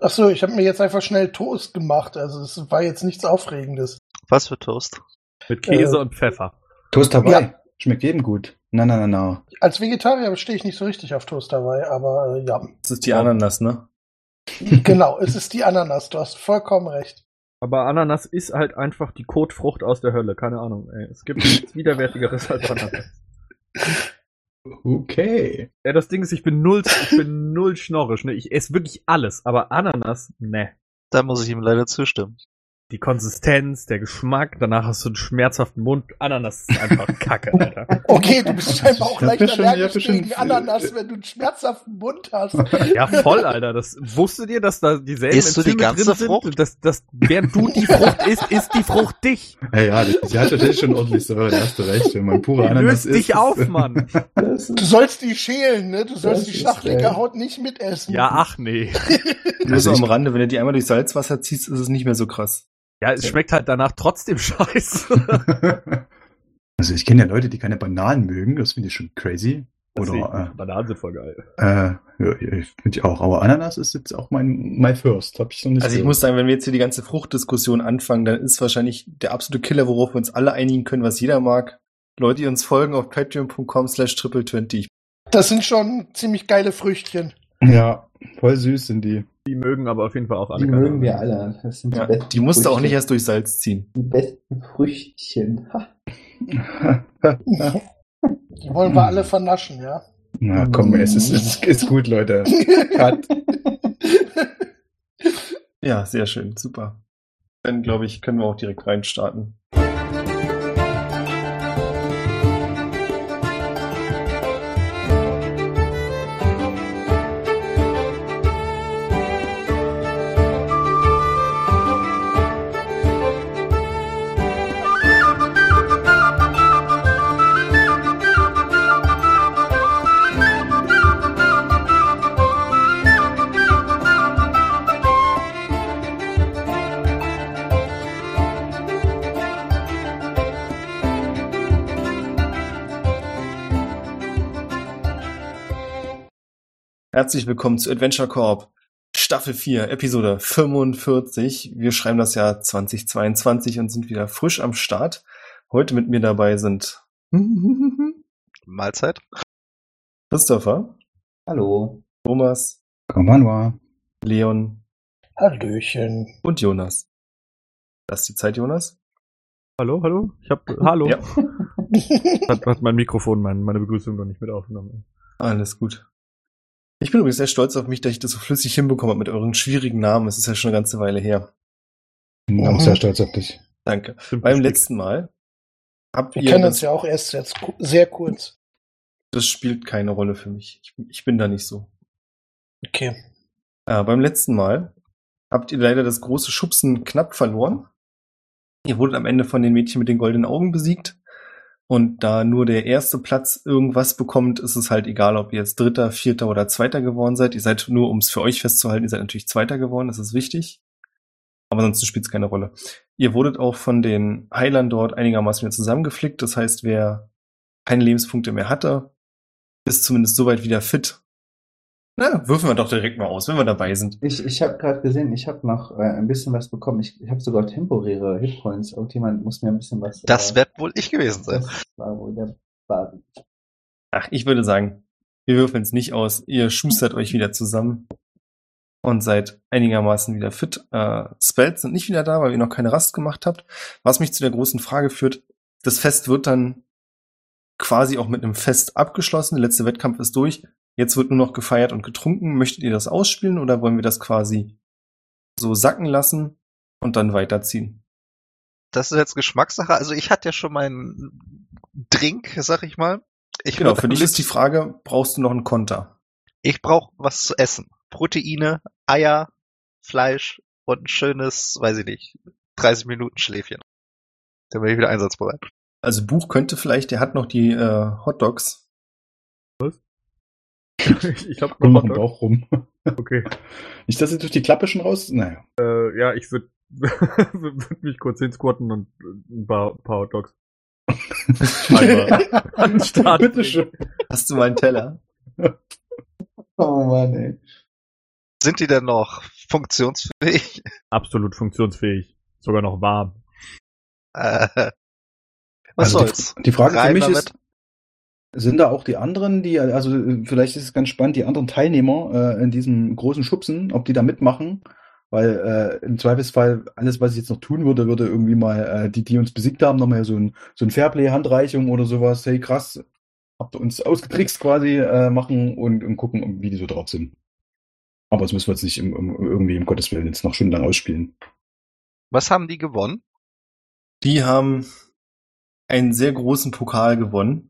Ach so, ich habe mir jetzt einfach schnell Toast gemacht. Also es war jetzt nichts Aufregendes. Was für Toast? Mit Käse Äh, und Pfeffer. Toast Hawaii. Ja. Schmeckt jedem gut. Na, na, na, na. Als Vegetarier stehe ich nicht so richtig auf Toast dabei, aber äh, ja. Das ist die Ananas, ne? genau, es ist die Ananas. Du hast vollkommen recht. Aber Ananas ist halt einfach die Kotfrucht aus der Hölle. Keine Ahnung, ey. Es gibt nichts Widerwärtigeres als Ananas. Okay. Ja, das Ding ist, ich bin null, ich bin null schnorrisch, ne? Ich esse wirklich alles, aber Ananas, ne. Da muss ich ihm leider zustimmen. Die Konsistenz, der Geschmack, danach hast du einen schmerzhaften Mund. Ananas ist einfach Kacke, Alter. Okay, du bist scheinbar auch Ja, leicht schon- allergisch bist schon- gegen Ananas, wenn du einen schmerzhaften Mund hast. Ja, voll, Alter. Das wusstet ihr, dass da dieselben Isst du die Enzyme ganze drin sind? Frucht? Dass, dass, während du die Frucht isst, isst die Frucht dich. Ja, ja, die, die hat natürlich schon ordentlich Säure, da hast du recht. Wenn man pure Die Ananas löst isst. dich auf, Mann. Du sollst die schälen, ne? Du sollst Das die geil. Haut nicht mitessen. Ja, ach nee. Nur Also so ich- am Rande, wenn du die einmal durch Salzwasser ziehst, ist es nicht mehr so krass. Ja, es schmeckt halt danach trotzdem scheiße. Also ich kenne ja Leute, die keine Bananen mögen, das finde ich schon crazy. Oder Bananen sind voll geil. äh, äh, ja, ich finde ich auch. Aber Ananas ist jetzt auch mein my first. Hab ich noch nicht Also ich muss sagen, wenn wir jetzt hier die ganze Fruchtdiskussion anfangen, dann ist wahrscheinlich der absolute Killer, worauf wir uns alle einigen können, was jeder mag. Leute, die uns folgen auf patreon.com slash triple 20. Das sind schon ziemlich geile Früchtchen. Ja, voll süß sind die. Die mögen aber auf jeden Fall auch alle. die mögen wir alle. Das sind Ja, die besten die musst du auch nicht erst durch Salz ziehen. Die besten Früchtchen. Die wollen wir alle vernaschen, ja. Na komm, es ist, es ist, gut, Leute. Cut. Ja, sehr schön, super. Dann glaube ich, können wir auch direkt reinstarten. Herzlich willkommen zu Adventure Corp, Staffel 4, Episode 45. Wir schreiben das Jahr 2022 und sind wieder frisch am Start. Heute mit mir dabei sind Mahlzeit. Christopher, Hallo. Thomas, Komm on, war. Leon Hallöchen. und Jonas. Das ist die Zeit, Jonas? Hallo, hallo? Ich hab, hallo. Ja. Hat, hat mein Mikrofon mein, meine Begrüßung noch nicht mit aufgenommen. Alles gut. Ich bin übrigens sehr stolz auf mich, dass ich das so flüssig hinbekommen habe mit euren schwierigen Namen. Es ist ja schon eine ganze Weile her. Bin auch sehr stolz auf dich. Danke. Beim letzten Mal habt Wir ihr kennen das, uns ja auch erst jetzt sehr kurz. das spielt keine Rolle für mich. Ich, ich bin da nicht so. Okay. Äh, beim letzten Mal habt ihr leider das große Schubsen knapp verloren. Ihr wurdet am Ende von den Mädchen mit den goldenen Augen besiegt. Und da nur der erste Platz irgendwas bekommt, ist es halt egal, ob ihr jetzt Dritter, Vierter oder Zweiter geworden seid. Ihr seid nur, um es für euch festzuhalten, ihr seid natürlich Zweiter geworden, das ist wichtig. Aber ansonsten spielt es keine Rolle. Ihr wurdet auch von den Heilern dort einigermaßen wieder zusammengeflickt. Das heißt, wer keine Lebenspunkte mehr hatte, ist zumindest soweit wieder fit. Na, würfen wir doch direkt mal aus, wenn wir dabei sind. Ich, ich habe gerade gesehen, ich habe noch äh, ein bisschen was bekommen. Ich, ich habe sogar temporäre Hitpoints. Irgendjemand muss mir ein bisschen was. Das äh, wird wohl ich gewesen sein. Das war wohl der Baden. Ach, ich würde sagen, wir würfeln es nicht aus. Ihr schustert euch wieder zusammen und seid einigermaßen wieder fit. Äh, Spells sind nicht wieder da, weil ihr noch keine Rast gemacht habt. Was mich zu der großen Frage führt, das Fest wird dann quasi auch mit einem Fest abgeschlossen. Der letzte Wettkampf ist durch. Jetzt wird nur noch gefeiert und getrunken. Möchtet ihr das ausspielen oder wollen wir das quasi so sacken lassen und dann weiterziehen? Das ist jetzt Geschmackssache. Also ich hatte ja schon meinen Drink, sag ich mal. Ich Genau, für dich ist die Frage, brauchst du noch einen Konter? Ich brauche was zu essen. Proteine, Eier, Fleisch und ein schönes, weiß ich nicht, 30 Minuten Schläfchen. Dann bin ich wieder einsatzbereit. Also Buch könnte vielleicht, der hat noch die äh, Hotdogs. ich ich noch im Hotdog. Bauch rum. Okay. Nicht, dass ich durch die Klappe schon raus. Naja. Äh, ja, ich würde würd mich kurz hinsquatten und äh, ein paar, paar Hotdogs einmal an den Start Bitte bringen. schön. Hast du mal einen Teller? Oh Mann, ey. Sind die denn noch funktionsfähig? Absolut funktionsfähig. Sogar noch warm. Äh, was Also soll's? Die, die Frage für Rein mich damit. ist, sind da auch die anderen, die, also vielleicht ist es ganz spannend, die anderen Teilnehmer äh, in diesem großen Schubsen, ob die da mitmachen, weil äh, im Zweifelsfall alles, was ich jetzt noch tun würde, würde irgendwie mal äh, die, die uns besiegt haben, nochmal so ein, so ein Fairplay-Handreichung oder sowas, hey krass, habt ihr uns ausgetrickst quasi äh, machen und, und gucken, wie die so drauf sind. Aber das müssen wir jetzt nicht im, im, irgendwie im Gottes Willen jetzt noch stundenlang ausspielen. Was haben die gewonnen? Die haben einen sehr großen Pokal gewonnen.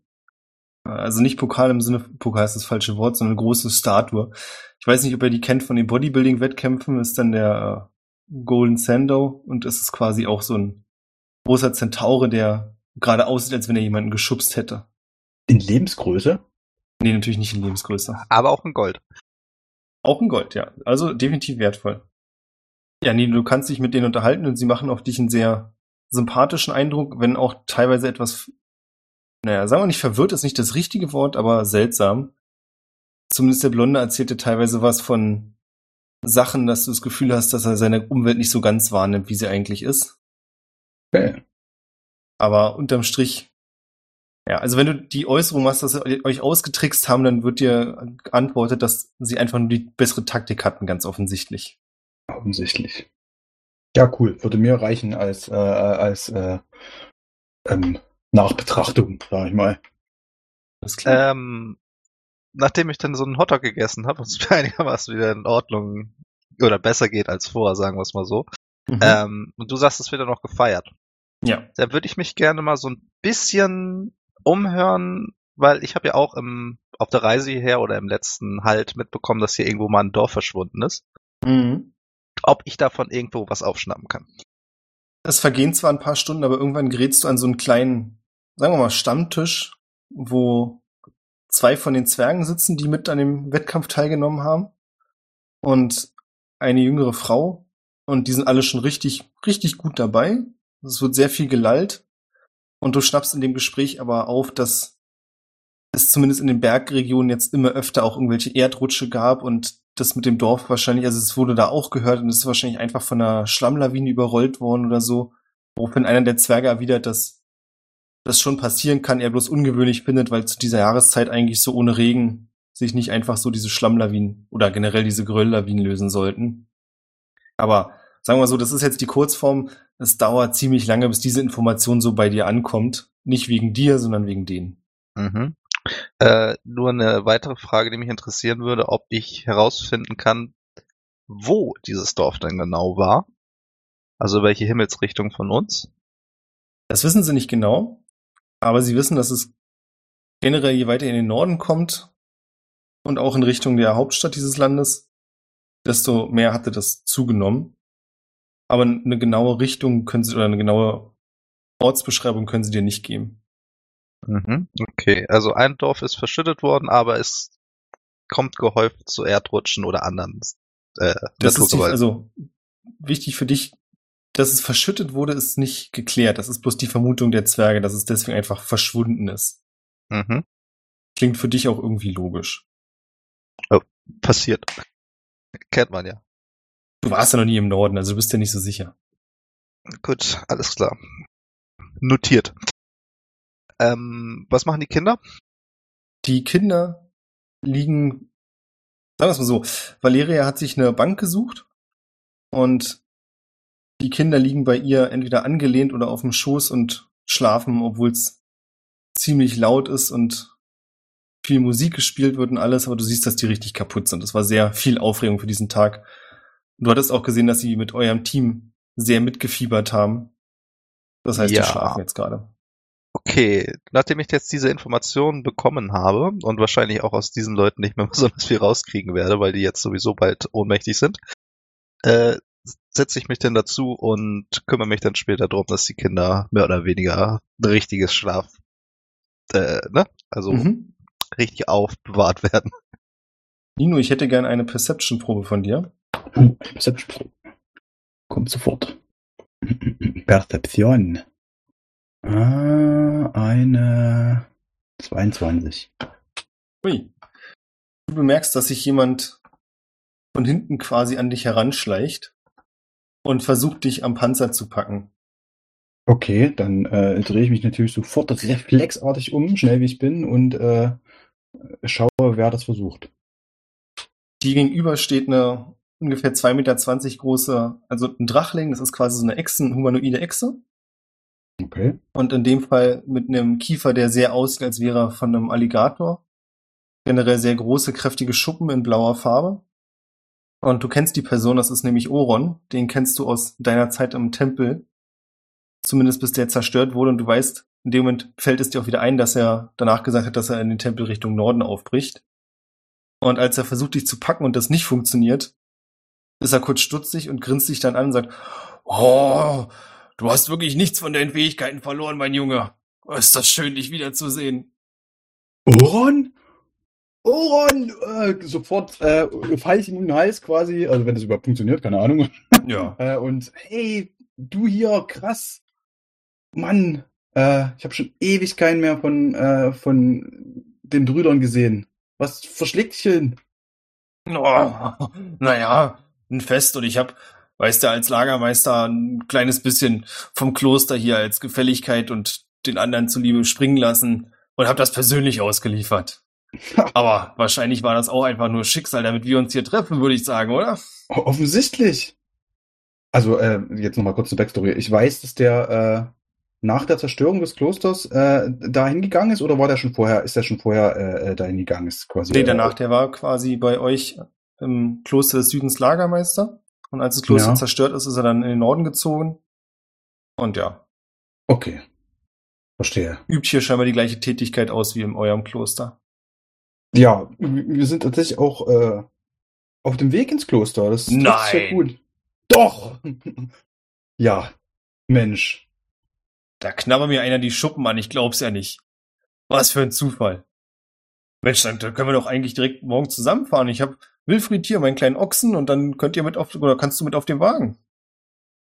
Also nicht Pokal im Sinne, Pokal ist das falsche Wort, sondern eine große Statue. Ich weiß nicht, ob ihr die kennt von den Bodybuilding-Wettkämpfen, ist dann der äh, Golden Sando und es ist quasi auch so ein großer Zentaure, der gerade aussieht, als wenn er jemanden geschubst hätte. In Lebensgröße? Nee, natürlich nicht in Lebensgröße. Aber auch in Gold. Auch in Gold, ja. Also definitiv wertvoll. Ja, nee, du kannst dich mit denen unterhalten und sie machen auf dich einen sehr sympathischen Eindruck, wenn auch teilweise etwas, naja, sagen wir nicht verwirrt ist nicht das richtige Wort, aber seltsam. Zumindest der Blonde erzählte teilweise was von Sachen, dass du das Gefühl hast, dass er seine Umwelt nicht so ganz wahrnimmt, wie sie eigentlich ist. Okay. Aber unterm Strich, ja, also wenn du die Äußerung machst, dass sie euch ausgetrickst haben, dann wird dir geantwortet, dass sie einfach nur die bessere Taktik hatten, ganz offensichtlich. Offensichtlich. Ja, cool. Würde mir reichen als, äh, als äh, ähm, Nachbetrachtung, sag ich mal. Das klar. Ähm, nachdem ich dann so einen Hotdog gegessen habe und es mir einigermaßen wieder in Ordnung oder besser geht als vorher, sagen wir es mal so. Mhm. Ähm, und du sagst, es wird ja noch gefeiert. ja. Da würde ich mich gerne mal so ein bisschen umhören, weil ich habe ja auch im, auf der Reise hierher oder im letzten Halt mitbekommen, dass hier irgendwo mal ein Dorf verschwunden ist. Mhm. Ob ich davon irgendwo was aufschnappen kann. Es vergehen zwar ein paar Stunden, aber irgendwann gerätst du an so einen kleinen, sagen wir mal, Stammtisch, wo zwei von den Zwergen sitzen, die mit an dem Wettkampf teilgenommen haben. Und eine jüngere Frau. Und die sind alle schon richtig, richtig gut dabei. Es wird sehr viel gelallt. Und du schnappst in dem Gespräch aber auf, dass es zumindest in den Bergregionen jetzt immer öfter auch irgendwelche Erdrutsche gab und das mit dem Dorf wahrscheinlich, also es wurde da auch gehört und es ist wahrscheinlich einfach von einer Schlammlawine überrollt worden oder so. Woraufhin einer der Zwerge erwidert, dass das schon passieren kann, er bloß ungewöhnlich findet, weil zu dieser Jahreszeit eigentlich so ohne Regen sich nicht einfach so diese Schlammlawinen oder generell diese Gerölllawinen lösen sollten. Aber sagen wir mal so, das ist jetzt die Kurzform. Es dauert ziemlich lange, bis diese Information so bei dir ankommt. Nicht wegen dir, sondern wegen denen. Mhm. Äh, nur eine weitere Frage, die mich interessieren würde, ob ich herausfinden kann, wo dieses Dorf denn genau war. Also welche Himmelsrichtung von uns. Das wissen sie nicht genau, aber sie wissen, dass es generell je weiter in den Norden kommt und auch in Richtung der Hauptstadt dieses Landes, desto mehr hatte das zugenommen. Aber eine genaue Richtung können sie oder eine genaue Ortsbeschreibung können sie dir nicht geben. Mhm. Okay, also ein Dorf ist verschüttet worden, aber es kommt gehäuft zu Erdrutschen oder anderen äh, Das ist die, Naturgewalten. also wichtig für dich, dass es verschüttet wurde, ist nicht geklärt. Das ist bloß die Vermutung der Zwerge, dass es deswegen einfach verschwunden ist. mhm. Klingt für dich auch irgendwie logisch. Passiert. Kennt man ja. Du warst ja noch nie im Norden, also du bist ja nicht so sicher. Gut, alles klar. Notiert. Ähm, was machen die Kinder? Die Kinder liegen, sagen wir es mal so, Valeria hat sich eine Bank gesucht und die Kinder liegen bei ihr entweder angelehnt oder auf dem Schoß und schlafen, obwohl es ziemlich laut ist und viel Musik gespielt wird und alles, aber du siehst, dass die richtig kaputt sind. Das war sehr viel Aufregung für diesen Tag. Du hattest auch gesehen, dass sie mit eurem Team sehr mitgefiebert haben. Das heißt, Ja. die schlafen jetzt gerade. Okay, nachdem ich jetzt diese Informationen bekommen habe und wahrscheinlich auch aus diesen Leuten nicht mehr besonders viel rauskriegen werde, weil die jetzt sowieso bald ohnmächtig sind, äh, setze ich mich dann dazu und kümmere mich dann später darum, dass die Kinder mehr oder weniger ein richtiges Schlaf, äh, ne? Also Mhm. richtig aufbewahrt werden. Nino, ich hätte gern eine Perception-Probe von dir. Uh, Perception. Kommt sofort. Perzeption. Ah, eine 22. Ui. Du bemerkst, dass sich jemand von hinten quasi an dich heranschleicht und versucht dich am Panzer zu packen. Okay, dann äh, drehe ich mich natürlich sofort reflexartig um, schnell wie ich bin, und äh, schaue, wer das versucht. Die gegenüber steht eine ungefähr 2,20 Meter große, also ein Drachling, das ist quasi so eine Echse, eine humanoide Echse. Okay. Und in dem Fall mit einem Kiefer, der sehr aussieht, als wäre er von einem Alligator. Generell sehr große, kräftige Schuppen in blauer Farbe. Und du kennst die Person, das ist nämlich Oron. Den kennst du aus deiner Zeit im Tempel. Zumindest bis der zerstört wurde und du weißt, in dem Moment fällt es dir auch wieder ein, dass er danach gesagt hat, dass er in den Tempel Richtung Norden aufbricht. Und als er versucht, dich zu packen und das nicht funktioniert, ist er kurz stutzig und grinst dich dann an und sagt, Oh, du hast wirklich nichts von deinen Fähigkeiten verloren, mein Junge. Ist das schön, dich wiederzusehen. Oron? Oron! Äh, sofort äh, falle ich ihm um den Hals quasi, also wenn das überhaupt funktioniert, keine Ahnung. Ja. Äh, und hey, du hier, krass. Mann, äh, ich habe schon ewig keinen mehr von, äh, von den Brüdern gesehen. Was verschlägt dich hin? Oh, naja, ein Fest und ich hab, weißt du, als Lagermeister ein kleines bisschen vom Kloster hier als Gefälligkeit und den anderen zuliebe springen lassen und hab das persönlich ausgeliefert. Aber wahrscheinlich war das auch einfach nur Schicksal, damit wir uns hier treffen, würde ich sagen, oder? Offensichtlich. Also, äh, jetzt nochmal kurz eine Backstory. Ich weiß, dass der äh, nach der Zerstörung des Klosters äh, dahin gegangen ist oder war der schon vorher, ist der schon vorher äh, dahin gegangen ist quasi? Nee, danach, der war quasi bei euch im Kloster des Südens Lagermeister. Und als das Kloster Ja. zerstört ist, ist er dann in den Norden gezogen. Und ja, Okay. Verstehe. übt hier scheinbar die gleiche Tätigkeit aus wie in eurem Kloster. Ja, wir sind tatsächlich auch äh, auf dem Weg ins Kloster. Das, das ist ja Nein. gut. Doch! ja, Mensch. Da knabbert mir einer die Schuppen an, ich glaub's ja nicht. Was für ein Zufall. Mensch, dann können wir doch eigentlich direkt morgen zusammenfahren. Ich hab Wilfried hier, meinen kleinen Ochsen, und dann könnt ihr mit auf, oder kannst du mit auf den Wagen.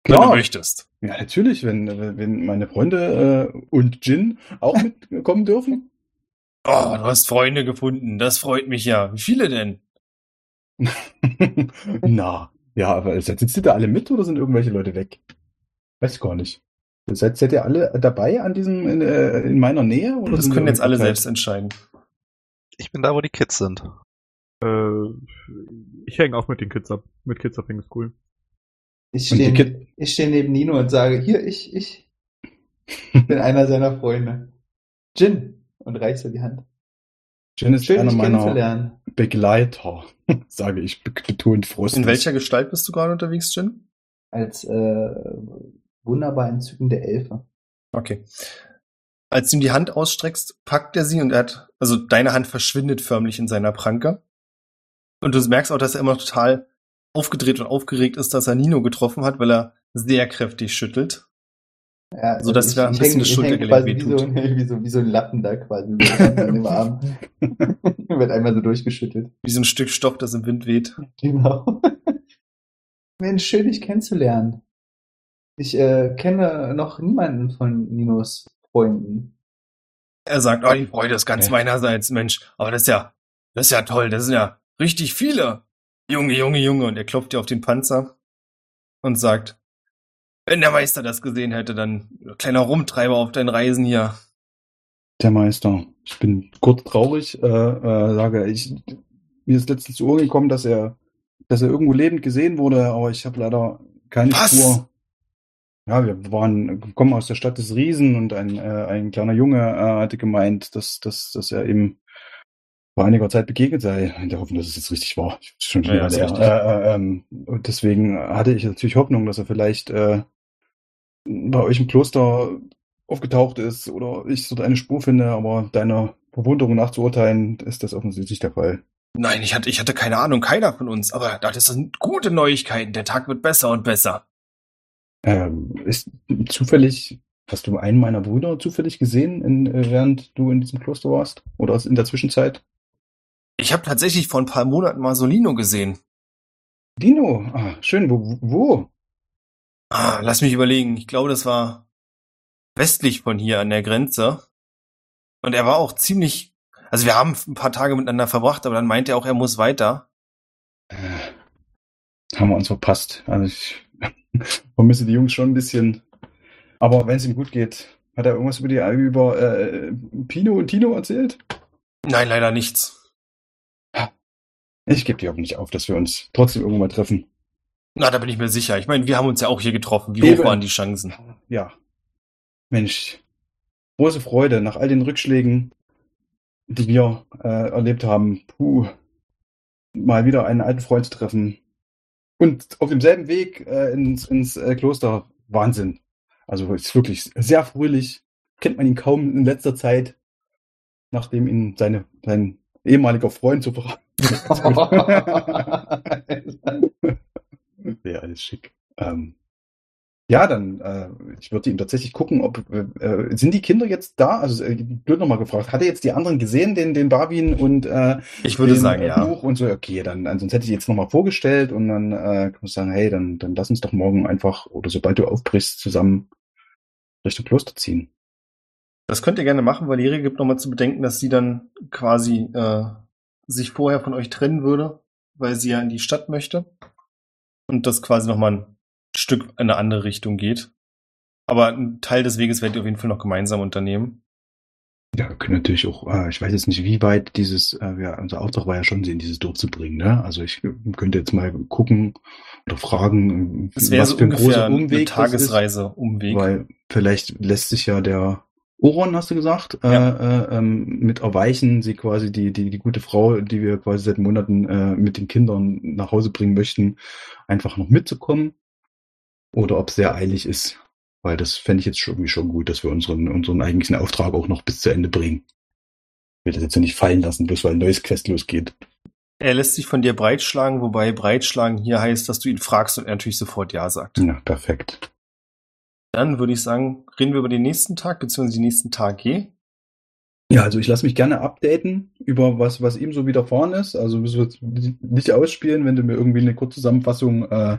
Wenn du Klar. möchtest. Ja, natürlich, wenn, wenn meine Freunde äh, und Jin auch mitkommen dürfen. Oh, du hast Freunde gefunden. Das freut mich ja. Wie viele denn? Na, ja, aber sitzt ihr da alle mit oder sind irgendwelche Leute weg? Weiß ich gar nicht. Seid, seid ihr alle dabei an diesem, in, äh, in meiner Nähe? Oder Das können jetzt alle selbst entscheiden. Ich bin da, wo die Kids sind. Äh, ich hänge auch mit den Kids ab. Mit Kids abhängen ist cool. Ich stehe Kid- ich steh neben Nino und sage, hier, ich, ich bin einer seiner Freunde. Jin. Und reichst dir die Hand. Jin ist Schön, einer dich meiner kennenzulernen. Begleiter, sage ich be- betont frustig. In welcher Gestalt bist du gerade unterwegs, Jin? Als äh, wunderbar entzückende Elfe. Okay. Als du ihm die Hand ausstreckst, packt er sie und er hat, also deine Hand verschwindet förmlich in seiner Pranke. Und du merkst auch, dass er immer noch total aufgedreht und aufgeregt ist, dass er Nino getroffen hat, weil er sehr kräftig schüttelt. Ja, So, dass ich, da ein bisschen häng- Schultergelenk quasi wie so, wie, so, wie so ein Lappen da quasi so an dem Arm. Wird einmal so durchgeschüttelt. Wie so ein Stück Stoff, das im Wind weht. Genau. Mensch, schön dich kennenzulernen. Ich äh, kenne noch niemanden von Ninos Freunden. Er sagt, oh, die Freude ist ganz Ja. meinerseits, Mensch. Aber das ist ja, das ist ja toll. Das sind ja richtig viele. Junge, Junge, Junge. Und er klopft dir auf den Panzer und sagt, wenn der Meister das gesehen hätte, dann kleiner Rumtreiber auf deinen Reisen hier. Der Meister. Ich bin kurz traurig, äh, äh, sage ich. Mir ist letztens zu Ohren gekommen, dass er, dass er irgendwo lebend gesehen wurde, aber ich habe leider keine Was? Spur. Ja, wir waren, kommen aus der Stadt des Riesen und ein, äh, ein kleiner Junge äh, hatte gemeint, dass, dass, dass er ihm vor einiger Zeit begegnet sei. In der Hoffnung, dass es jetzt richtig war. Schon Ja, ja. Äh, äh, ähm, deswegen hatte ich natürlich Hoffnung, dass er vielleicht äh, bei euch im Kloster aufgetaucht ist oder ich so eine Spur finde, aber deiner Verwunderung nach zu urteilen, ist das offensichtlich der Fall. Nein, ich hatte, ich hatte keine Ahnung, keiner von uns. Aber das sind gute Neuigkeiten. Der Tag wird besser und besser. Ähm, ist zufällig, hast du einen meiner Brüder zufällig gesehen, in, äh, während du in diesem Kloster warst? Oder in der Zwischenzeit? Ich habe tatsächlich vor ein paar Monaten mal Solino gesehen. Dino, ah, schön, wo, wo? Ah, lass mich überlegen. Ich glaube, das war westlich von hier an der Grenze. Und er war auch ziemlich, also wir haben ein paar Tage miteinander verbracht, aber dann meinte er auch, er muss weiter. Äh, haben wir uns verpasst. Also ich vermisse die Jungs schon ein bisschen. Aber wenn es ihm gut geht, hat er irgendwas über die über äh, Pino und Tino erzählt? Nein, leider nichts. Ich gebe die Augen nicht auf, dass wir uns trotzdem irgendwann mal treffen. Na, da bin ich mir sicher. Ich meine, wir haben uns ja auch hier getroffen. Wie Eben. hoch waren die Chancen? Ja. Mensch, große Freude nach all den Rückschlägen, die wir äh, erlebt haben. Puh, mal wieder einen alten Freund zu treffen. Und auf demselben Weg äh, ins, ins äh, Kloster. Wahnsinn. Also ist wirklich sehr fröhlich. Kennt man ihn kaum in letzter Zeit, nachdem ihn seine, sein ehemaliger Freund so verraten Wäre alles schick. Ähm, ja, dann, äh, ich würde ihm tatsächlich gucken, ob, äh, sind die Kinder jetzt da? Also, äh, blöd nochmal gefragt, hat er jetzt die anderen gesehen, den, den Barwin und, äh, Ich würde den, sagen, äh, ja. Buch und so, okay, dann, ansonsten hätte ich jetzt nochmal vorgestellt und dann, äh, kann man sagen, hey, dann, dann lass uns doch morgen einfach, oder sobald du aufbrichst, zusammen Richtung Kloster ziehen. Das könnt ihr gerne machen, weil Lehre gibt nochmal zu bedenken, dass sie dann quasi äh, sich vorher von euch trennen würde, weil sie ja in die Stadt möchte. Und das quasi nochmal ein Stück in eine andere Richtung geht. Aber ein Teil des Weges werdet ihr auf jeden Fall noch gemeinsam unternehmen. Ja, wir können natürlich auch, äh, ich weiß jetzt nicht, wie weit dieses, äh, ja, unser Auftrag war ja schon, sie in dieses Dorf zu bringen, ne? Also ich äh, könnte jetzt mal gucken oder fragen, wäre was so für ein großer eine Umweg Tagesreise, das ist, Umweg. weil vielleicht lässt sich ja der Oron, hast du gesagt, Ja. äh, äh, mit erweichen, sie quasi die, die, die gute Frau, die wir quasi seit Monaten äh, mit den Kindern nach Hause bringen möchten, einfach noch mitzukommen. Oder ob es sehr eilig ist. Weil das fände ich jetzt schon, irgendwie schon gut, dass wir unseren, unseren eigentlichen Auftrag auch noch bis zu Ende bringen. Ich will das jetzt ja nicht fallen lassen, bloß weil ein neues Quest losgeht. Er lässt sich von dir breitschlagen, wobei breitschlagen hier heißt, dass du ihn fragst und er natürlich sofort Ja sagt. Ja, perfekt. Dann würde ich sagen, reden wir über den nächsten Tag, beziehungsweise die nächsten Tage. Ja, also ich lasse mich gerne updaten über was, was ihm so widerfahren ist. Also müssen wir jetzt nicht ausspielen, wenn du mir irgendwie eine Kurzzusammenfassung, äh,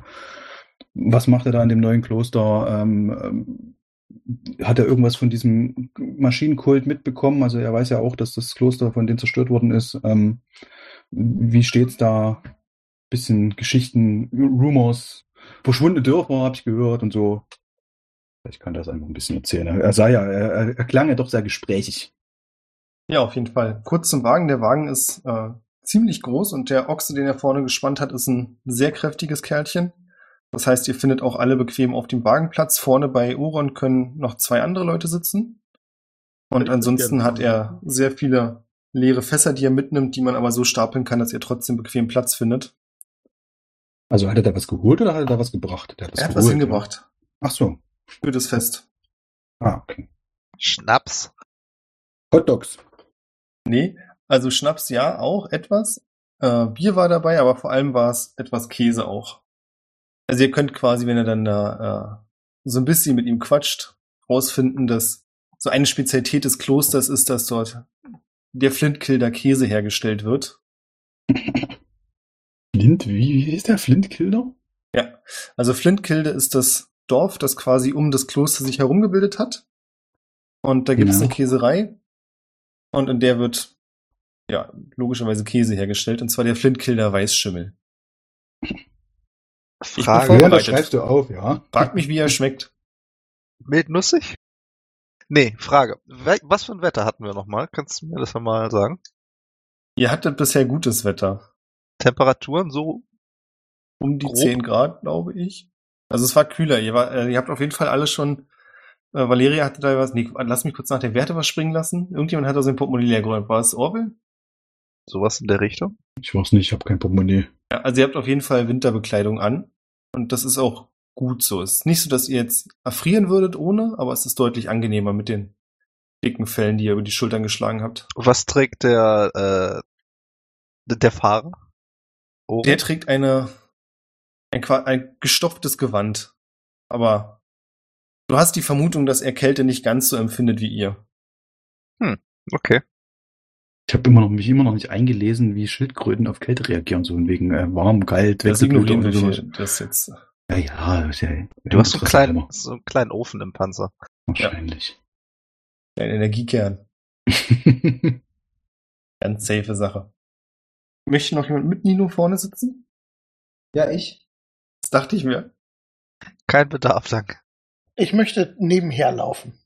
was macht er da in dem neuen Kloster? Ähm, ähm, hat er irgendwas von diesem Maschinenkult mitbekommen? Also er weiß ja auch, dass das Kloster von denen zerstört worden ist. Ähm, wie steht's da? Bisschen Geschichten, Rumors, verschwundene Dörfer habe ich gehört und so. Ich kann das einfach ein bisschen erzählen. Er sah ja, er, er klang ja doch sehr gesprächig. Ja, auf jeden Fall. Kurz zum Wagen. Der Wagen ist äh, ziemlich groß und der Ochse, den er vorne gespannt hat, ist ein sehr kräftiges Kerlchen. Das heißt, ihr findet auch alle bequem auf dem Wagenplatz. Vorne bei Oron können noch zwei andere Leute sitzen. Und Ich ansonsten hat er sehr viele leere Fässer, die er mitnimmt, die man aber so stapeln kann, dass ihr trotzdem bequem Platz findet. Also hat er da was geholt oder hat er da was gebracht? Der Er hat was geholt, hingebracht Ja. Ach so. Für das Fest. Ah, okay. Schnaps. Hot Dogs. Nee, also Schnaps ja, auch etwas. Äh, Bier war dabei, aber vor allem war es etwas Käse auch. Also ihr könnt quasi, wenn ihr dann da äh, so ein bisschen mit ihm quatscht, rausfinden, dass so eine Spezialität des Klosters ist, dass dort der Flintkilder Käse hergestellt wird. Flint, wie, wie ist der Flintkilder? Ja, also Flintkilde ist das Dorf, das quasi um das Kloster sich herum gebildet hat. Und da gibt es Ja. eine Käserei. Und in der wird ja logischerweise Käse hergestellt, und zwar der Flintkilder Weißschimmel. bin Frage. voll- Ja, das Vorbereitet. schreibst du auf, ja. Fragt mich, wie er schmeckt. Mildnussig? Nee, Frage. Was für ein Wetter hatten wir nochmal? Kannst du mir das nochmal sagen? Ihr hattet bisher gutes Wetter. Temperaturen so? Um die Grob. 10 Grad, glaube ich. Also es war kühler. Ihr, war, äh, ihr habt auf jeden Fall alle schon. Äh, Valeria hatte da was. Nee, lass mich kurz nach der Werte was springen lassen. Irgendjemand hat aus dem Portemonnaie leer geräumt. War es Orwell? Sowas in der Richtung? Ich weiß nicht, ich habe kein Portemonnaie. Ja, also ihr habt auf jeden Fall Winterbekleidung an. Und das ist auch gut so. Es ist nicht so, dass ihr jetzt erfrieren würdet ohne, aber es ist deutlich angenehmer mit den dicken Fellen, die ihr über die Schultern geschlagen habt. Was trägt der, äh, der Fahrer? Oh, Der trägt eine, ein, ein gestopftes Gewand. Aber du hast die Vermutung, dass er Kälte nicht ganz so empfindet wie ihr. okay. Ich habe immer noch, mich immer noch nicht eingelesen, wie Schildkröten auf Kälte reagieren, so wegen äh, warm, kalt, wir sowas. für das jetzt. Ja, ja, ja Du hast so einen, kleinen, so einen kleinen Ofen im Panzer. Wahrscheinlich. Ein Energiekern. Ganz safe Sache. Möchte noch jemand mit Nino vorne sitzen? Ja, ich. Das dachte ich mir. Kein Bedarf, danke. Ich möchte nebenher laufen.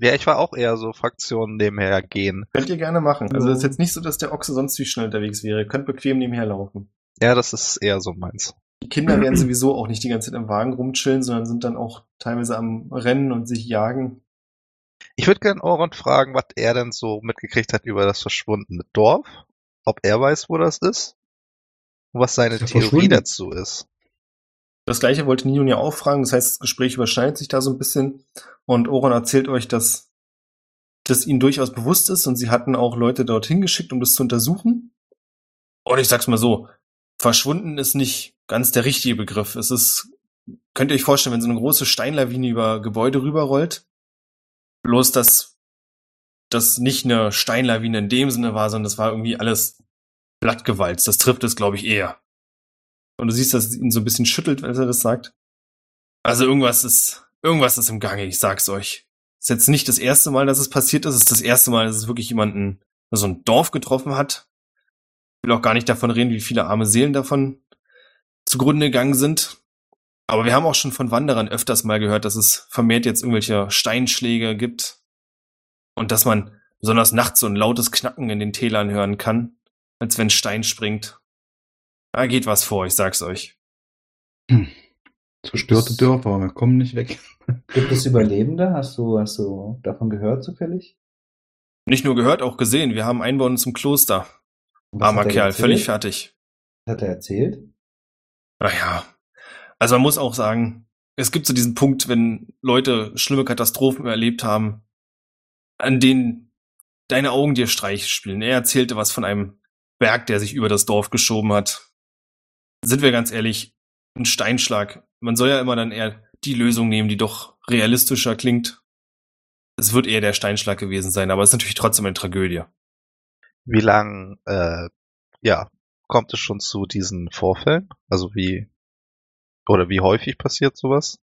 Ja, ich war auch eher so Fraktionen nebenher gehen. Könnt ihr gerne machen. Also es ist jetzt nicht so, dass der Ochse sonst wie schnell unterwegs wäre. Ihr könnt bequem nebenher laufen. Ja, das ist eher so meins. Die Kinder werden sowieso auch nicht die ganze Zeit im Wagen rumchillen, sondern sind dann auch teilweise am Rennen und sich jagen. Ich würde gerne Oron fragen, was er denn so mitgekriegt hat über das verschwundene Dorf. Ob er weiß, wo das ist. Und was seine Ist Theorie dazu ist. Das gleiche wollte Ninon ja auch fragen, das heißt, das Gespräch überschneidet sich da so ein bisschen und Oron erzählt euch, dass das ihnen durchaus bewusst ist und sie hatten auch Leute dorthin geschickt, um das zu untersuchen. Und ich sag's mal so, verschwunden ist nicht ganz der richtige Begriff. Es ist, könnt ihr euch vorstellen, wenn so eine große Steinlawine über Gebäude rüberrollt, bloß dass das nicht eine Steinlawine in dem Sinne war, sondern das war irgendwie alles blattgewalzt. Das trifft es, glaube ich, eher. Und du siehst, dass es ihn so ein bisschen schüttelt, als er das sagt. Also irgendwas ist, irgendwas ist im Gange, ich sag's euch. Ist jetzt nicht das erste Mal, dass es passiert ist. Es ist das erste Mal, dass es wirklich jemanden, so ein Dorf getroffen hat. Ich will auch gar nicht davon reden, wie viele arme Seelen davon zugrunde gegangen sind. Aber wir haben auch schon von Wanderern öfters mal gehört, dass es vermehrt jetzt irgendwelche Steinschläge gibt. Und dass man besonders nachts so ein lautes Knacken in den Tälern hören kann, als wenn Stein springt. Da geht was vor, ich sag's euch. Zerstörte Dörfer, wir kommen nicht weg. Gibt es Überlebende? Hast du, hast du davon gehört zufällig? Nicht nur gehört, auch gesehen. Wir haben Einwohner zum Kloster. Was Armer er Kerl, erzählt? völlig fertig. Was hat er erzählt? Naja. Also man muss auch sagen, es gibt so diesen Punkt, wenn Leute schlimme Katastrophen erlebt haben, an denen deine Augen dir Streich spielen. Er erzählte was von einem Berg, der sich über das Dorf geschoben hat. Sind wir ganz ehrlich, ein Steinschlag. Man soll ja immer dann eher die Lösung nehmen, die doch realistischer klingt. Es wird eher der Steinschlag gewesen sein, aber es ist natürlich trotzdem eine Tragödie. Wie lang, äh, ja, kommt es schon zu diesen Vorfällen? Also wie, oder wie häufig passiert sowas?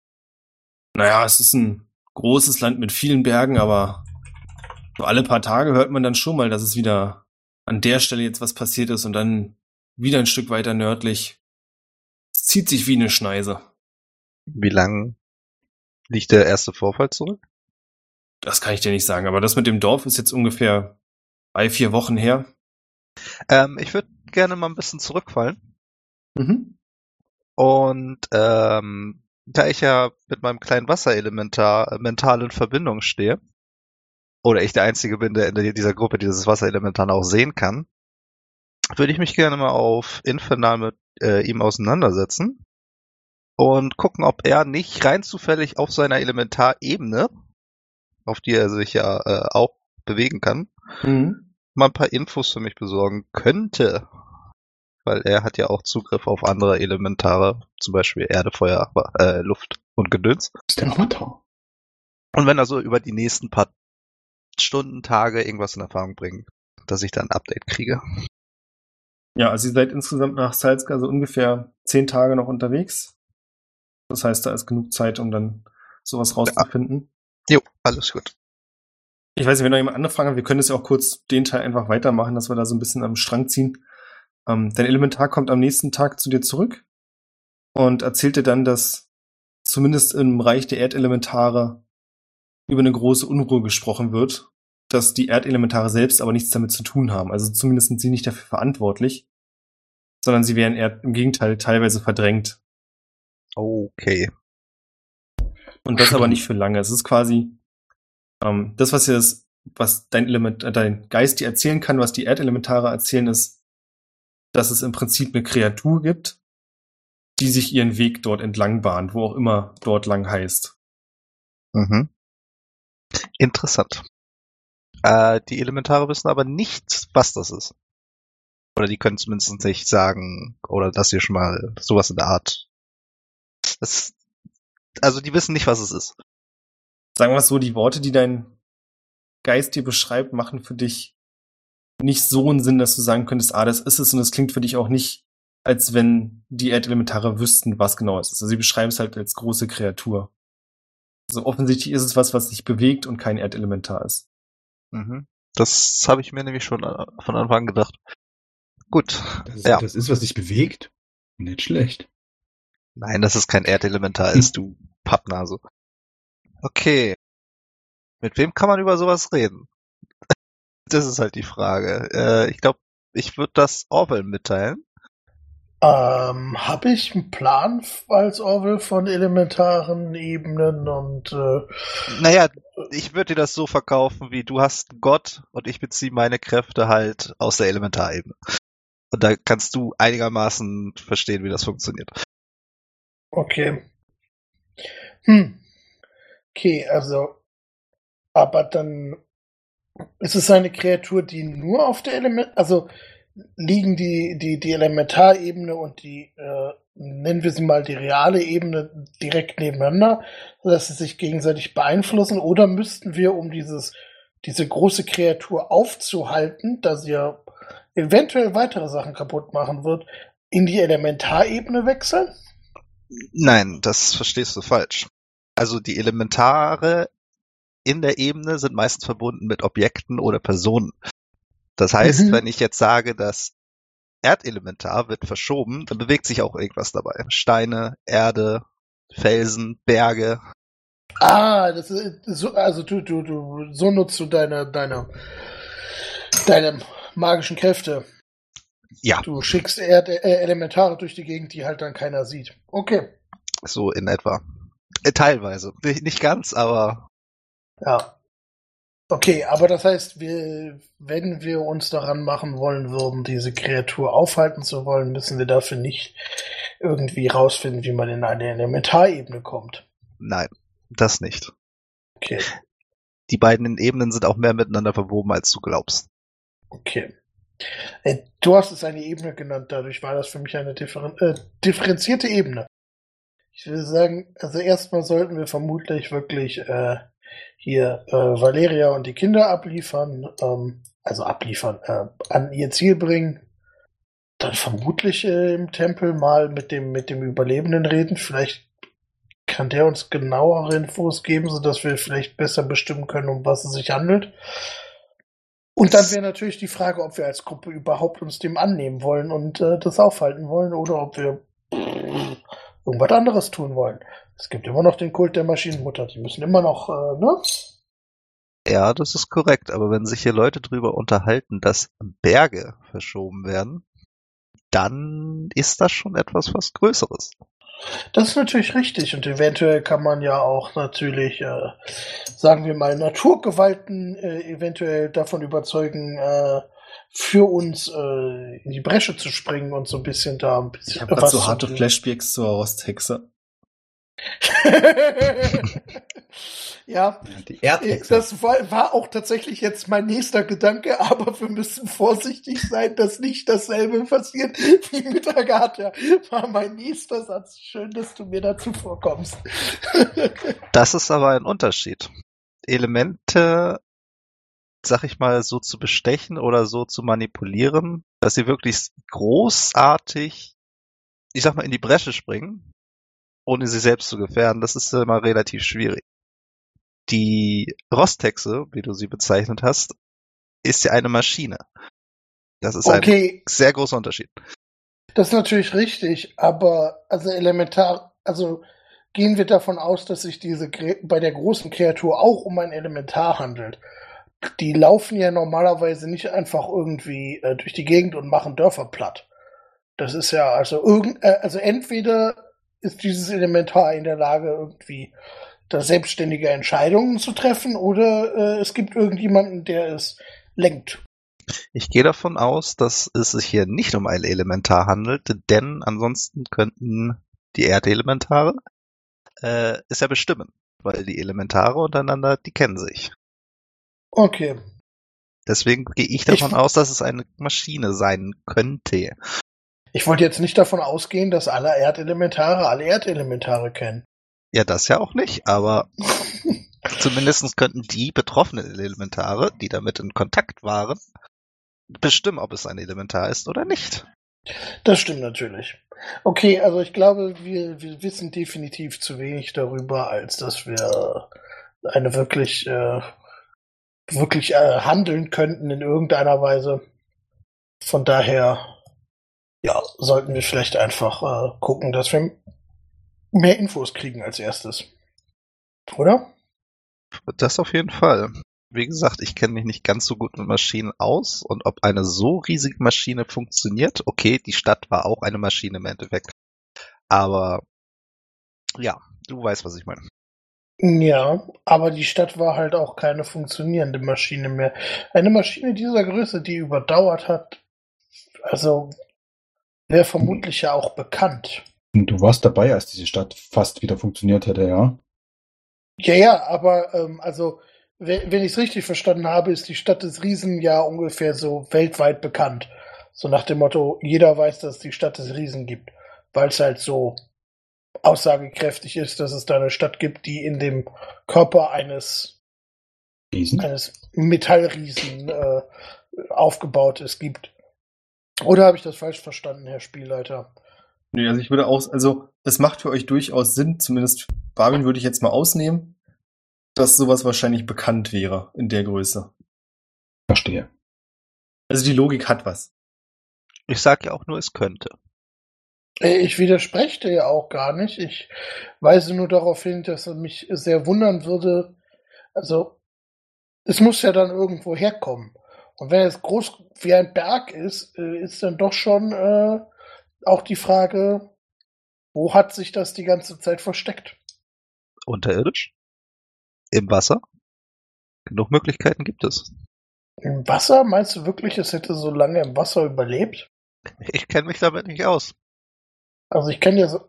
Naja, es ist ein großes Land mit vielen Bergen, aber so alle paar Tage hört man dann schon mal, dass es wieder an der Stelle jetzt was passiert ist und dann wieder ein Stück weiter nördlich. Zieht sich wie eine Schneise. Wie lang liegt der erste Vorfall zurück? Das kann ich dir nicht sagen, aber das mit dem Dorf ist jetzt ungefähr drei, vier Wochen her. Ähm, ich würde gerne mal ein bisschen zurückfallen. Mhm. Und ähm, da ich ja mit meinem kleinen Wasserelementar äh, mental in Verbindung stehe, oder ich der Einzige bin, der in dieser Gruppe dieses Wasserelementar auch sehen kann, würde ich mich gerne mal auf Infernal mit äh, ihm auseinandersetzen und gucken, ob er nicht rein zufällig auf seiner Elementarebene, auf die er sich ja äh, auch bewegen kann, Mhm. mal ein paar Infos für mich besorgen könnte. Weil er hat ja auch Zugriff auf andere Elementare, zum Beispiel Erde, Feuer, äh, Luft und Gedöns. Ist der Avatar. Und wenn er so über die nächsten paar Stunden, Tage irgendwas in Erfahrung bringt, dass ich dann ein Update kriege. Ja, also ihr seid insgesamt nach Salzka so ungefähr zehn Tage noch unterwegs. Das heißt, da ist genug Zeit, um dann sowas rauszufinden. Jo, alles gut. Ich weiß nicht, wenn noch jemand andere Fragen hat, wir können es ja auch kurz den Teil einfach weitermachen, dass wir da so ein bisschen am Strang ziehen. Ähm, dein Elementar kommt am nächsten Tag zu dir zurück und erzählt dir dann, dass zumindest im Reich der Erdelementare über eine große Unruhe gesprochen wird, dass die Erdelementare selbst aber nichts damit zu tun haben. Also zumindest sind sie nicht dafür verantwortlich, sondern sie werden eher im Gegenteil teilweise verdrängt. Okay. Und das aber nicht für lange. Es ist quasi ähm, das, was das, was dein Element, äh, dein Geist dir erzählen kann, was die Erdelementare erzählen, ist, dass es im Prinzip eine Kreatur gibt, die sich ihren Weg dort entlang bahnt, wo auch immer dort lang heißt. Mhm. Interessant. Äh, die Elementare wissen aber nicht, was das ist. Oder die können zumindest nicht sagen, oder dass sie schon mal sowas in der Art. Das, also die wissen nicht, was es ist. Sagen wir es so, die Worte, die dein Geist dir beschreibt, machen für dich nicht so einen Sinn, dass du sagen könntest, ah, das ist es, und es klingt für dich auch nicht, als wenn die Erdelementare wüssten, was genau es ist. Also sie beschreiben es halt als große Kreatur. Also offensichtlich ist es was, was sich bewegt und kein Erdelementar ist. Mhm. Das habe ich mir nämlich schon äh, von Anfang an gedacht. Gut. Das, Ja. das ist, was sich bewegt. Nicht schlecht. Nein, dass es kein Erdelementar ist, du Pappnase. Okay. Mit wem kann man über sowas reden? Das ist halt die Frage. Äh, ich glaube, ich würde das Orwell mitteilen. Ähm, habe ich einen Plan als Orwell von elementaren Ebenen und äh, Naja, ich würde dir das so verkaufen, wie du hast einen Gott und ich beziehe meine Kräfte halt aus der Elementarebene. Und da kannst du einigermaßen verstehen, wie das funktioniert. okay. Hm. Okay, also, aber dann ist es eine Kreatur, die nur auf der Element, also liegen die, die, die Elementarebene und die, äh, nennen wir sie mal die reale Ebene direkt nebeneinander, sodass sie sich gegenseitig beeinflussen, oder müssten wir, um dieses, diese große Kreatur aufzuhalten, da sie ja eventuell weitere Sachen kaputt machen wird, in die Elementarebene wechseln? Nein, das verstehst du falsch. Also die Elementare in der Ebene sind meistens verbunden mit Objekten oder Personen. Das heißt, Mhm. wenn ich jetzt sage, das Erdelementar wird verschoben, dann bewegt sich auch irgendwas dabei. Steine, Erde, Felsen, Berge. Ah, das ist so, also du, du, du, so nutzt du deine, deine, deine magischen Kräfte. Ja, Du schickst Erd äh, Elementare durch die Gegend, die halt dann keiner sieht. Okay, so in etwa. Äh, teilweise. Nicht ganz, aber ja. Okay, aber das heißt, wir, wenn wir uns daran machen wollen würden, diese Kreatur aufhalten zu wollen, müssen wir dafür nicht irgendwie rausfinden, wie man in eine Elementarebene kommt. nein, das nicht. Okay, Die beiden Ebenen sind auch mehr miteinander verwoben, als du glaubst. okay. Äh, Du hast es eine Ebene genannt, dadurch war das für mich eine differen äh, differenzierte Ebene. Ich würde sagen, also erstmal sollten wir vermutlich wirklich äh, hier äh, Valeria und die Kinder abliefern, ähm, also abliefern, äh, an ihr Ziel bringen. Dann vermutlich äh, im Tempel mal mit dem mit dem Überlebenden reden. Vielleicht kann der uns genauere Infos geben, sodass wir vielleicht besser bestimmen können, um was es sich handelt. Und dann wäre natürlich die Frage, ob wir als Gruppe überhaupt uns dem annehmen wollen und äh, das aufhalten wollen oder ob wir irgendwas anderes tun wollen. Es gibt immer noch den Kult der Maschinenmutter. Die müssen immer noch, äh, ne? Ja, das ist korrekt, aber wenn sich hier Leute drüber unterhalten, dass Berge verschoben werden, dann ist das schon etwas was Größeres. Das ist natürlich richtig und eventuell kann man ja auch natürlich, äh, sagen wir mal, Naturgewalten äh, eventuell davon überzeugen, äh, für uns äh, in die Bresche zu springen und so ein bisschen da ein bisschen Ich habe gerade so zu harte. Flashbacks zur Rosthexe. ja, Die Erdhexe. das war, war auch tatsächlich jetzt mein nächster Gedanke, aber wir müssen vorsichtig sein, dass nicht dasselbe passiert wie mit Agatha. War mein nächster Satz. Schön, dass du mir dazu vorkommst. Das ist aber ein Unterschied. Elemente, sag ich mal, so zu bestechen oder so zu manipulieren, dass sie wirklich großartig, ich sag mal, in die Bresche springen, ohne sie selbst zu gefährden, das ist immer relativ schwierig. Die Rosthexe, wie du sie bezeichnet hast, ist ja eine Maschine. Das ist ein okay, sehr großer Unterschied. das ist natürlich richtig, aber also elementar, also gehen wir davon aus, dass sich diese bei der großen Kreatur auch um ein Elementar handelt. Die laufen ja normalerweise nicht einfach irgendwie äh, durch die Gegend und machen Dörfer platt. Das ist ja also irgend, äh, also entweder ist dieses Elementar in der Lage irgendwie da selbstständige Entscheidungen zu treffen oder äh, es gibt irgendjemanden, der es lenkt. Ich gehe davon aus, dass es sich hier nicht um ein Elementar handelt, denn ansonsten könnten die Erdelementare äh, es ja bestimmen, weil die Elementare untereinander, die kennen sich. Okay. Deswegen gehe ich davon Ich- aus, dass es eine Maschine sein könnte. Ich wollte jetzt nicht davon ausgehen, dass alle Erdelementare alle Erdelementare kennen. Ja, das ja auch nicht, aber zumindest könnten die betroffenen Elementare, die damit in Kontakt waren, bestimmen, ob es ein Elementar ist oder nicht. Das stimmt natürlich. Okay, also ich glaube, wir, wir wissen definitiv zu wenig darüber, als dass wir eine wirklich, äh, wirklich äh, handeln könnten in irgendeiner Weise. Von daher, ja, sollten wir vielleicht einfach äh, gucken, dass wir mehr Infos kriegen als erstes. Oder? Das auf jeden Fall. Wie gesagt, ich kenne mich nicht ganz so gut mit Maschinen aus und ob eine so riesige Maschine funktioniert, okay, die Stadt war auch eine Maschine im Endeffekt. Aber ja, du weißt, was ich meine. Ja, aber die Stadt war halt auch keine funktionierende Maschine mehr. Eine Maschine dieser Größe, die überdauert hat, also wäre vermutlich ja auch bekannt. Und du warst dabei, als diese Stadt fast wieder funktioniert hätte, ja? Ja, ja, aber ähm, also wenn, ich es richtig verstanden habe, ist die Stadt des Riesen ja ungefähr so weltweit bekannt. So nach dem Motto, jeder weiß, dass es die Stadt des Riesen gibt, weil es halt so aussagekräftig ist, dass es da eine Stadt gibt, die in dem Körper eines, Riesen? eines Metallriesen äh, aufgebaut ist, gibt. Oder habe ich das falsch verstanden, Herr Spielleiter? Nee, also ich würde auch, also es macht für euch durchaus Sinn, zumindest Barwin würde ich jetzt mal ausnehmen, dass sowas wahrscheinlich bekannt wäre in der Größe. Verstehe. Also die Logik hat was. Ich sage ja auch nur, es könnte. Äh, Ich widerspreche dir ja auch gar nicht. Ich weise nur darauf hin, dass es mich sehr wundern würde. Also, es muss ja dann irgendwo herkommen. Und wenn es groß wie ein Berg ist, äh, ist dann doch schon äh, auch die Frage, wo hat sich das die ganze Zeit versteckt? Unterirdisch? Im Wasser? Genug Möglichkeiten gibt es. Im Wasser? Meinst du wirklich, es hätte so lange im Wasser überlebt? Ich kenne mich damit nicht aus. Also ich kenne ja so,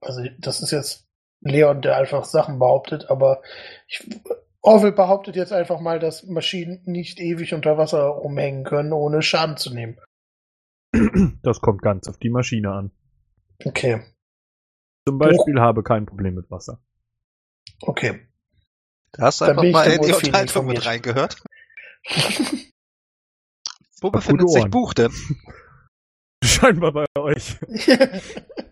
also das ist jetzt Leon, der einfach Sachen behauptet, aber ich, Orwell behauptet jetzt einfach mal, dass Maschinen nicht ewig unter Wasser rumhängen können, ohne Schaden zu nehmen. Das kommt ganz auf die Maschine an. Okay, Zum Beispiel habe kein Problem mit Wasser. okay. Da hast du Dann einfach mal in die Unterhaltung mit reingehört. Wo befindet sich. Buch denn? Scheinbar bei euch.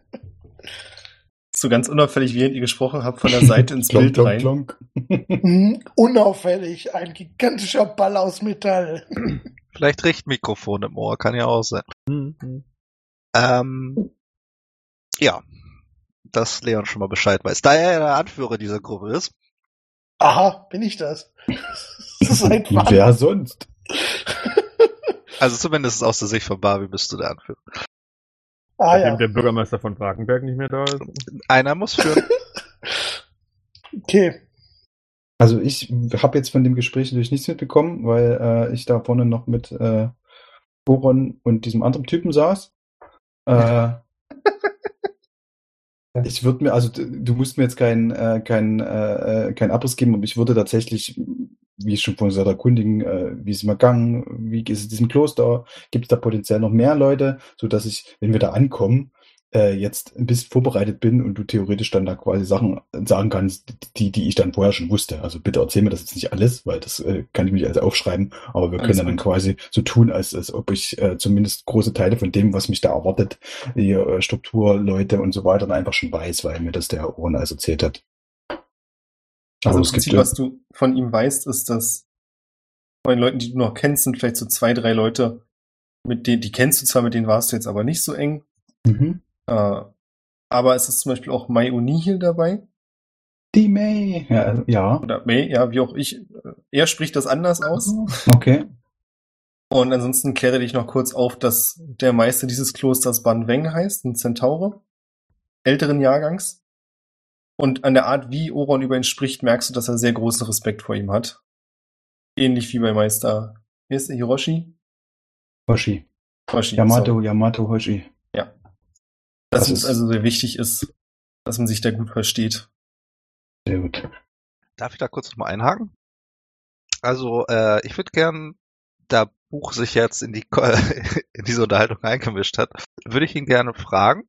So ganz unauffällig, während ihr gesprochen habt, von der Seite ins Klonk, Bild klonk, rein. klonk. Hm, Unauffällig, ein gigantischer Ball aus Metall. Vielleicht Richtmikrofon im Ohr, kann ja auch sein. Hm, hm. Ähm, ja, dass Leon schon mal Bescheid weiß. Da er ja der Anführer dieser Gruppe ist, Aha, bin ich das? Seit wann? Wer sonst? also zumindest aus der Sicht von Barbie bist du der Anführer. Ah Nachdem ja, der Bürgermeister von Brakenberg nicht mehr da ist. Einer muss führen. okay. Also ich habe jetzt von dem Gespräch natürlich nichts mitbekommen, weil äh, ich da vorne noch mit äh, Boron und diesem anderen Typen saß. Äh, ich würde mir, also du musst mir jetzt keinen äh, kein, äh, äh, kein Abriss geben, aber ich würde tatsächlich, wie ich schon vorhin gesagt habe, erkundigen, äh, wie ist es mal gegangen, wie ist es in diesem Kloster, gibt es da potenziell noch mehr Leute, so dass ich, wenn wir da ankommen, äh, jetzt ein bisschen vorbereitet bin und du theoretisch dann da quasi Sachen sagen kannst, die, die ich dann vorher schon wusste. Also bitte erzähl mir das jetzt nicht alles, weil das äh, kann ich mich also aufschreiben, aber wir Alles können dann gut. quasi so tun, als, als ob ich äh, zumindest große Teile von dem, was mich da erwartet, die äh, Struktur, Leute und so weiter, dann einfach schon weiß, weil mir das der Ohren alles erzählt hat. Also im es gibt Prinzip, was du von ihm weißt, ist, dass von den Leuten, die du noch kennst, sind vielleicht so zwei, drei Leute, mit denen, die kennst du zwar, mit denen warst du jetzt aber nicht so eng. Mhm. Äh, aber es ist zum Beispiel auch Mai O'Neill dabei. Die May. Ja, also, ja. Oder May, ja, wie auch ich. Er spricht das anders aus. Okay. Und ansonsten kläre dich noch kurz auf, dass der Meister dieses Klosters Ban Weng heißt, ein Zentaure. Älteren Jahrgangs. Und an der Art, wie Oron über ihn spricht, merkst du, dass er sehr großen Respekt vor ihm hat. Ähnlich wie bei Meister, wie ist der, Hiroshi? Hoshi. Hiroshi, Yamato, sorry. Yamato Hoshi. Dass Das es ist- also sehr wichtig ist, dass man sich da gut versteht. Sehr gut. Darf ich da kurz nochmal einhaken? Also, äh, ich würde gern, da Buch sich jetzt in die in diese Unterhaltung eingemischt hat, würde ich ihn gerne fragen,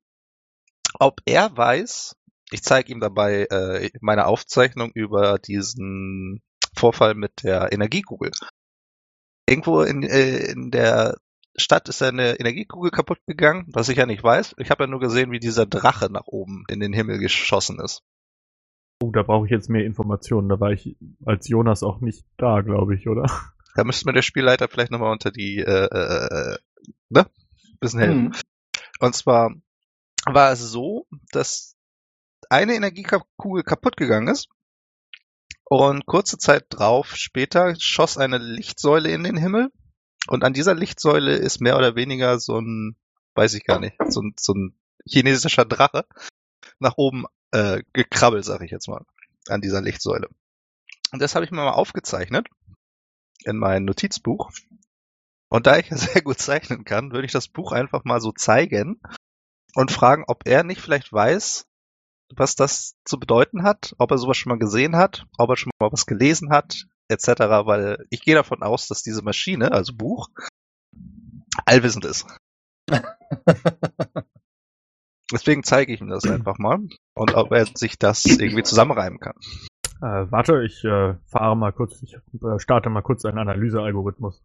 ob er weiß, ich zeige ihm dabei äh, meine Aufzeichnung über diesen Vorfall mit der Energiekugel. Irgendwo in, äh, in der Stadt ist eine Energiekugel kaputt gegangen, was ich ja nicht weiß. Ich habe ja nur gesehen, wie dieser Drache nach oben in den Himmel geschossen ist. Oh, da brauche ich jetzt mehr Informationen. Da war ich als Jonas auch nicht da, glaube ich, oder? Da müsste mir der Spielleiter vielleicht nochmal unter die, äh, äh, ne? Bisschen helfen. Hm. Und zwar war es so, dass eine Energiekugel kaputt gegangen ist. Und kurze Zeit drauf später schoss eine Lichtsäule in den Himmel. Und an dieser Lichtsäule ist mehr oder weniger so ein, weiß ich gar nicht, so ein, so ein chinesischer Drache nach oben äh, gekrabbelt, sag ich jetzt mal, an dieser Lichtsäule. Und das habe ich mir mal aufgezeichnet in mein Notizbuch. Und da ich ja sehr gut zeichnen kann, würde ich das Buch einfach mal so zeigen und fragen, ob er nicht vielleicht weiß, was das zu bedeuten hat, ob er sowas schon mal gesehen hat, ob er schon mal was gelesen hat, etc., weil ich gehe davon aus, dass diese Maschine, also Buch, allwissend ist. Deswegen zeige ich ihm das einfach mal und ob er sich das irgendwie zusammenreimen kann. Äh, warte, ich äh, fahre mal kurz, ich äh, starte mal kurz einen Analysealgorithmus.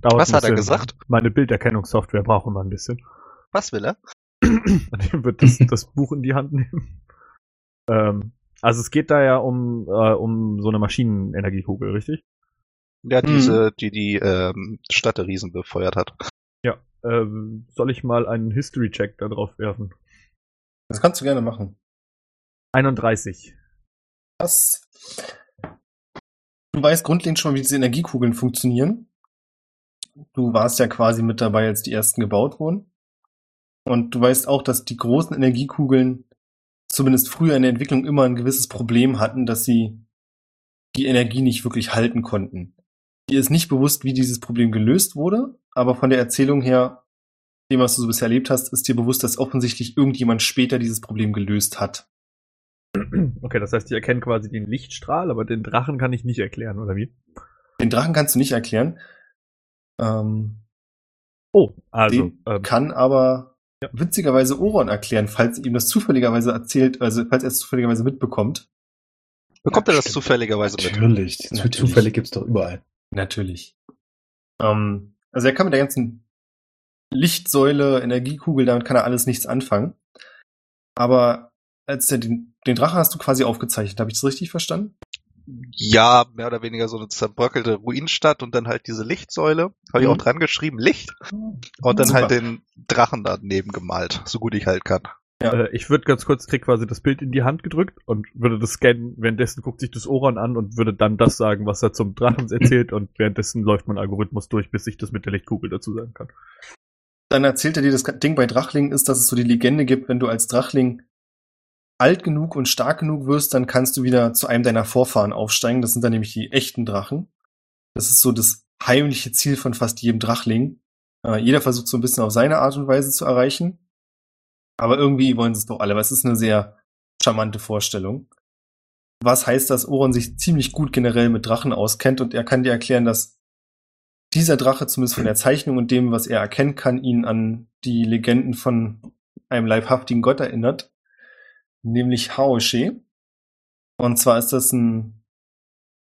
Dauert Was ein hat er gesagt? Meine Bilderkennungssoftware braucht immer ein bisschen. Was will er? Und wird das, das Buch in die Hand nehmen. Ähm, also es geht da ja um, äh, um so eine Maschinenenergiekugel, richtig? Ja, diese, die die ähm, Stadt der Riesen befeuert hat. Ja. Ähm, soll ich mal einen History-Check da drauf werfen? Das kannst du gerne machen. 31. Das. Du weißt grundlegend schon, wie diese Energiekugeln funktionieren. Du warst ja quasi mit dabei, als die ersten gebaut wurden. Und du weißt auch, dass die großen Energiekugeln zumindest früher in der Entwicklung immer ein gewisses Problem hatten, dass sie die Energie nicht wirklich halten konnten. Dir ist nicht bewusst, wie dieses Problem gelöst wurde, aber von der Erzählung her, dem, was du so bisher erlebt hast, ist dir bewusst, dass offensichtlich irgendjemand später dieses Problem gelöst hat. Okay, das heißt, ich erkenne quasi den Lichtstrahl, aber den Drachen kann ich nicht erklären, oder wie? Den Drachen kannst du nicht erklären. Ähm, Oh, also, ähm, kann aber witzigerweise Oron erklären, falls ihm das zufälligerweise erzählt, also falls er es zufälligerweise mitbekommt. Bekommt er das Stimmt. zufälligerweise mit? Natürlich. Natürlich. Zufälle gibt's doch überall. Natürlich. Ähm, also er kann mit der ganzen Lichtsäule, Energiekugel, damit kann er alles nichts anfangen. Aber als er den, den Drachen hast du quasi aufgezeichnet, habe ich das richtig verstanden? Ja, mehr oder weniger so eine zerbröckelte Ruinenstadt und dann halt diese Lichtsäule. Habe ich Mhm. auch dran geschrieben, Licht. Und dann Super. halt den Drachen daneben gemalt, so gut ich halt kann. Ja. äh, ich würde ganz kurz, krieg quasi das Bild in die Hand gedrückt und würde das scannen. Währenddessen guckt sich das Oran an und würde dann das sagen, was er zum Drachen erzählt und währenddessen läuft mein Algorithmus durch, bis ich das mit der Lichtkugel dazu sagen kann. Dann erzählt er dir, das Ding bei Drachlingen ist, dass es so die Legende gibt, wenn du als Drachling alt genug und stark genug wirst, dann kannst du wieder zu einem deiner Vorfahren aufsteigen. Das sind dann nämlich die echten Drachen. Das ist so das heimliche Ziel von fast jedem Drachling. Äh, jeder versucht so ein bisschen auf seine Art und Weise zu erreichen. Aber irgendwie wollen sie es doch alle, weil es ist eine sehr charmante Vorstellung. Was heißt, dass Oron sich ziemlich gut generell mit Drachen auskennt und er kann dir erklären, dass dieser Drache, zumindest von der Zeichnung und dem, was er erkennen kann, ihn an die Legenden von einem leibhaftigen Gott erinnert, nämlich Haoshe. Und zwar ist das ein,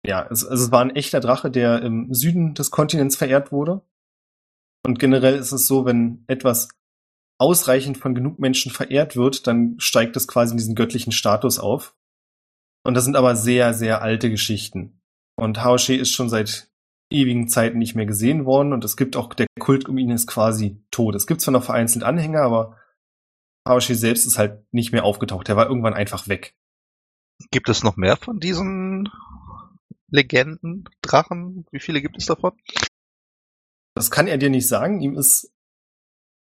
ja, es, es war ein echter Drache, der im Süden des Kontinents verehrt wurde. Und generell ist es so, wenn etwas ausreichend von genug Menschen verehrt wird, dann steigt es quasi in diesen göttlichen Status auf. Und das sind aber sehr, sehr alte Geschichten. Und Haoshe ist schon seit ewigen Zeiten nicht mehr gesehen worden und es gibt auch, der Kult um ihn ist quasi tot. Es gibt zwar noch vereinzelt Anhänger, aber Haoshe selbst ist halt nicht mehr aufgetaucht. Der war irgendwann einfach weg. Gibt es noch mehr von diesen Legenden, Drachen? Wie viele gibt es davon? Das kann er dir nicht sagen. Ihm ist,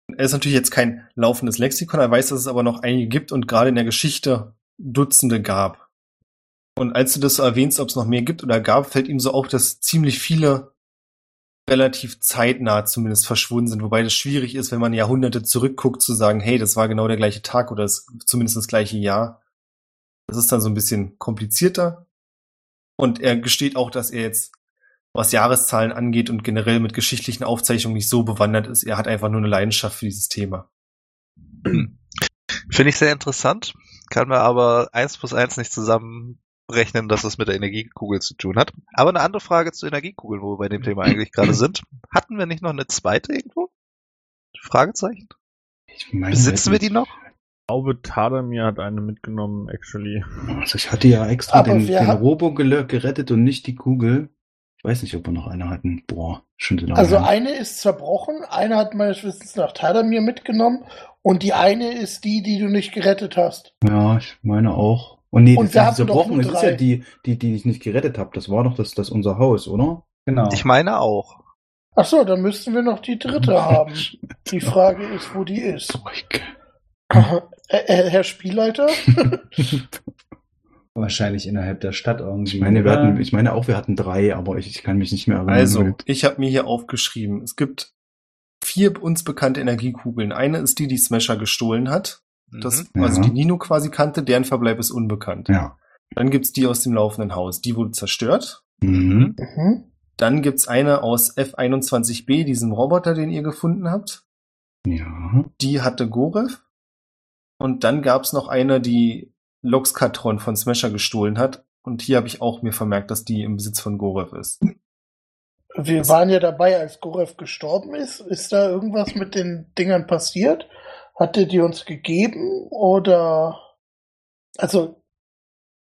er ist natürlich jetzt kein laufendes Lexikon, er weiß, dass es aber noch einige gibt und gerade in der Geschichte Dutzende gab. Und als du das so erwähnst, ob es noch mehr gibt oder gab, fällt ihm so auf, dass ziemlich viele relativ zeitnah zumindest verschwunden sind, wobei das schwierig ist, wenn man Jahrhunderte zurückguckt, zu sagen, hey, das war genau der gleiche Tag oder das, zumindest das gleiche Jahr. Das ist dann so ein bisschen komplizierter. Und er gesteht auch, dass er jetzt, was Jahreszahlen angeht und generell mit geschichtlichen Aufzeichnungen nicht so bewandert ist. Er hat einfach nur eine Leidenschaft für dieses Thema. Finde ich sehr interessant, kann mir aber eins plus eins nicht zusammenrechnen, dass es mit der Energiekugel zu tun hat. Aber eine andere Frage zur Energiekugel, wo wir bei dem Thema eigentlich gerade sind. Hatten wir nicht noch eine zweite irgendwo? Fragezeichen? Ich meine, Besitzen wir die noch? Ich glaube, Tadamir hat eine mitgenommen, actually. Also ich hatte ja extra Aber den, den hat- Robo gerettet und nicht die Kugel. Ich weiß nicht, ob wir noch eine hatten. Boah, schon so. Also eine ist zerbrochen, eine hat meines Wissens nach Tyler mir mitgenommen und die eine ist die, die du nicht gerettet hast. Ja, ich meine auch. Und nee, Und das zerbrochen. ist ja die, die, die ich nicht gerettet habe. Das war doch das, das unser Haus, oder? Genau. Ich meine auch. Ach so, dann müssten wir noch die dritte haben. Die Frage ist, wo die ist. Zeug. äh, äh, Herr Spielleiter? Wahrscheinlich innerhalb der Stadt irgendwie. Ich meine, wir hatten, ich meine auch, wir hatten drei, aber ich, ich kann mich nicht mehr erinnern. Also, ich habe mir hier aufgeschrieben, es gibt vier uns bekannte Energiekugeln. Eine ist die, die Smasher gestohlen hat. Das, Mhm. Also die Nino quasi kannte, deren Verbleib ist unbekannt. ja. Dann gibt's die aus dem laufenden Haus, die wurde zerstört. Mhm. Mhm. Dann gibt's eine aus F21B, diesem Roboter, den ihr gefunden habt. Ja. Die hatte Gorev. Und dann gab's noch eine, die Loxkatron von Smasher gestohlen hat. Und hier habe ich auch mir vermerkt, dass die im Besitz von Gorev ist. Wir waren ja dabei, als Gorev gestorben ist. Ist da irgendwas mit den Dingern passiert? Hat er die uns gegeben oder also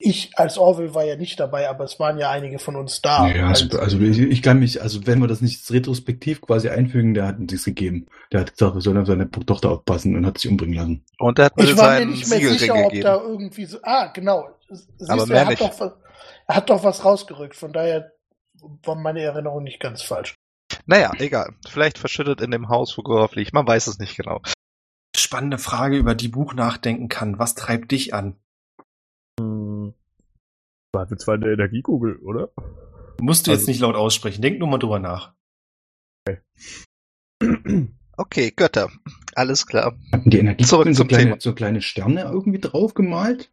ich als Orwell war ja nicht dabei, aber es waren ja einige von uns da. Ja, also, also ich, kann mich, also wenn wir das nicht retrospektiv quasi einfügen, der hat uns gegeben. Der hat gesagt, er soll auf seine Tochter aufpassen und hat sich umbringen lassen. Und er hat mir ich war mir nicht mehr Siegelring sicher, ob gegeben. da irgendwie so. Ah, genau. Siehst Aber du, er, hat doch, was- er hat doch was rausgerückt. Von daher war meine Erinnerung nicht ganz falsch. Naja, egal. Vielleicht verschüttet in dem Haus, wo Gorov liegt. Man weiß es nicht genau. Spannende Frage, über die Buch nachdenken kann. Was treibt dich an? Hm. Zweifelsfall eine Energiekugel, oder? Musst du jetzt Also- nicht laut aussprechen. Denk nur mal drüber nach. Okay, Götter. Alles klar. Hatten die Energiekugeln Zurück so zum kleine, Thema. so kleine Sterne irgendwie drauf gemalt?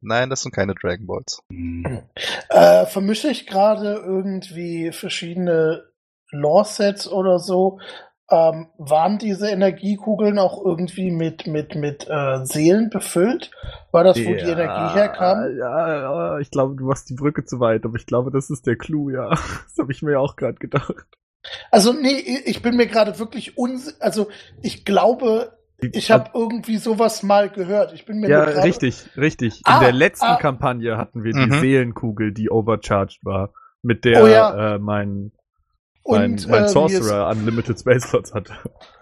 Nein, das sind keine Dragon Balls. Hm. Äh, vermische ich gerade irgendwie verschiedene Lore-Sets oder so? Ähm, waren diese Energiekugeln auch irgendwie mit, mit, mit äh, Seelen befüllt? War das, wo die Energie herkam? Ja, ja, ich glaube, du machst die Brücke zu weit, aber ich glaube, das ist der Clou, ja. Das habe ich mir auch gerade gedacht. Also, nee, ich bin mir gerade wirklich unsicher. Also, ich glaube, ich habe irgendwie sowas mal gehört. Ich bin mir Ja, nur gerade- richtig, richtig. In Ah, der letzten ah. Kampagne hatten wir Mhm. die Seelenkugel, die overcharged war, mit der Oh ja. äh, mein, Und mein äh, mir, ist, Sorcerer Unlimited Space Slots hatte.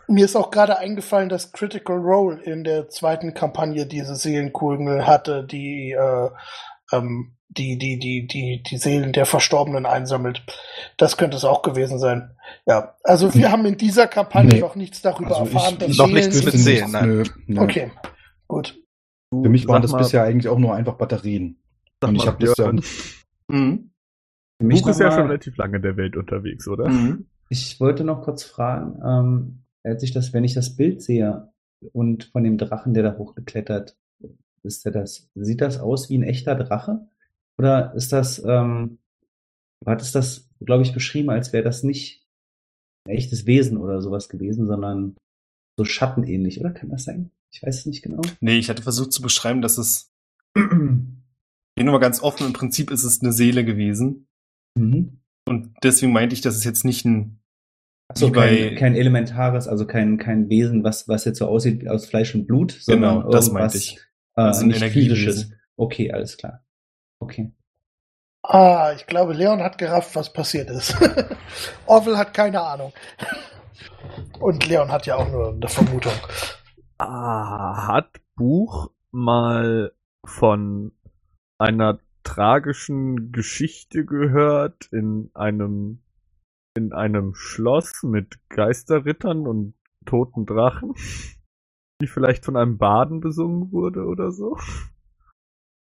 mir ist auch gerade eingefallen, dass Critical Role in der zweiten Kampagne diese Seelenkugel hatte, die äh, ähm, die, die, die, die, die Seelen der Verstorbenen einsammelt. Das könnte es auch gewesen sein. Ja, also wir haben in dieser Kampagne Nee. noch nichts darüber Also ich- erfahren, dass ich- Noch Seelen nichts mit Seelen, nein. nö, nö. Okay, gut. Für mich waren das mal- bisher eigentlich auch nur einfach Batterien. Und ich habe das dann. Mhm. Für mich Buch ist ja mal- schon relativ lange in der Welt unterwegs, oder? Mhm. Ich wollte noch kurz fragen, ähm, als ich das, wenn ich das Bild sehe und von dem Drachen, der da hochgeklettert ist, der das, sieht das aus wie ein echter Drache? Oder ist das, ähm, du hattest das, glaube ich, beschrieben, als wäre das nicht ein echtes Wesen oder sowas gewesen, sondern so schattenähnlich, oder kann das sein? Ich weiß es nicht genau. Nee, ich hatte versucht zu beschreiben, dass es, hier nur mal ganz offen, im Prinzip ist es eine Seele gewesen. Mhm. Und deswegen meinte ich, dass es jetzt nicht ein, bei- kein, kein elementares, also kein, kein Wesen, was, was jetzt so aussieht aus Fleisch und Blut, sondern genau, das irgendwas, meinte ich. Äh, Also ein nicht physisches. Okay, alles klar. Okay. Ah, ich glaube, Leon hat gerafft, was passiert ist. Orwell hat keine Ahnung. Und Leon hat ja auch nur eine Vermutung. Ah, hat Buch mal von einer tragischen Geschichte gehört in einem in einem Schloss mit Geisterrittern und toten Drachen, die vielleicht von einem Baden besungen wurde oder so.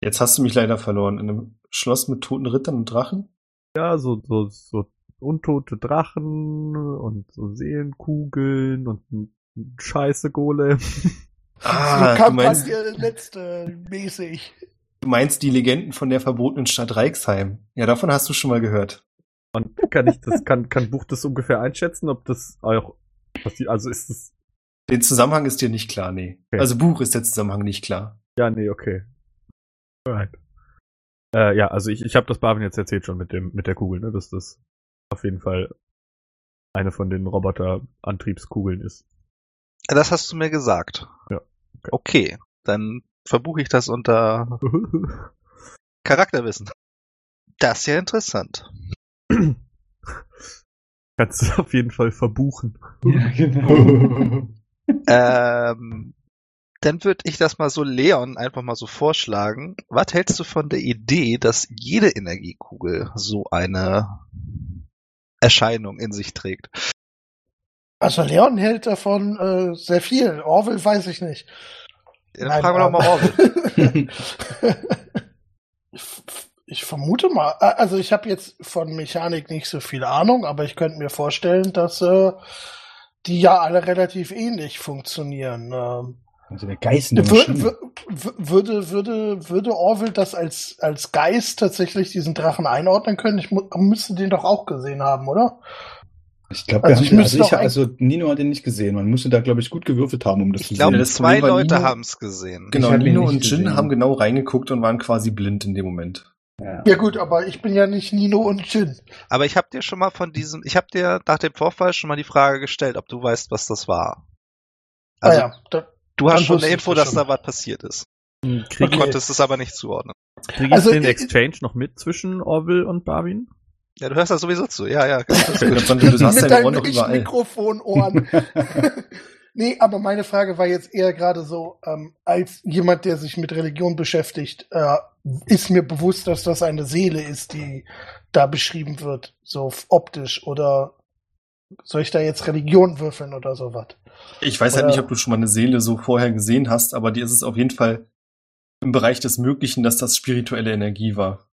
Jetzt hast du mich leider verloren. In einem Schloss mit toten Rittern und Drachen? Ja, so so so untote Drachen und so Seelenkugeln und Scheiße Golem. Ah, so du meinst, Kampagne letzte mäßig. Du meinst die Legenden von der verbotenen Stadt Reichsheim. Ja, davon hast du schon mal gehört. Und kann ich das, kann, kann Buch das ungefähr einschätzen, ob das auch passiert? Also ist es. Den Zusammenhang ist dir nicht klar, nee. Okay. Also Buch ist der Zusammenhang nicht klar. Ja, nee, okay. Alright. Äh, ja, also ich, ich habe das Barwin jetzt erzählt schon mit dem, mit der Kugel, ne, dass das auf jeden Fall eine von den Roboter-Antriebskugeln ist. Das hast du mir gesagt. Ja. Okay, dann verbuche ich das unter Charakterwissen. Das ist ja interessant. Kannst du auf jeden Fall verbuchen. Ja, genau. Ähm, dann würde ich das mal so Leon einfach mal so vorschlagen. Was hältst du von der Idee, dass jede Energiekugel so eine Erscheinung in sich trägt? Also Leon hält davon äh, sehr viel. Orwell weiß ich nicht. Dann fragen wir doch mal Orwell. ich, ich vermute mal, also ich habe jetzt von Mechanik nicht so viel Ahnung, aber ich könnte mir vorstellen, dass äh, die ja alle relativ ähnlich funktionieren. Ähm, Also der Geist in der wür- Maschine. wür- wür- würde, würde, würde Orwell das als, als Geist tatsächlich diesen Drachen einordnen können? Ich mu müsste den doch auch gesehen haben, oder? Ich glaube, Also also, ich also, ich, also Nino hat den nicht gesehen. Man musste da, glaube ich, gut gewürfelt haben, um das Ich zu glaube, sehen. das zwei Problem war, Leute haben es gesehen. Genau, ihn Nino und Jin gesehen. haben genau reingeguckt und waren quasi blind in dem Moment. Ja. Ja gut, aber ich bin ja nicht Nino und Jin. Aber ich habe dir schon mal von diesem, ich habe dir nach dem Vorfall schon mal die Frage gestellt, ob du weißt, was das war. Also ah ja, da, du hast schon eine ich Info, das dass schon. da was passiert ist. Kriege Du Okay. konntest es aber nicht zuordnen. krieg ich Also, den Exchange noch mit zwischen Orville und Barwin? Ja, du hörst das sowieso zu. Ja, ja. Ich glaub, Sandro, du hast mit deine deinen Ohren doch wirklich überall. Mikrofonohren. nee, aber meine Frage war jetzt eher gerade so, ähm, als jemand, der sich mit Religion beschäftigt, äh, ist mir bewusst, dass das eine Seele ist, die da beschrieben wird, so optisch, oder soll ich da jetzt Religion würfeln oder sowas? Ich weiß halt Oder- nicht, ob du schon mal eine Seele so vorher gesehen hast, aber dir ist es auf jeden Fall im Bereich des Möglichen, dass das spirituelle Energie war.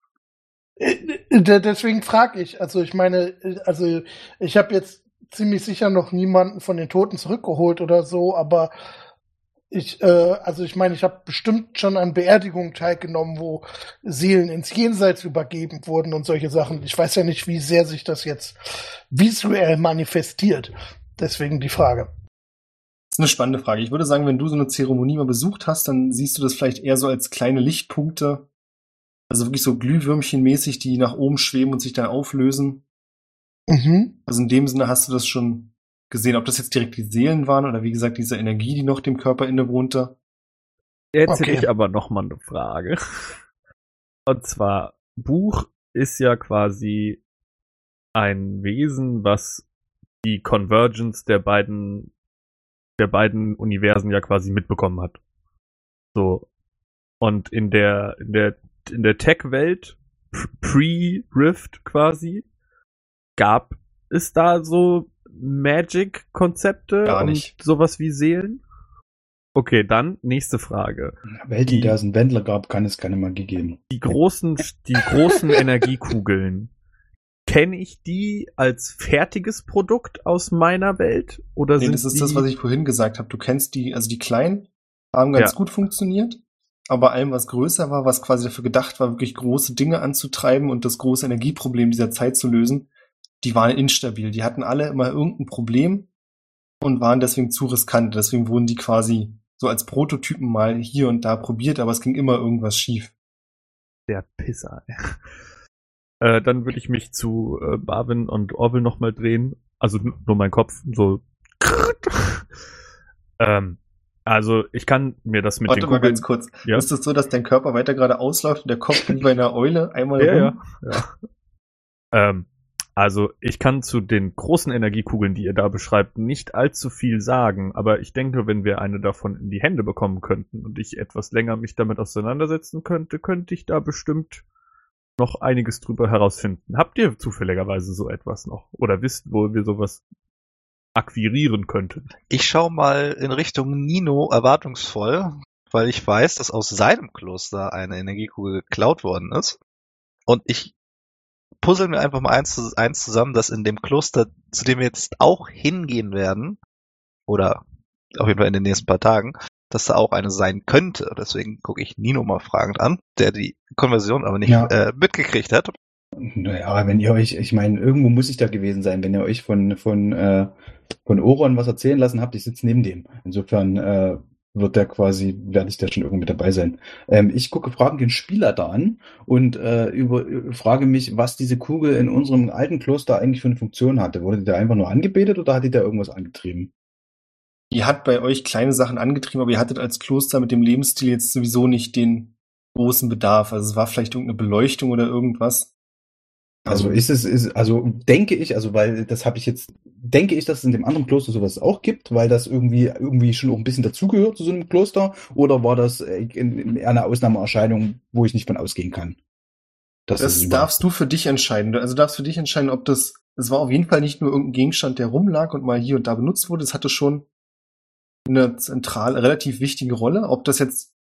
Äh, de- Deswegen frage ich, also ich meine, äh, also ich habe jetzt ziemlich sicher noch niemanden von den Toten zurückgeholt oder so, aber ich, äh, also ich meine, ich habe bestimmt schon an Beerdigungen teilgenommen, wo Seelen ins Jenseits übergeben wurden und solche Sachen. Ich weiß ja nicht, wie sehr sich das jetzt visuell manifestiert. Deswegen die Frage. Das ist eine spannende Frage. Ich würde sagen, wenn du so eine Zeremonie mal besucht hast, dann siehst du das vielleicht eher so als kleine Lichtpunkte. Also wirklich so Glühwürmchenmäßig, die nach oben schweben und sich dann auflösen. Mhm. Also in dem Sinne hast du das schon gesehen, ob das jetzt direkt die Seelen waren oder wie gesagt diese Energie, die noch dem Körper innewohnte. Jetzt Okay. hätte ich aber noch mal eine Frage. Und zwar, Buch ist ja quasi ein Wesen, was die Convergence der beiden, der beiden Universen ja quasi mitbekommen hat. So. Und in der, in der, in der Tech-Welt, pr- pre-Rift quasi, gab es da so Magic-Konzepte Gar und nicht. sowas wie Seelen? Okay, dann nächste Frage. Welt, in der es einen Wendler gab, kann es keine Magie geben. Die großen, die großen Energiekugeln. Kenne ich die als fertiges Produkt aus meiner Welt? Oder Nee, sind das ist die, das, was ich vorhin gesagt habe. Du kennst die, also die kleinen haben ganz Ja. gut funktioniert, aber allem, was größer war, was quasi dafür gedacht war, wirklich große Dinge anzutreiben und das große Energieproblem dieser Zeit zu lösen, die waren instabil. Die hatten alle immer irgendein Problem und waren deswegen zu riskant. Deswegen wurden die quasi so als Prototypen mal hier und da probiert, aber es ging immer irgendwas schief. der Pisser. Äh, dann würde ich mich zu äh, Barwin und Orville nochmal drehen. Also nur mein Kopf. So. ähm, also ich kann mir das mit Warte den mal Kugeln. ganz kurz. Ja? Ist es so, dass dein Körper weiter gerade ausläuft und der Kopf wie bei einer Eule einmal Ja, rum? ja, ja. Ähm, also ich kann zu den großen Energiekugeln, die ihr da beschreibt, nicht allzu viel sagen, aber ich denke, wenn wir eine davon in die Hände bekommen könnten und ich etwas länger mich damit auseinandersetzen könnte, könnte ich da bestimmt noch einiges drüber herausfinden. Habt ihr zufälligerweise so etwas noch? Oder wisst, wo wir sowas akquirieren könnten? Ich schaue mal in Richtung Nino erwartungsvoll, weil ich weiß, dass aus seinem Kloster eine Energiekugel geklaut worden ist. Und ich puzzle mir einfach mal eins, eins zusammen, dass in dem Kloster, zu dem wir jetzt auch hingehen werden, oder auf jeden Fall in den nächsten paar Tagen, dass da auch eine sein könnte. Deswegen gucke ich Nino mal fragend an, der die Konversion aber nicht Ja. äh, mitgekriegt hat. Naja, wenn ihr euch, ich meine, irgendwo muss ich da gewesen sein, wenn ihr euch von, von, äh, von Oron was erzählen lassen habt, ich sitze neben dem. Insofern äh, wird der quasi, werde ich da schon irgendwie dabei sein. Ähm, ich gucke fragend den Spieler da an und äh, über, äh, frage mich, was diese Kugel in unserem alten Kloster eigentlich für eine Funktion hatte. Wurde die da einfach nur angebetet oder hat die da irgendwas angetrieben? Ihr hat bei euch kleine Sachen angetrieben, aber ihr hattet als Kloster mit dem Lebensstil jetzt sowieso nicht den großen Bedarf. Also es war vielleicht irgendeine Beleuchtung oder irgendwas. Also ist es, ist, also denke ich, also weil das habe ich jetzt, denke ich, dass es in dem anderen Kloster sowas auch gibt, weil das irgendwie irgendwie schon auch ein bisschen dazugehört zu so einem Kloster, oder war das äh, eher eine Ausnahmeerscheinung, wo ich nicht von ausgehen kann? Das über- darfst du für dich entscheiden. Also darfst für dich entscheiden, ob das, es war auf jeden Fall nicht nur irgendein Gegenstand, der rumlag und mal hier und da benutzt wurde. Es hatte schon eine zentrale, relativ wichtige Rolle. Ob das jetzt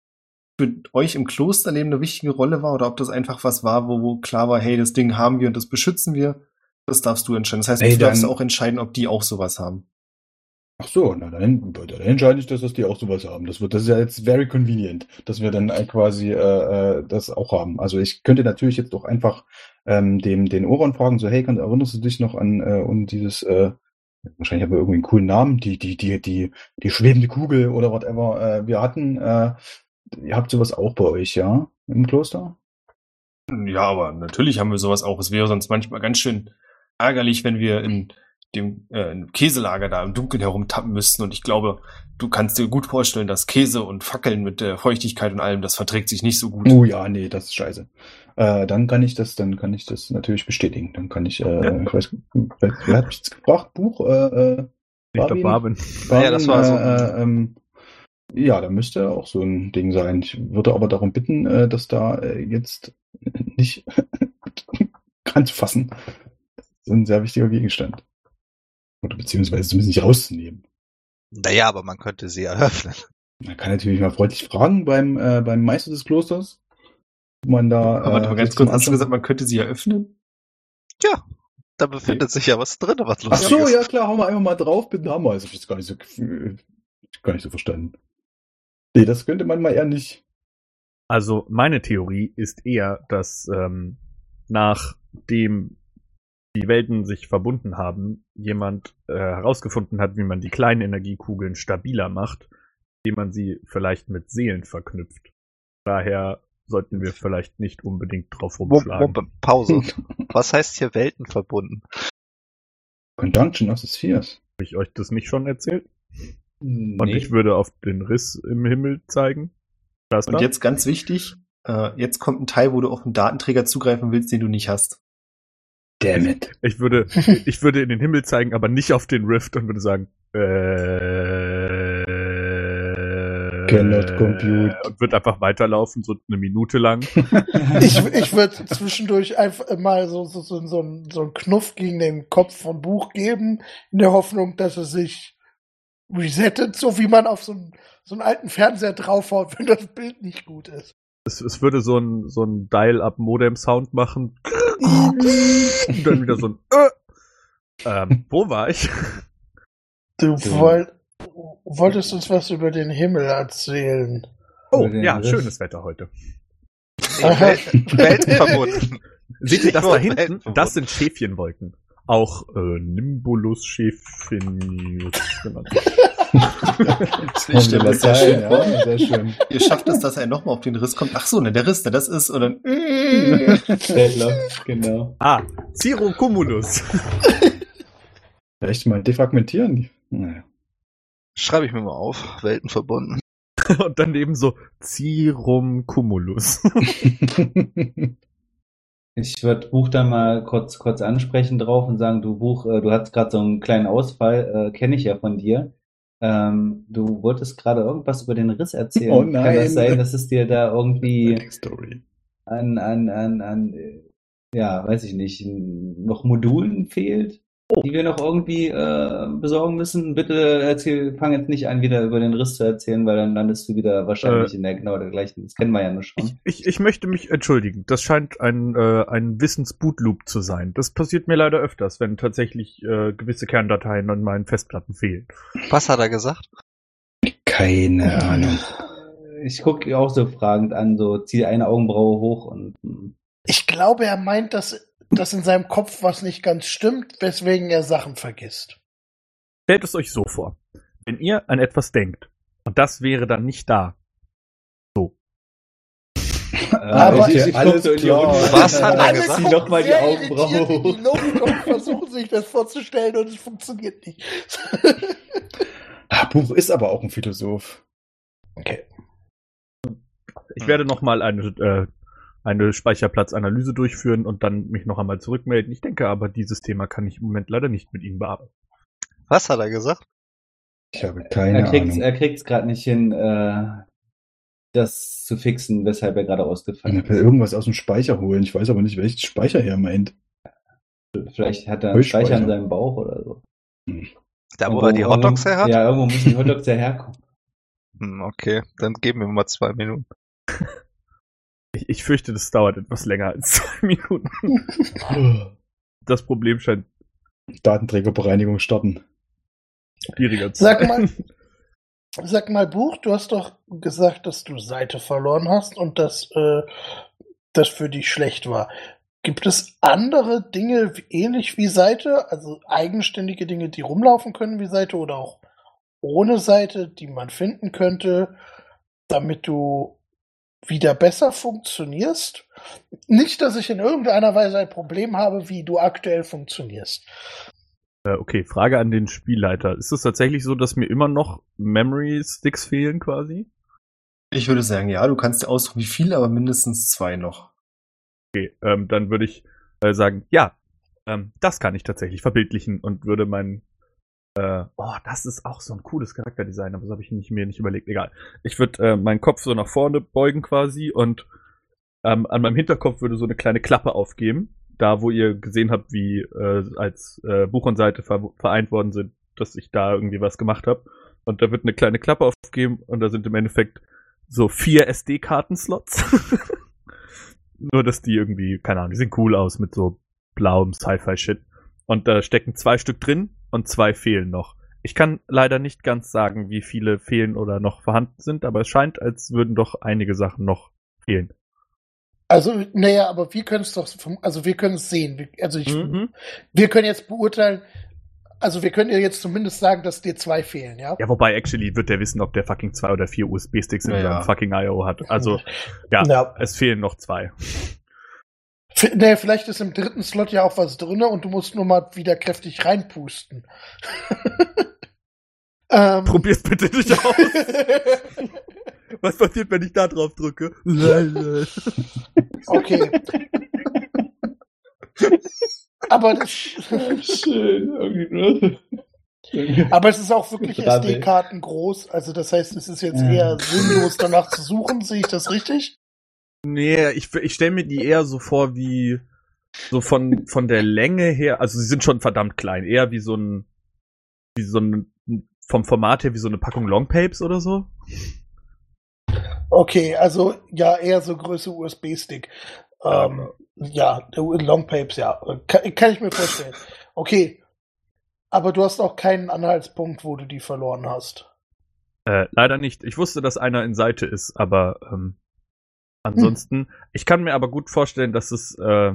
für euch im Klosterleben eine wichtige Rolle war oder ob das einfach was war, wo, wo klar war, hey, das Ding haben wir und das beschützen wir. Das darfst du entscheiden. Das heißt, Ey, du darfst auch entscheiden, ob die auch sowas haben. Ach so, na dann, dann entscheide ich, dass das die auch sowas haben. Das wird, das ist ja jetzt very convenient, dass wir dann quasi äh, äh, das auch haben. Also ich könnte natürlich jetzt auch einfach ähm, dem den Oron fragen, so hey, kann, erinnerst du dich noch an äh, und dieses äh, wahrscheinlich haben wir irgendwie einen coolen Namen, die die die die die schwebende Kugel oder whatever äh, wir hatten. Äh, ihr habt sowas auch bei euch, ja, im Kloster? Ja, aber natürlich haben wir sowas auch. Es wäre sonst manchmal ganz schön ärgerlich, wenn wir in dem äh, Käselager da im Dunkeln herumtappen müssten. Und ich glaube, du kannst dir gut vorstellen, dass Käse und Fackeln mit der Feuchtigkeit und allem, das verträgt sich nicht so gut. Oh ja, nee, das ist scheiße. Äh, dann kann ich das, dann kann ich das natürlich bestätigen. Dann kann ich, äh, Ja. ich weiß, wer, hat mich jetzt gefragt? Buch? Äh, äh, Ich glaube? Barwin. Ja, das war so Äh, äh, ähm, ja, da müsste auch so ein Ding sein. Ich würde aber darum bitten, äh, dass da äh, jetzt nicht anzufassen. Das ist ein sehr wichtiger Gegenstand. Oder beziehungsweise zumindest nicht rauszunehmen. Naja, aber man könnte sie eröffnen. Man kann natürlich mal freundlich fragen beim, äh, beim Meister des Klosters. Man da. aber äh, ganz kurz, hast du gesagt, man könnte sie eröffnen? Da befindet sich ja was drin, was Ach lustig so, ist. ja klar, hauen wir einfach mal drauf, bitte haben wir. Das hab ich jetzt gar nicht so, gar nicht so verstanden. Nee, das könnte man mal eher nicht. Also meine Theorie ist eher, dass ähm, nachdem die Welten sich verbunden haben, jemand äh, herausgefunden hat, wie man die kleinen Energiekugeln stabiler macht, indem man sie vielleicht mit Seelen verknüpft. Daher sollten wir vielleicht nicht unbedingt drauf rumschlagen. Moment, Pause. Was heißt hier Welten verbunden? Conjunction of the Spheres. Habe ich euch das nicht schon erzählt? Und Nee. ich würde auf den Riss im Himmel zeigen. Das Und da? jetzt ganz wichtig, äh, jetzt kommt ein Teil, wo du auf einen Datenträger zugreifen willst, den du nicht hast. Damn it. Ich würde, ich würde in den Himmel zeigen, aber nicht auf den Rift und würde sagen, äh, Cannot compute. Und würde einfach weiterlaufen, so eine Minute lang. Ich, ich würde zwischendurch einfach mal so, so, so, so, einen, so einen Knuff gegen den Kopf vom Buch geben, in der Hoffnung, dass es sich resettet, so wie man auf so einen, so einen alten Fernseher draufhaut, wenn das Bild nicht gut ist. Es, es würde so ein, so ein Dial-Up-Modem-Sound machen. Und dann wieder so ein, äh. ähm, wo war ich? Du woll, wolltest uns was über den Himmel erzählen. Oh, ja, Riss. schönes Wetter heute. Welten verbunden. Seht ihr das da hinten? Das sind Schäfchenwolken. Auch äh, Nimbulus Schäfinius genannt. Ich stelle mir sehr schön vor. ja, sehr schön. Ihr schafft es, dass er nochmal auf den Riss kommt. Ach so, ne, der Riss, ne, das ist, oder, Stelller, genau. Ah, Cirrocumulus. Vielleicht mal defragmentieren. Naja. Schreibe ich mir mal auf. Welten verbunden. Und daneben so Cirum Cumulus. Ich würde Buch dann mal kurz, kurz ansprechen drauf und sagen, du Buch, äh, du hattest gerade so einen kleinen Ausfall, äh, kenne ich ja von dir. Ähm, du wolltest gerade irgendwas über den Riss erzählen. Oh Kann nein. das sein, dass es dir da irgendwie an, an, an, an, ja, weiß ich nicht, noch Modulen fehlt, die wir noch irgendwie äh, besorgen müssen? Bitte erzähl, fang jetzt nicht an, wieder über den Riss zu erzählen, weil dann landest du wieder wahrscheinlich Äh. in der genau der gleichen. Das kennen wir ja nur schon. Ich, ich, ich möchte mich entschuldigen. Das scheint ein, äh, ein Wissensbootloop zu sein. Das passiert mir leider öfters, wenn tatsächlich äh, gewisse Kerndateien an meinen Festplatten fehlen. Was hat er gesagt? Keine Ahnung. Ich gucke auch so fragend an, so ziehe eine Augenbraue hoch und hm, Ich glaube, er meint, dass, dass in seinem Kopf was nicht ganz stimmt, weswegen er Sachen vergisst. Stellt es euch so vor. Wenn ihr an etwas denkt und das wäre dann nicht da. äh, Aber ich, ich- ich alles so in die klar. Was hat er gesagt? Noch mal die sehr Augenbraue irritiert in hoch. die Luft und versuchen sich das vorzustellen und es funktioniert nicht. Ah, Buch ist aber auch ein Philosoph. okay. Ich werde noch mal eine äh, eine Speicherplatzanalyse durchführen und dann mich noch einmal zurückmelden. Ich denke aber, dieses Thema kann ich im Moment leider nicht mit Ihnen bearbeiten. Was hat er gesagt? Ich habe keine Er kriegt's, Ahnung. er kriegt's gerade nicht hin, äh, das zu fixen, weshalb er gerade ausgefallen Er will irgendwas aus dem Speicher holen. Ich weiß aber nicht, welchen Speicher er meint. ist. Vielleicht hat er einen. Speicher in seinem Bauch oder so. Da, wo Irgendwo- er die Hotdogs her hat? Ja, irgendwo müssen die Hotdogs ja herkommen. Hm, okay, dann geben wir mal zwei Minuten. Ich, ich fürchte, das dauert etwas länger als zwei Minuten. Das Problem scheint Datenträgerbereinigung starten. schwieriger zu Sag sein. mal, sag mal, Buch, du hast doch gesagt, dass du Seite verloren hast und dass äh, das für dich schlecht war. Gibt es andere Dinge ähnlich wie Seite, also eigenständige Dinge, die rumlaufen können wie Seite oder auch ohne Seite, die man finden könnte, damit du wieder besser funktionierst? Nicht, dass ich in irgendeiner Weise ein Problem habe, wie du aktuell funktionierst. Äh, Okay, Frage an den Spielleiter. Ist es tatsächlich so, dass mir immer noch Memory Sticks fehlen quasi? Ich würde sagen, ja, du kannst dir aussuchen, wie viele, aber mindestens zwei noch. Okay, ähm, dann würde ich äh, sagen, ja, ähm, das kann ich tatsächlich verbildlichen und würde meinen äh, oh, das ist auch so ein cooles Charakterdesign, aber das habe ich nicht, mir nicht überlegt. Egal. Ich würde äh, meinen Kopf so nach vorne beugen quasi und ähm, an meinem Hinterkopf würde so eine kleine Klappe aufgeben. Da, wo ihr gesehen habt, wie äh, als äh, Buch und Seite ver vereint worden sind, dass ich da irgendwie was gemacht habe. Und da wird eine kleine Klappe aufgeben und da sind im Endeffekt so vier SD-Karten-Slots. Nur, dass die irgendwie, keine Ahnung, die sehen cool aus mit so blauem Sci-Fi-Shit. Und da stecken zwei Stück drin und zwei fehlen noch. Ich kann leider nicht ganz sagen, wie viele fehlen oder noch vorhanden sind, aber es scheint, als würden doch einige Sachen noch fehlen. Also, naja, aber wir können es doch, vom- also wir können es sehen. Wir- Also ich, Mhm. wir können jetzt beurteilen, also wir können ja jetzt zumindest sagen, dass dir zwei fehlen, ja? Ja, wobei, actually wird der wissen, ob der fucking zwei oder vier USB-Sticks in Ja, seinem fucking I.O. hat. Also, ja, Ja. es fehlen noch zwei. Nee, vielleicht ist im dritten Slot ja auch was drinne und du musst nur mal wieder kräftig reinpusten. ähm, Probier's bitte nicht aus. Was passiert, wenn ich da drauf drücke? okay. Aber, das, Schön. aber es ist auch wirklich. SD-Karten groß. Also das heißt, es ist jetzt eher sinnlos danach zu suchen. Sehe ich das richtig? Nee, ich, ich stelle mir die eher so vor wie so von, von der Länge her, also sie sind schon verdammt klein, eher wie so ein, wie so ein, vom Format her wie so eine Packung Longpapes oder so. Okay, also ja, eher so Größe USB-Stick. Ähm, ja, Longpapes, ja. Kann, kann ich mir vorstellen. Okay. Aber du hast auch keinen Anhaltspunkt, wo du die verloren hast. Äh, leider nicht. Ich wusste, dass einer in Seite ist, aber ähm, ansonsten, ich kann mir aber gut vorstellen, dass es, äh,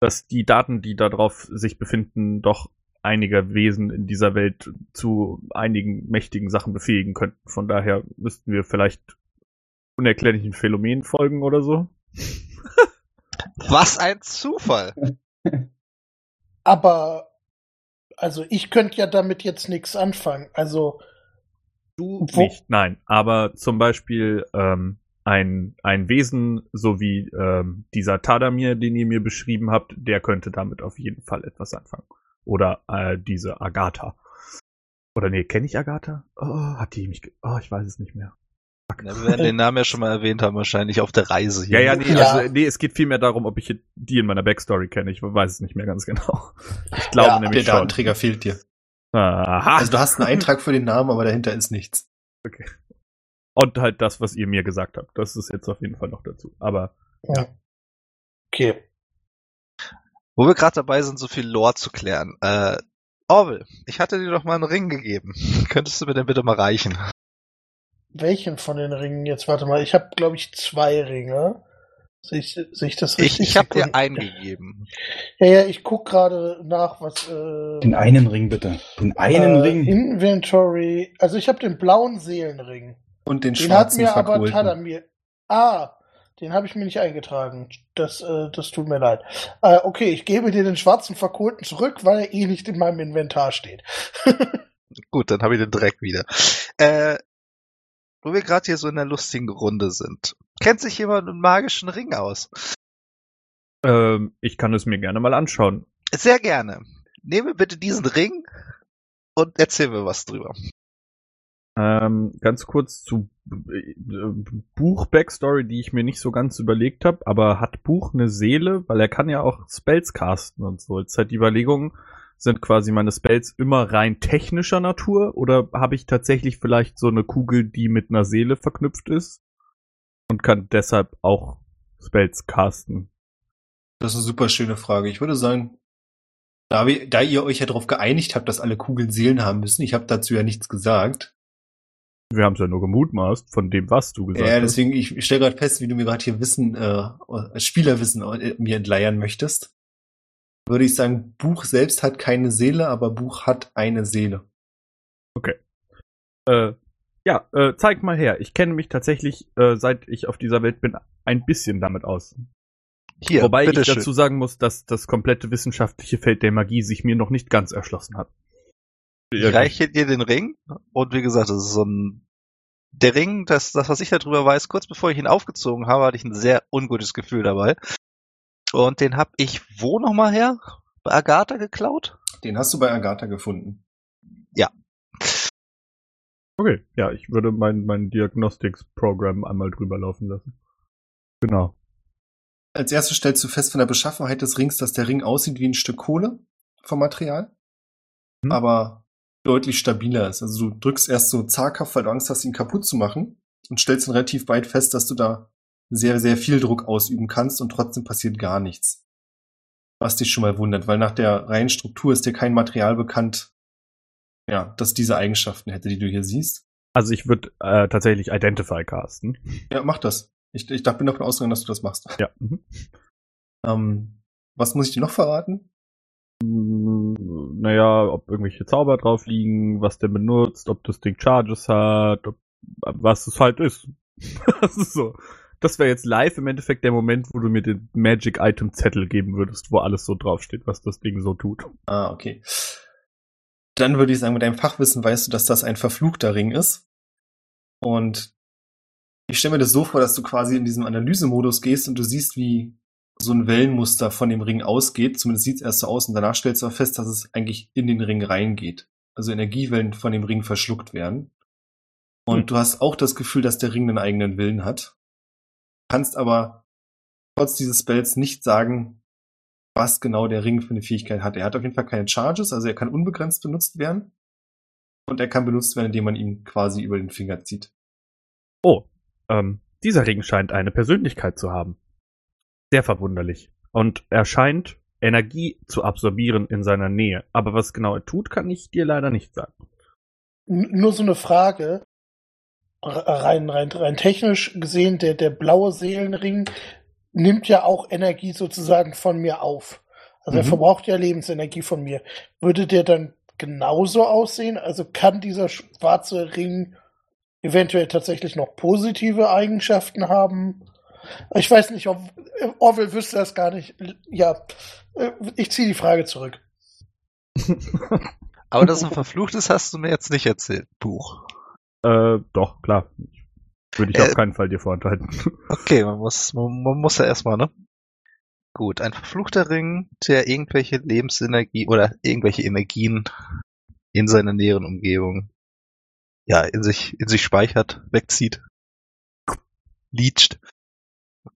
dass die Daten, die da drauf sich befinden, doch einige Wesen in dieser Welt zu einigen mächtigen Sachen befähigen könnten. Von daher müssten wir vielleicht unerklärlichen Phänomenen folgen oder so. Was ein Zufall. Aber, also ich könnte ja damit jetzt nichts anfangen. Also, Du Wo- nicht, nein. Aber zum Beispiel ähm, ein, ein Wesen, so wie ähm, dieser Tadamir, den ihr mir beschrieben habt, der könnte damit auf jeden Fall etwas anfangen. Oder äh, diese Agatha. Oder nee, kenne ich Agatha? Oh, hat die mich... ge- Oh, ich weiß es nicht mehr. Ja, wir werden den Namen ja schon mal erwähnt haben, wahrscheinlich auf der Reise Ja, hier. ja, nee, Ja. also nee, es geht vielmehr darum, ob ich die in meiner Backstory kenne. Ich weiß es nicht mehr ganz genau. Ich glaube Ja, Der nämlich schon. Datenträger fehlt dir. Aha. Also du hast einen Eintrag für den Namen, aber dahinter ist nichts. Und halt das, was ihr mir gesagt habt. Das ist jetzt auf jeden Fall noch dazu. Aber ja. Okay. Wo wir gerade dabei sind, so viel Lore zu klären. Äh, Orwell, ich hatte dir doch mal einen Ring gegeben. Könntest du mir den bitte mal reichen? Welchen von den Ringen jetzt? Warte mal, ich habe, glaube ich, zwei Ringe. Sehe ich, sehe ich das Ich, richtig? ich habe dir einen gegeben. Ja, ja, ich guck gerade nach, was. Äh, Den einen Ring bitte. Den einen äh, Ring. Inventory. Also ich habe den blauen Seelenring. Und den Den hat schwarzen mir aber verkohlten. Tadamir. Ah, den habe ich mir nicht eingetragen. Das, äh, das tut mir leid. Äh, okay, ich gebe dir den schwarzen verkohlten zurück, weil er eh nicht in meinem Inventar steht. Gut, dann habe ich den direkt wieder. Äh, wo wir gerade hier so in der lustigen Runde sind. Kennt sich jemand einen magischen Ring aus? Ähm, ich kann es mir gerne mal anschauen. Sehr gerne. Nehme bitte diesen Ring und erzähl mir was drüber. Ähm, ganz kurz zu äh, Buch-Backstory, die ich mir nicht so ganz überlegt habe, aber hat Buch eine Seele? Weil er kann ja auch Spells casten und so. Jetzt halt die Überlegung, sind quasi meine Spells immer rein technischer Natur oder habe ich tatsächlich vielleicht so eine Kugel, die mit einer Seele verknüpft ist und kann deshalb auch Spells casten? Das ist eine super schöne Frage. Ich würde sagen, da, wir, da ihr euch ja darauf geeinigt habt, dass alle Kugeln Seelen haben müssen, ich habe dazu ja nichts gesagt. Wir haben es ja nur gemutmaßt von dem, was du gesagt Ja, hast. deswegen, ich, ich stelle gerade fest, wie du mir gerade hier Wissen, äh, Spielerwissen äh, mir entleiern möchtest. Würde ich sagen, Buch selbst hat keine Seele, aber Buch hat eine Seele. Äh, ja, äh, zeig mal her. Ich kenne mich tatsächlich, äh, seit ich auf dieser Welt bin, ein bisschen damit aus. Hier, Wobei ich dazu sagen muss, dass das komplette wissenschaftliche Feld der Magie sich mir noch nicht ganz erschlossen hat. Ich reiche dir den Ring und wie gesagt, das ist so ein der Ring, das, das, was ich darüber weiß, kurz bevor ich ihn aufgezogen habe, hatte ich ein sehr ungutes Gefühl dabei. Und den habe ich wo nochmal her? Bei Agatha geklaut? Den hast du bei Agatha gefunden. Okay, ja, ich würde mein, mein Diagnostics-Programm einmal drüber laufen lassen. Genau. Als erstes stellst du fest von der Beschaffenheit des Rings, dass der Ring aussieht wie ein Stück Kohle vom Material, Hm. aber deutlich stabiler ist. Also du drückst erst so zaghaft, weil du Angst hast, ihn kaputt zu machen und stellst dann relativ bald fest, dass du da sehr, sehr viel Druck ausüben kannst und trotzdem passiert gar nichts. Was dich schon mal wundert, weil nach der reinen Struktur ist dir kein Material bekannt, ja, das diese Eigenschaften hätte, die du hier siehst. Also ich würde äh, tatsächlich Identify casten. Ja, mach das. Ich, ich bin davon ausgegangen, dass du das machst. Ja. Mhm. Ähm, was muss ich dir noch verraten? Naja, ob irgendwelche Zauber drauf liegen, was der benutzt, ob das Ding Charges hat, ob, was es halt ist. das ist so. Das wäre jetzt live im Endeffekt der Moment, wo du mir den Magic Item Zettel geben würdest, wo alles so draufsteht, was das Ding so tut. Ah, okay. Dann würde ich sagen, mit deinem Fachwissen weißt du, dass das ein verfluchter Ring ist. Und ich stelle mir das so vor, dass du quasi in diesem Analysemodus gehst und du siehst, wie so ein Wellenmuster von dem Ring ausgeht. Zumindest sieht es erst so aus und danach stellst du auch fest, dass es eigentlich in den Ring reingeht. Also Energiewellen von dem Ring verschluckt werden. Und Hm. du hast auch das Gefühl, dass der Ring einen eigenen Willen hat. Kannst aber trotz dieses Spells nicht sagen, was genau der Ring für eine Fähigkeit hat. Er hat auf jeden Fall keine Charges, also er kann unbegrenzt benutzt werden. Und er kann benutzt werden, indem man ihn quasi über den Finger zieht. Oh, ähm, dieser Ring scheint eine Persönlichkeit zu haben. Sehr verwunderlich. Und er scheint Energie zu absorbieren in seiner Nähe. Aber was genau er tut, kann ich dir leider nicht sagen. N nur so eine Frage. Rein, rein, rein technisch gesehen, der, der blaue Seelenring nimmt ja auch Energie sozusagen von mir auf. Also er Mhm. verbraucht ja Lebensenergie von mir. Würde der dann genauso aussehen? Also kann dieser schwarze Ring eventuell tatsächlich noch positive Eigenschaften haben? Ich weiß nicht, ob Orwell wüsste das gar nicht. Ja, äh, ich ziehe die Frage zurück. Aber dass er verflucht ist, hast du mir jetzt nicht erzählt, Buch. Äh, doch, klar. Würde ich Äh, auf keinen Fall dir vorenthalten. Okay, man muss, man, man muss ja erstmal, ne? Gut, ein verfluchter Ring, der irgendwelche Lebensenergie oder irgendwelche Energien in seiner näheren Umgebung ja, in sich, in sich speichert, wegzieht, leacht.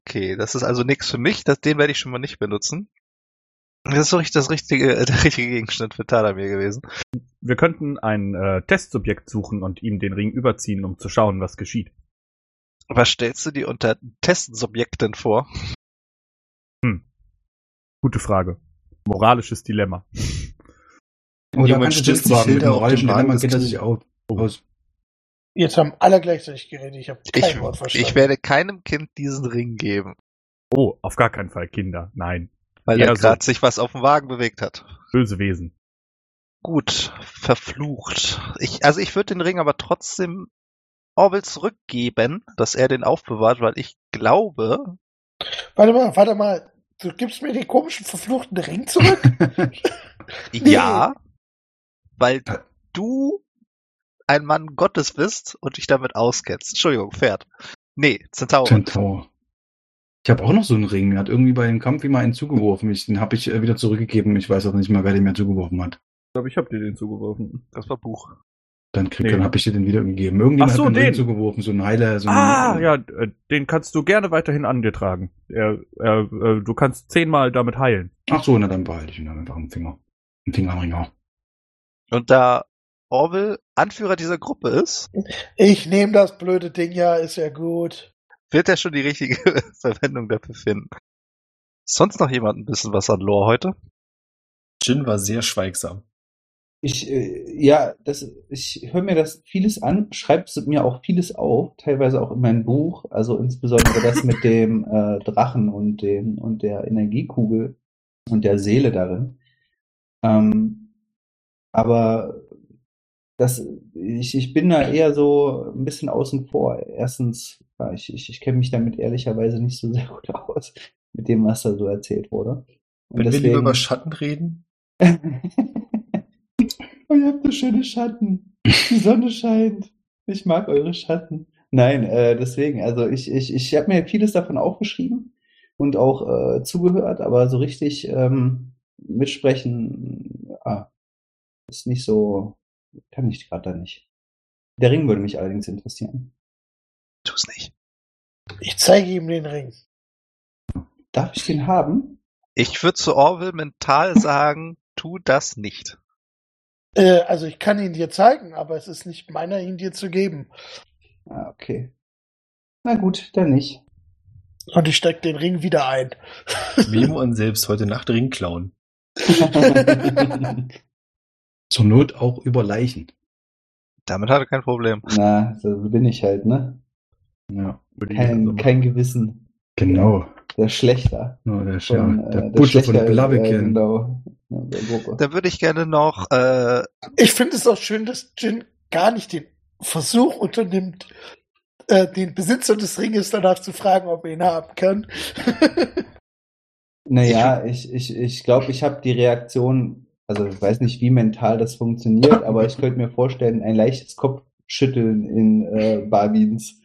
Okay, das ist also nichts für mich, das, den werde ich schon mal nicht benutzen. Das ist so richtig das richtige, der richtige Gegenstand für Tadamir gewesen. Wir könnten ein äh, Testsubjekt suchen und ihm den Ring überziehen, um zu schauen, was geschieht. Was stellst du dir unter Testsubjekten vor? Gute Frage. Moralisches Dilemma. Da Jemand kannst du stößt die sagen, mit Schilder dem auf Dilemma Wagen geht das sich auch aus. Jetzt haben alle gleichzeitig geredet. Ich habe kein Ich, Wort verstanden. ich werde keinem Kind diesen Ring geben, Oh, auf gar keinen Fall Kinder. Nein. weil Ja, da so. gerade sich was auf dem Wagen bewegt hat. Böse Wesen. Gut, verflucht. Ich, also ich würde den Ring aber trotzdem Orwell zurückgeben, dass er den aufbewahrt, weil ich glaube, Warte mal, warte mal. Du gibst mir den komischen verfluchten Ring zurück? Nee. ja, weil du ein Mann Gottes bist und dich damit auskennst. Entschuldigung, Pferd. Nee, Zentaur. Centaur. Ich habe auch noch so einen Ring. Mir hat irgendwie bei dem Kampf immer einen zugeworfen. Ich, den habe ich äh, wieder zurückgegeben. Ich weiß auch nicht mehr, wer den mir zugeworfen hat. Ich glaube, ich habe dir den zugeworfen. Das war Buch. Dann, krieg, Nee. dann habe ich dir den wieder gegeben. Irgendjemand Ach so, hat mir einen Ring den. zugeworfen, so ein Heiler. So Ah, ja, äh, den kannst du gerne weiterhin an dir tragen. Er, er, äh, du kannst zehnmal damit heilen. Ach so, na dann behalte ich ihn dann einfach im Finger. Im Fingerringer. Und da Orwell Anführer dieser Gruppe ist, Ich nehme das blöde Ding ja, ist ja gut. wird er schon die richtige Verwendung dafür finden. Sonst noch jemand ein bisschen was an Lore heute? Jin war sehr schweigsam. Ich, äh, ja, das, ich höre mir das vieles an, schreibe mir auch vieles auf, teilweise auch in mein Buch, also insbesondere das mit dem äh, Drachen und dem und der Energiekugel und der Seele darin. Ähm, aber das, ich, ich bin da eher so ein bisschen außen vor. Erstens, ja, ich, ich, ich kenne mich damit ehrlicherweise nicht so sehr gut aus, mit dem, was da so erzählt wurde. Und Wenn wir lieber über Schatten reden, Oh, ihr habt so schöne Schatten. Die Sonne scheint. Ich mag eure Schatten. Nein, äh, deswegen, also ich, ich, ich habe mir vieles davon aufgeschrieben und auch äh, zugehört, aber so richtig ähm, mitsprechen ah, ist nicht so, kann ich gerade da nicht. Der Ring würde mich allerdings interessieren. Tu's nicht. Ich zeige ihm den Ring. Darf ich den haben? Ich würde zu Orwell mental sagen, tu das nicht. Äh, also ich kann ihn dir zeigen, aber es ist nicht meiner, ihn dir zu geben. Ah, okay. Na gut, dann nicht. Und ich steck den Ring wieder ein. Memo an selbst heute Nacht Ring klauen. Zur Not auch über Leichen. Damit hat er kein Problem. Na, so bin ich halt, ne? Ja, ich Kein, also kein Gewissen. genau. Der Schlechter. Ja, der, Von, ja, der äh, Butcher von Schlechter, äh, Blaviken. genau, ja. Da würde ich gerne noch, äh, Ich finde es auch schön, dass Jin gar nicht den Versuch unternimmt, äh, den Besitzer des Ringes danach zu fragen, ob er ihn haben kann. Naja, ich, ich, ich glaube, ich habe die Reaktion, also ich weiß nicht, wie mental das funktioniert, aber ich könnte mir vorstellen, ein leichtes Kopfschütteln in äh, Barwins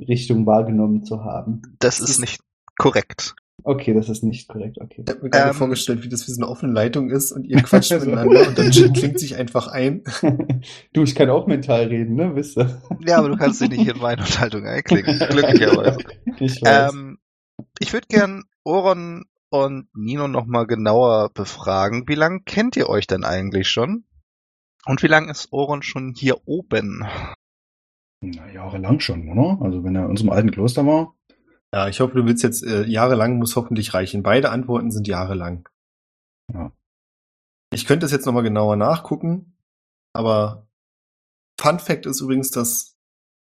Richtung wahrgenommen zu haben. das ist nicht korrekt. Okay, das ist nicht korrekt, okay. Ich habe mir gerade Ähm. vorgestellt, wie das wie so eine offene Leitung ist und ihr quatscht miteinander und dann klingt sich einfach ein. du, ich kann auch mental reden, ne? Wisst ihr? Ja, aber du kannst dich nicht in meine Unterhaltung einklicken. Glücklicherweise. Ich weiß. Ähm, ich würde gern Oron und Nino nochmal genauer befragen. Wie lange kennt ihr euch denn eigentlich schon? Und wie lange ist Oron schon hier oben? Na, jahrelang schon, oder? Also wenn er in unserem alten Kloster war. Ja, ich hoffe, du willst jetzt äh, jahrelang, muss hoffentlich reichen. Beide Antworten sind jahrelang. Ja. Ich könnte es jetzt nochmal genauer nachgucken, aber Fun Fact ist übrigens, dass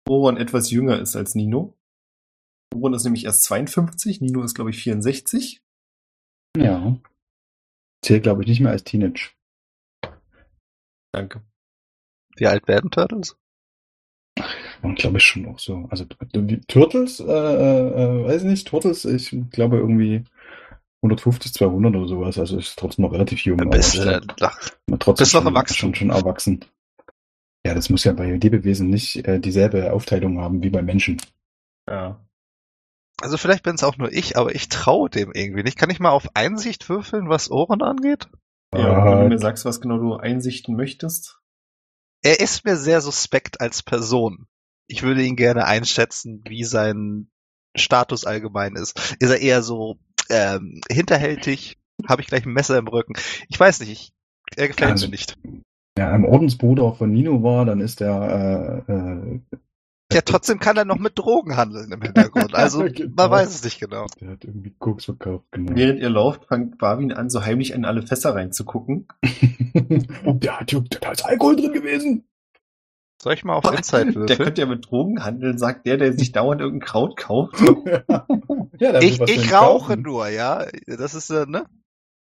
Oron etwas jünger ist als Nino. Oron ist nämlich erst 52, Nino ist, glaube ich, 64. Ja. Zählt, glaube ich, nicht mehr als Teenage. Danke. Wie alt werden Turtles? Und glaube ich schon auch so. Also Turtles, äh, äh, weiß ich nicht, Turtles, ich glaube irgendwie 150, 200 oder sowas. Also ist trotzdem noch relativ jung. aber Bist, ist äh, trotzdem bist noch schon, erwachsen. Schon, schon erwachsen. Ja, das muss ja bei Lebewesen nicht äh, dieselbe Aufteilung haben wie bei Menschen. Ja. Also vielleicht bin es auch nur ich, aber ich traue dem irgendwie nicht. Kann ich mal auf Einsicht würfeln, was Oron angeht? Ja, wenn du mir sagst, was genau du einsichten möchtest. Er ist mir sehr suspekt als Person. Ich würde ihn gerne einschätzen, wie sein Status allgemein ist. Ist er eher so ähm, hinterhältig? Habe ich gleich ein Messer im Rücken? Ich weiß nicht. Ich, er gefällt Also- mir nicht. ja, ein Ordensbruder von Nino war, dann ist der äh, äh, Ja, trotzdem kann er noch mit Drogen handeln im Hintergrund. Also Genau. man weiß es nicht genau. der hat irgendwie Koks verkauft, genau. Während ihr lauft, fängt Barwin an, so heimlich in alle Fässer reinzugucken. der hat da ist Alkohol drin gewesen. Soll ich mal auf Insight Der würfeln? könnte ja mit Drogen handeln, sagt der, der sich dauernd irgendein Kraut kauft. ja, der Ich, ich rauche kaufen. nur, ja. Das ist, äh, ne?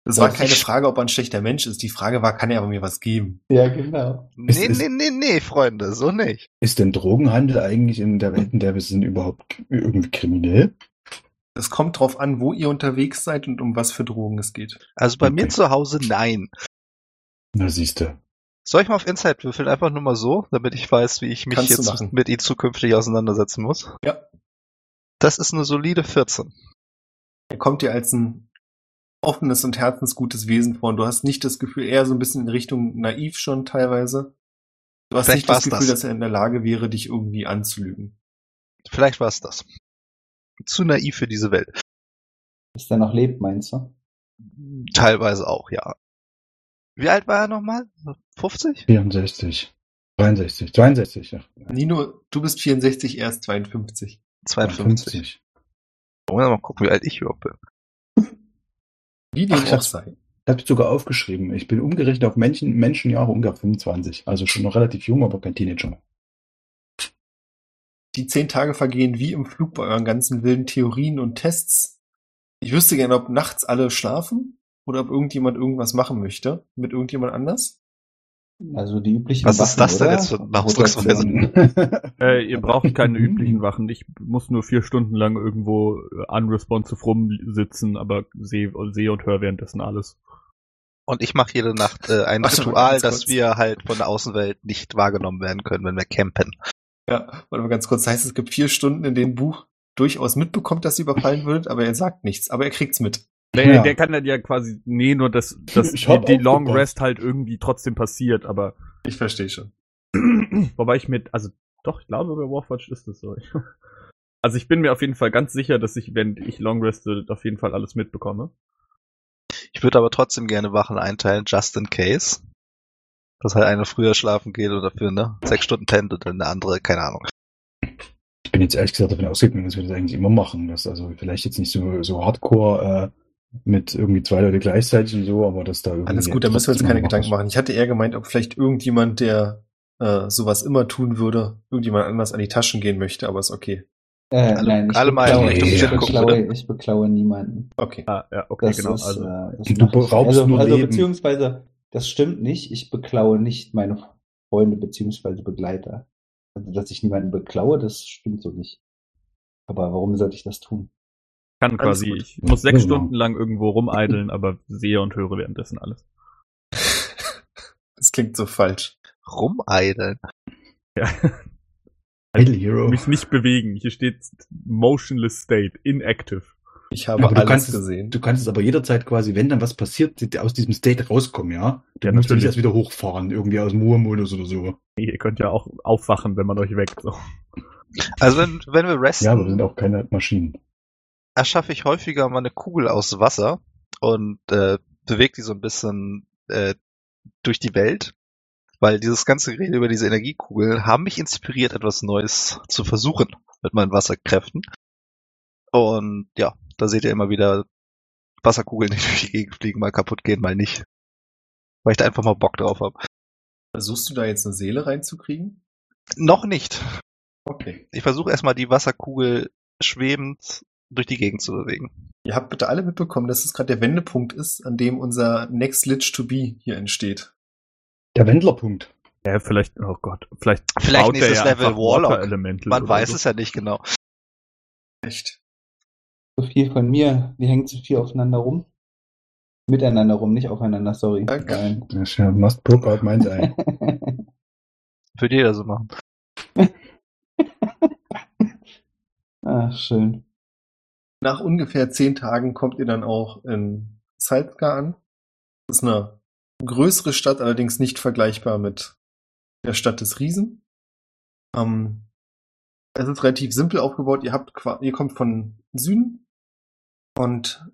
Das war keine Frage, ob er ein schlechter Mensch ist. Die Frage war, kann er aber mir was geben? Ja, genau. Ist- Nee, ist- nee, nee, nee, Freunde, so nicht. Ist denn Drogenhandel eigentlich in der Welt, in der wir sind, überhaupt irgendwie kriminell? Es kommt drauf an, wo ihr unterwegs seid und um was für Drogen es geht. Also bei mir Okay. zu Hause nein. Na, siehste. Soll ich mal auf Insight würfeln? Einfach nur mal so, damit ich weiß, wie ich mich Kannst jetzt mit ihm zukünftig auseinandersetzen muss. Ja. Das ist eine solide 14. Er kommt dir als ein offenes und herzensgutes Wesen vor und du hast nicht das Gefühl, eher so ein bisschen in Richtung naiv schon teilweise. Du hast Vielleicht nicht das Gefühl, das. dass er in der Lage wäre, dich irgendwie anzulügen. Vielleicht war es das. Zu naiv für diese Welt. Bis er noch lebt, meinst du? Teilweise auch, ja. Wie alt war er nochmal? 50? 64. 63. 62, ja. Nino, du bist 64, er ist 52. 52. Wollen wir mal gucken, wie alt ich überhaupt bin. Wie dem Ach, ich auch sei. Ich habe sogar aufgeschrieben. Ich bin umgerechnet auf Menschen, Menschenjahre ungefähr 25. Also schon noch relativ jung, aber kein Teenager. Die zehn Tage vergehen wie im Flug bei euren ganzen wilden Theorien und Tests. Ich wüsste gerne, ob nachts alle schlafen oder ob irgendjemand irgendwas machen möchte mit irgendjemand anders. Also die üblichen Was ist das denn oder? jetzt für eine Ausdrucksweise? Äh, ihr braucht keine üblichen Wachen. Ich muss nur vier Stunden lang irgendwo äh, unresponsive rumsitzen, aber sehe seh und höre währenddessen alles. Und ich mache jede Nacht äh, ein Warte mal Ritual, dass kurz. wir halt von der Außenwelt nicht wahrgenommen werden können, wenn wir campen. Ja, warte mal ganz kurz. Das heißt, es gibt vier Stunden, in denen Buch durchaus mitbekommt, dass ihr überfallen würdet, aber er sagt nichts. Aber er kriegt's mit. Der, Ja. der kann dann ja quasi, nee, nur dass, dass Ich die, die Long aufgepasst. Rest halt irgendwie trotzdem passiert, aber Ich verstehe schon. wobei ich mit, also doch, ich glaube bei Warforged ist das so. Also ich bin mir auf jeden Fall ganz sicher, dass ich, wenn ich Long reste, auf jeden Fall alles mitbekomme. Ich würde aber trotzdem gerne Wachen einteilen, just in case. Dass halt einer früher schlafen geht und dafür, ne, sechs Stunden pennt und dann der andere, keine Ahnung. Ich bin jetzt ehrlich gesagt davon ausgegangen, dass wir das eigentlich immer machen. Dass also vielleicht jetzt nicht so, so hardcore äh, mit irgendwie zwei Leute gleichzeitig und so, aber dass da irgendwie. Alles gut, da müssen wir uns keine noch Gedanken machen. Ich hatte eher gemeint, ob vielleicht irgendjemand, der äh, sowas immer tun würde, irgendjemand anders an die Taschen gehen möchte, aber ist okay. Äh, Alle- nein, ich alle mal beklaue, ich, beklaue, ich beklaue niemanden. Okay. Ah, ja, okay, Das genau. ist, also, äh, das Du ich. beraubst also, nur also Leben. beziehungsweise, das stimmt nicht. Ich beklaue nicht meine Freunde beziehungsweise Begleiter. Also, dass ich niemanden beklaue, das stimmt so nicht. Aber warum sollte ich das tun? Kann alles quasi, gut. ich muss sechs Genau. Stunden lang irgendwo rumeideln, aber sehe und höre währenddessen alles. Das klingt so falsch. Rumeideln. Ja. Idle Hero. Mich nicht bewegen. Hier steht motionless state, inactive. Ich habe Aber du alles kannst, es, gesehen. du kannst es aber jederzeit quasi, wenn dann was passiert, die- aus diesem State rauskommen, ja? Du Ja, musst du natürlich. nicht erst wieder hochfahren, irgendwie aus dem Ruhemodus oder so. Ihr könnt ja auch aufwachen, wenn man euch weckt. So. Also wenn, wenn wir resten, Ja, aber wir sind auch keine Maschinen. Erschaffe ich häufiger mal eine Kugel aus Wasser und äh, bewege die so ein bisschen äh, durch die Welt. Weil dieses ganze Gerede über diese Energiekugeln haben mich inspiriert, etwas Neues zu versuchen mit meinen Wasserkräften. Und ja, da seht ihr immer wieder Wasserkugeln, die durch die Gegend fliegen, mal kaputt gehen, mal nicht. Weil ich da einfach mal Bock drauf habe. Versuchst du da jetzt eine Seele reinzukriegen? Noch nicht. Okay. Ich versuche erstmal die Wasserkugel schwebend durch die Gegend zu bewegen. Ihr habt bitte alle mitbekommen, dass es gerade der Wendepunkt ist, an dem unser Next Lich to Be hier entsteht. Der Wendlerpunkt. Ja, vielleicht, oh Gott, vielleicht, Vielleicht nächstes ja Level Warlock. Elemental Man weiß so. es ja nicht genau. Echt? So viel von mir. Wir hängen zu viel aufeinander rum. Miteinander rum, nicht aufeinander, sorry. Danke. Nein. Das ist ja must poke out meins ein. Würde jeder so machen. Ach, schön. Nach ungefähr zehn Tagen kommt ihr dann auch in Salzgar an. Das ist eine größere Stadt, allerdings nicht vergleichbar mit der Stadt des Riesen. Ähm, es ist relativ simpel aufgebaut. Ihr habt, ihr kommt von Süden und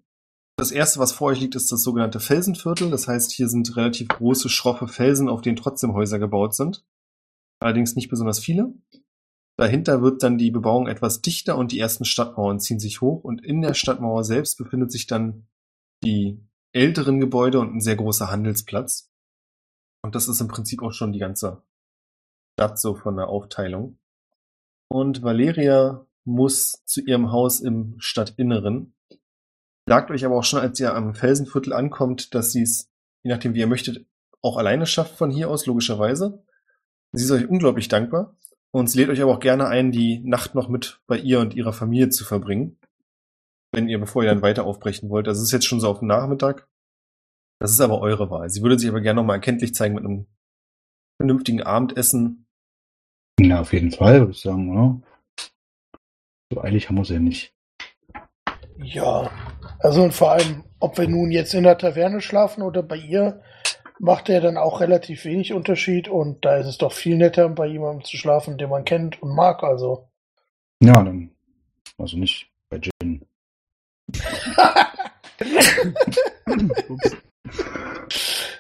das erste, was vor euch liegt, ist das sogenannte Felsenviertel. Das heißt, hier sind relativ große, schroffe Felsen, auf denen trotzdem Häuser gebaut sind. Allerdings nicht besonders viele. Dahinter wird dann die Bebauung etwas dichter und die ersten Stadtmauern ziehen sich hoch und in der Stadtmauer selbst befindet sich dann die älteren Gebäude und ein sehr großer Handelsplatz. Und das ist im Prinzip auch schon die ganze Stadt so von der Aufteilung. Und Valeria muss zu ihrem Haus im Stadtinneren. Sagt euch aber auch schon, als ihr am Felsenviertel ankommt, dass sie es, je nachdem wie ihr möchtet, auch alleine schafft von hier aus, logischerweise. Sie ist euch unglaublich dankbar. Und sie lädt euch aber auch gerne ein, die Nacht noch mit bei ihr und ihrer Familie zu verbringen. Wenn ihr, bevor ihr dann weiter aufbrechen wollt. Das ist jetzt schon so auf den Nachmittag. Das ist aber eure Wahl. Sie würde sich aber gerne nochmal erkenntlich zeigen mit einem vernünftigen Abendessen. Na, auf jeden Fall, würde ich sagen, oder? So eilig haben wir sie ja nicht. Ja, also und vor allem, ob wir nun jetzt in der Taverne schlafen oder bei ihr, macht ja dann auch relativ wenig Unterschied und da ist es doch viel netter, bei jemandem zu schlafen, den man kennt und mag, also. Ja, dann, also nicht bei Jin.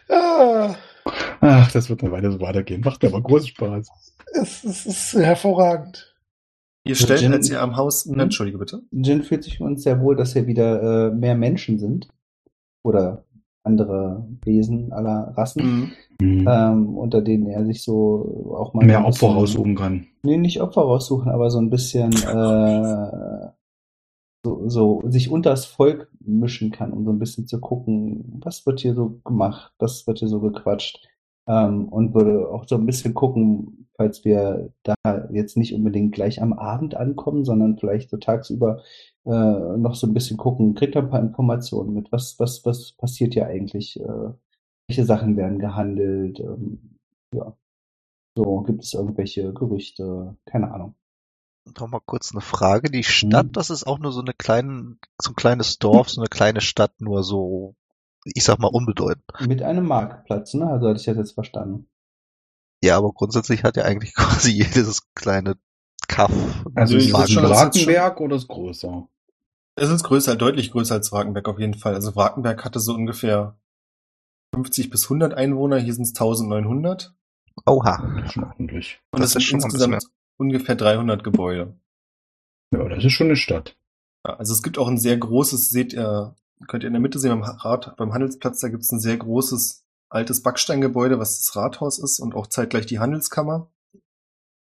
ah, Ach, das wird eine Weile so weitergehen. Macht aber großen Spaß. es, es ist hervorragend. Ihr stellt, Jin- als ihr am Haus, Hm? entschuldige bitte. Jin fühlt sich für uns sehr wohl, dass hier wieder äh, mehr Menschen sind. Oder andere Wesen aller Rassen, Mhm. ähm, unter denen er sich so auch mal Mehr Opfer bisschen- raussuchen kann. Nee, nicht Opfer raussuchen, aber so ein bisschen äh, so, so sich unters Volk mischen kann, um so ein bisschen zu gucken, was wird hier so gemacht, was wird hier so gequatscht. Ähm, und würde auch so ein bisschen gucken, falls wir da jetzt nicht unbedingt gleich am Abend ankommen, sondern vielleicht so tagsüber äh, noch so ein bisschen gucken, kriegt ein paar Informationen mit, was, was, was passiert hier eigentlich, äh, welche Sachen werden gehandelt, ähm, ja. So, gibt es irgendwelche Gerüchte? Keine Ahnung. Noch mal kurz eine Frage. Die Stadt, Hm. das ist auch nur so eine kleine, so ein kleines Dorf, so eine kleine Stadt, nur so, ich sag mal, unbedeutend. Mit einem Marktplatz, ne? Also hatte ich das jetzt verstanden. Ja, aber grundsätzlich hat ja eigentlich quasi jedes kleine Kaff. Also Nö, ist das würd schon- das Rakenberg oder ist größer? Es ist größer, deutlich größer als Wrakenberg auf jeden Fall. Also Wrakenberg hatte so ungefähr 50 bis 100 Einwohner, hier sind es 1900. Oha. Das ist schon ordentlich. Und Das es sind ist bisschen insgesamt ungefähr 300 Gebäude. Ja, das ist schon eine Stadt. Also es gibt auch ein sehr großes, seht ihr, könnt ihr in der Mitte sehen, beim Rad, beim Handelsplatz, da gibt es ein sehr großes altes Backsteingebäude, was das Rathaus ist und auch zeitgleich die Handelskammer.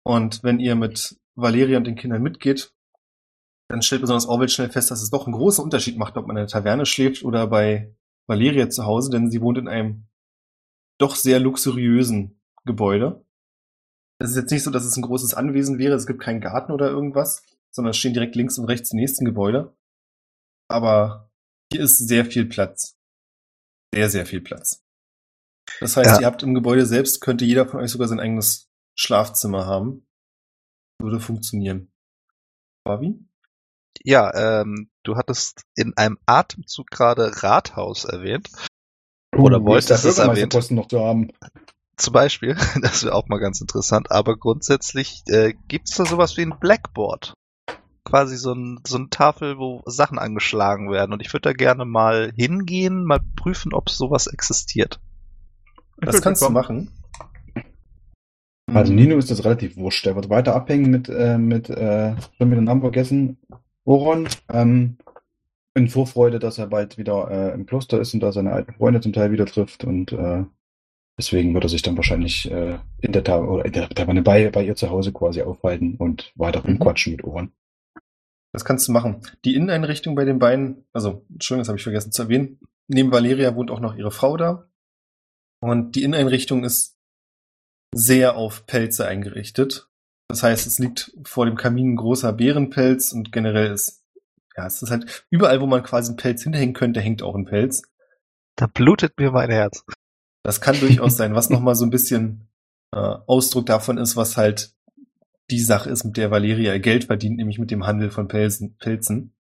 Und wenn ihr mit Valeria und den Kindern mitgeht, dann stellt besonders Orwell schnell fest, dass es doch einen großen Unterschied macht, ob man in der Taverne schläft oder bei Valeria zu Hause, denn sie wohnt in einem doch sehr luxuriösen Gebäude. Es ist jetzt nicht so, dass es ein großes Anwesen wäre, es gibt keinen Garten oder irgendwas, sondern es stehen direkt links und rechts die nächsten Gebäude. Aber hier ist sehr viel Platz. Sehr, sehr viel Platz. Das heißt, Ja. ihr habt im Gebäude selbst, könnte jeder von euch sogar sein eigenes Schlafzimmer haben. Würde funktionieren. Barbie? Ja, ähm, du hattest in einem Atemzug gerade Rathaus erwähnt. Oder Uh, wolltest ist der es erwähnt? Noch zu haben. Zum Beispiel. Das wäre auch mal ganz interessant. Aber grundsätzlich äh, gibt's da sowas wie ein Blackboard. Quasi so, ein, so eine Tafel, wo Sachen angeschlagen werden. Und ich würde da gerne mal hingehen, mal prüfen, ob sowas existiert. Das kannst du machen. Also Mhm. Nino ist das relativ wurscht. Der wird weiter abhängen mit, äh, mit, äh, schon wieder den Namen vergessen, Oron, ähm, in Vorfreude, dass er bald wieder äh, im Kloster ist und da seine alten Freunde zum Teil wieder trifft und äh, deswegen wird er sich dann wahrscheinlich äh, in der Taverne oder in der Taverne bei, bei ihr zu Hause quasi aufhalten und weiter Mhm. rumquatschen mit Oron. Das kannst du machen. Die Inneneinrichtung bei den beiden, also, Entschuldigung, das habe ich vergessen zu erwähnen. Neben Valeria wohnt auch noch ihre Frau da. Und die Inneneinrichtung ist sehr auf Pelze eingerichtet. Das heißt, es liegt vor dem Kamin ein großer Bärenpelz und generell ist, ja, es ist halt überall, wo man quasi einen Pelz hinterhängen könnte, hängt auch ein Pelz. Da blutet mir mein Herz. Das kann durchaus sein, was nochmal so ein bisschen äh, Ausdruck davon ist, was halt die Sache ist, mit der Valeria ihr Geld verdient, nämlich mit dem Handel von Pelzen. Pelzen.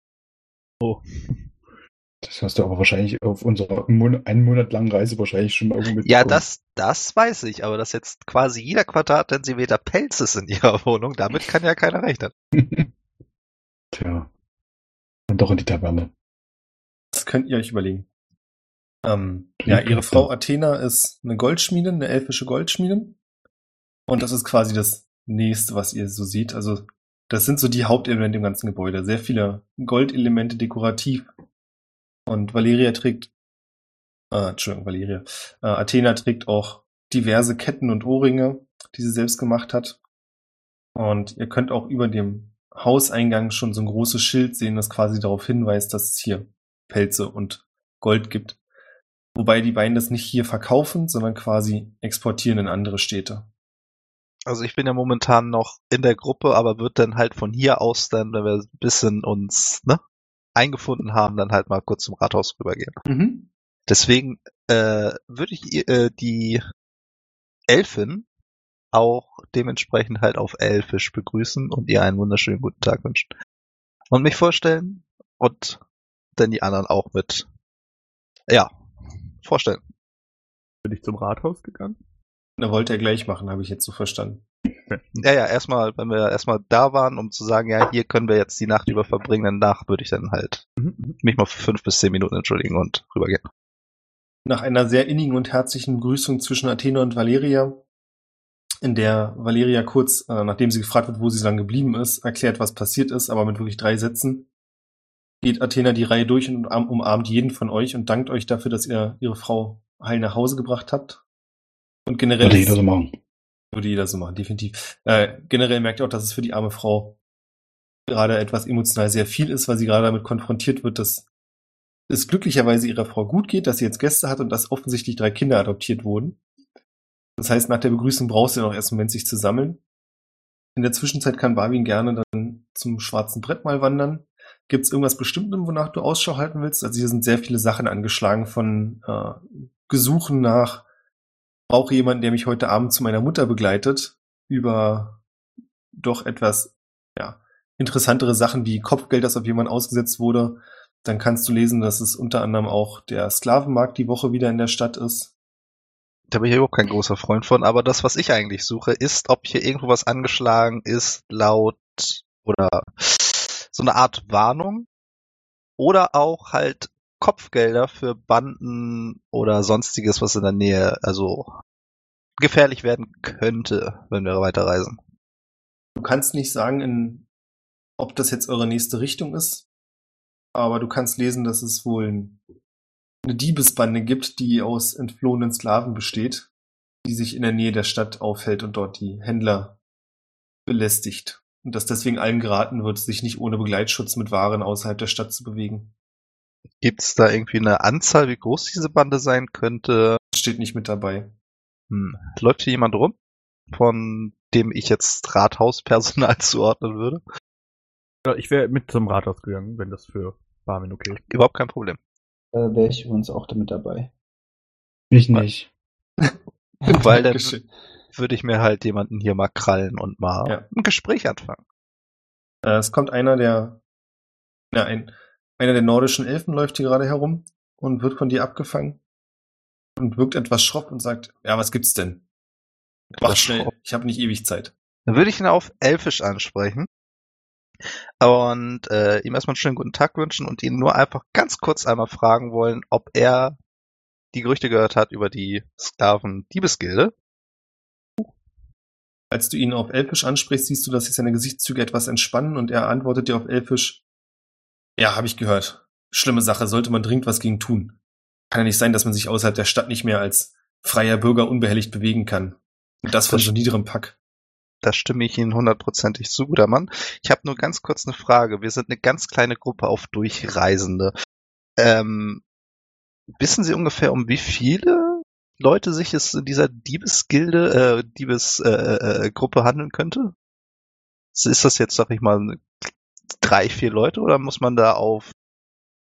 Das hast du aber wahrscheinlich auf unserer Mon einen Monat langen Reise wahrscheinlich schon mal irgendwo Ja, das, das weiß ich, aber dass jetzt quasi jeder Quadratzentimeter Pelz ist in ihrer Wohnung, damit kann ja keiner rechnen. Tja. Und doch in die Taverne. Das könnt ihr euch überlegen. Ähm, ja, ihre Frau. Athena ist eine Goldschmiedin, eine elfische Goldschmiedin. Und das ist quasi das nächste, was ihr so seht. Also, das sind so die Hauptelemente im ganzen Gebäude. Sehr viele Goldelemente dekorativ. Und Valeria trägt, äh, Entschuldigung, Valeria, äh, Athena trägt auch diverse Ketten und Ohrringe, die sie selbst gemacht hat. Und ihr könnt auch über dem Hauseingang schon so ein großes Schild sehen, das quasi darauf hinweist, dass es hier Pelze und Gold gibt. Wobei die beiden das nicht hier verkaufen, sondern quasi exportieren in andere Städte. Also ich bin ja momentan noch in der Gruppe, aber wird dann halt von hier aus dann, wenn wir ein bisschen uns ne, eingefunden haben, dann halt mal kurz zum Rathaus rübergehen. Mhm. Deswegen äh, würde ich ihr- äh, die Elfin auch dementsprechend halt auf Elfisch begrüßen und ihr einen wunderschönen guten Tag wünschen. Und mich vorstellen und dann die anderen auch mit, ja, vorstellen. Bin ich zum Rathaus gegangen? Da wollte er gleich machen, habe ich jetzt so verstanden. Ja, ja, erstmal, wenn wir erstmal da waren, um zu sagen, ja, hier können wir jetzt die Nacht über verbringen, danach würde ich dann halt Mhm. mich mal für fünf bis zehn Minuten entschuldigen und rübergehen. Nach einer sehr innigen und herzlichen Begrüßung zwischen Athena und Valeria, in der Valeria kurz, äh, nachdem sie gefragt wird, wo sie so lange geblieben ist, erklärt, was passiert ist, aber mit wirklich drei Sätzen, geht Athena die Reihe durch und umarm- umarmt jeden von euch und dankt euch dafür, dass ihr ihre Frau heil nach Hause gebracht habt. Und generell ist- so machen. Würde jeder so machen, definitiv. Äh, generell merkt ihr auch, dass es für die arme Frau gerade etwas emotional sehr viel ist, weil sie gerade damit konfrontiert wird, dass es glücklicherweise ihrer Frau gut geht, dass sie jetzt Gäste hat und dass offensichtlich drei Kinder adoptiert wurden. Das heißt, nach der Begrüßung brauchst du noch erst einen Moment, sich zu sammeln. In der Zwischenzeit kann Barwin gerne dann zum schwarzen Brett mal wandern. Gibt es irgendwas Bestimmtes, wonach du Ausschau halten willst? Also hier sind sehr viele Sachen angeschlagen von äh, Gesuchen nach brauche jemanden, der mich heute Abend zu meiner Mutter begleitet, über doch etwas, ja, interessantere Sachen wie Kopfgeld, das auf jemanden ausgesetzt wurde. Dann kannst du lesen, dass es unter anderem auch der Sklavenmarkt die Woche wieder in der Stadt ist. Da bin ich überhaupt kein großer Freund von, aber das, was ich eigentlich suche, ist, ob hier irgendwo was angeschlagen ist, laut oder so eine Art Warnung oder auch halt Kopfgelder für Banden oder sonstiges, was in der Nähe, also gefährlich werden könnte, wenn wir weiterreisen. Du kannst nicht sagen, in, ob das jetzt eure nächste Richtung ist, aber du kannst lesen, dass es wohl ein, eine Diebesbande gibt, die aus entflohenen Sklaven besteht, die sich in der Nähe der Stadt aufhält und dort die Händler belästigt. Und dass deswegen allen geraten wird, sich nicht ohne Begleitschutz mit Waren außerhalb der Stadt zu bewegen. Gibt es da irgendwie eine Anzahl, wie groß diese Bande sein könnte? Das steht nicht mit dabei. Hm. Läuft hier jemand rum, von dem ich jetzt Rathauspersonal zuordnen würde? Ja, ich wäre mit zum Rathaus gegangen, wenn das für Barmin okay ist. Überhaupt kein Problem. Äh, Wäre ich übrigens auch damit dabei. Ich nicht. Weil dann würde ich mir halt jemanden hier mal krallen und mal Ja. ein Gespräch anfangen. Äh, es kommt einer der, ja, ein, einer der nordischen Elfen läuft hier gerade herum und wird von dir abgefangen und wirkt etwas schroff und sagt, ja, was gibt's denn? Mach schnell, ich habe nicht ewig Zeit. Dann würde ich ihn auf Elfisch ansprechen und äh, ihm erstmal einen schönen guten Tag wünschen und ihn nur einfach ganz kurz einmal fragen wollen, ob er die Gerüchte gehört hat über die Sklaven-Diebesgilde. Als du ihn auf Elfisch ansprichst, siehst du, dass sich seine Gesichtszüge etwas entspannen und er antwortet dir auf Elfisch, ja, habe ich gehört. Schlimme Sache, sollte man dringend was gegen tun. Kann ja nicht sein, dass man sich außerhalb der Stadt nicht mehr als freier Bürger unbehelligt bewegen kann. Und das von Das so niederem Pack. Da stimme ich Ihnen hundertprozentig zu, guter Mann. Ich habe nur ganz kurz eine Frage. Wir sind eine ganz kleine Gruppe auf Durchreisende. Ähm, wissen Sie ungefähr, um wie viele Leute sich es in dieser Diebesgilde, äh, Diebesgruppe äh, Gruppe handeln könnte? Ist das jetzt, sag ich mal, drei, vier Leute oder muss man da auf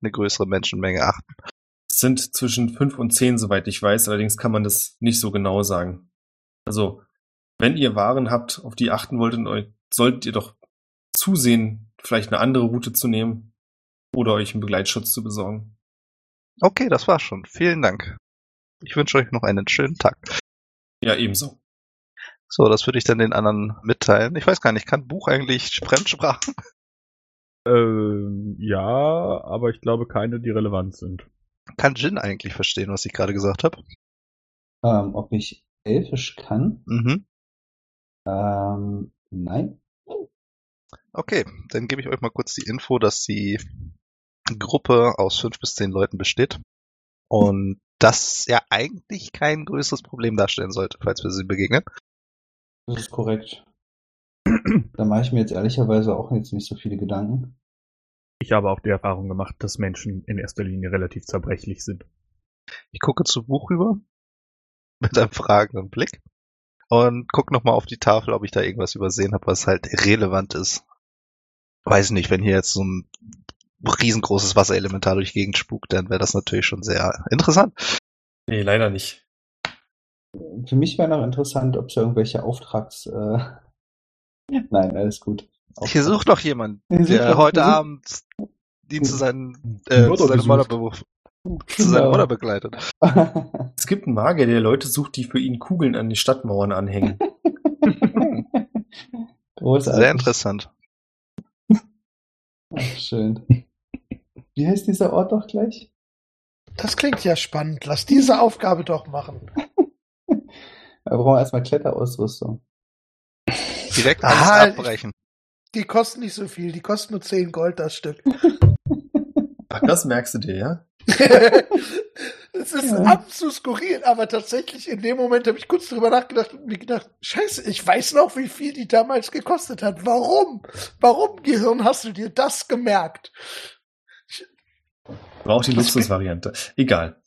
eine größere Menschenmenge achten? Es sind zwischen fünf und zehn, soweit ich weiß. Allerdings kann man das nicht so genau sagen. Also, wenn ihr Waren habt, auf die ihr achten wolltet, euch- solltet ihr doch zusehen, vielleicht eine andere Route zu nehmen oder euch einen Begleitschutz zu besorgen. Okay, das war's schon. Vielen Dank. Ich wünsche euch noch einen schönen Tag. Ja, ebenso. So, das würde ich dann den anderen mitteilen. Ich weiß gar nicht, kann Buch eigentlich Fremdsprachen? Ähm, ja, aber ich glaube keine, die relevant sind. Kann Jin eigentlich verstehen, was ich gerade gesagt habe? Ähm, ob ich Elfisch kann? Mhm. Ähm, nein. Okay, dann gebe ich euch mal kurz die Info, dass die Gruppe aus fünf bis zehn Leuten besteht. Und das ja eigentlich kein größeres Problem darstellen sollte, falls wir sie begegnen. Das ist korrekt. Da mache ich mir jetzt ehrlicherweise auch jetzt nicht so viele Gedanken. Ich habe auch die Erfahrung gemacht, dass Menschen in erster Linie relativ zerbrechlich sind. Ich gucke zu Buch rüber mit einem fragenden Blick und gucke nochmal auf die Tafel, ob ich da irgendwas übersehen habe, was halt relevant ist. Weiß nicht, wenn hier jetzt so ein riesengroßes Wasserelementar durch die Gegend spukt, dann wäre das natürlich schon sehr interessant. Nee, leider nicht. Für mich wäre noch interessant, ob es irgendwelche Auftrags. Äh... Nein, alles gut. Hier sucht doch jemand, der heute Abend ihn zu seinen, äh, Mörder zu seinem. Mörderberuf, zu seiner Genau. Mutter begleitet. Es gibt einen Magier, der Leute sucht, die für ihn Kugeln an die Stadtmauern anhängen. Großartig. Sehr interessant. Ach, schön. Wie heißt dieser Ort doch gleich? Das klingt ja spannend. Lass diese Aufgabe doch machen. Da brauchen wir erstmal Kletterausrüstung. Direkt alles ich- abbrechen. Die kosten nicht so viel, die kosten nur 10 Gold das Stück. Ach, das merkst du dir, ja? Es ist Ja. ab zu skurril, aber tatsächlich in dem Moment habe ich kurz drüber nachgedacht und mir gedacht, scheiße, ich weiß noch, wie viel die damals gekostet hat. Warum? Warum, Gehirn, hast du dir das gemerkt? Braucht die Luxusvariante. Egal.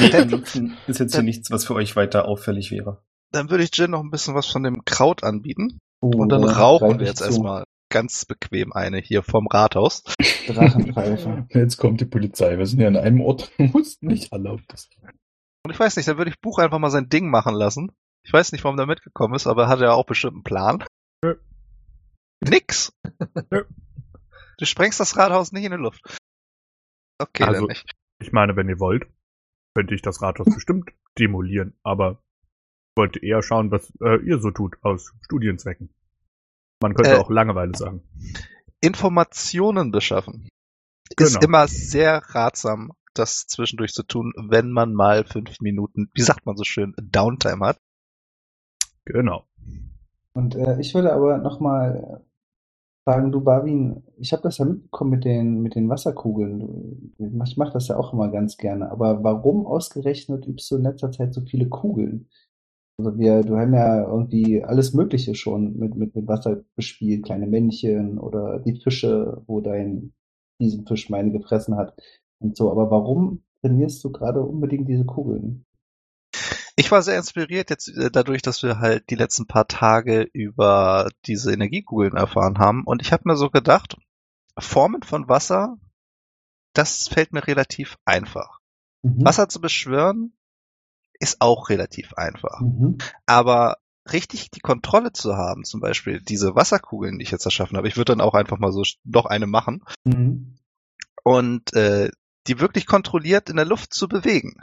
Nee, ansonsten ist jetzt hier nichts, was für euch weiter auffällig wäre. Dann würde ich Jin noch ein bisschen was von dem Kraut anbieten. Oh, Und dann da rauchen wir jetzt erstmal ganz bequem eine hier vom Rathaus. Drachenpfeife. Jetzt kommt die Polizei. Wir sind ja an einem Ort, wo es nicht erlaubt ist. Und ich weiß nicht, dann würde ich Buch einfach mal sein Ding machen lassen. Ich weiß nicht, warum der mitgekommen ist, aber er hat ja auch bestimmt einen Plan. Nö. Nix. Nö. Du sprengst das Rathaus nicht in die Luft. Okay, Also- dann nicht. Ich meine, wenn ihr wollt, könnte ich das Rathaus bestimmt demolieren, aber ich wollte eher schauen, was äh, ihr so tut aus Studienzwecken. Man könnte Äh, auch Langeweile sagen. Informationen beschaffen. Ist Genau. immer sehr ratsam, das zwischendurch zu tun, wenn man mal fünf Minuten, wie sagt man so schön, Downtime hat. Genau. Und äh, ich würde aber nochmal fragen, du Barwin, ich habe das ja mitbekommen mit den, mit den Wasserkugeln. Ich mache das ja auch immer ganz gerne. Aber warum ausgerechnet übst du in letzter Zeit so viele Kugeln? Also wir, du haben ja irgendwie alles Mögliche schon mit, mit, mit Wasser bespielt, kleine Männchen oder die Fische, wo dein Riesenfisch meine gefressen hat und so. Aber warum trainierst du gerade unbedingt diese Kugeln? Ich war sehr inspiriert jetzt äh, dadurch, dass wir halt die letzten paar Tage über diese Energiekugeln erfahren haben. Und ich habe mir so gedacht, Formen von Wasser, das fällt mir relativ einfach. Mhm. Wasser zu beschwören ist auch relativ einfach. Mhm. Aber richtig die Kontrolle zu haben, zum Beispiel diese Wasserkugeln, die ich jetzt erschaffen habe, ich würde dann auch einfach mal so noch eine machen Mhm. und äh, die wirklich kontrolliert in der Luft zu bewegen,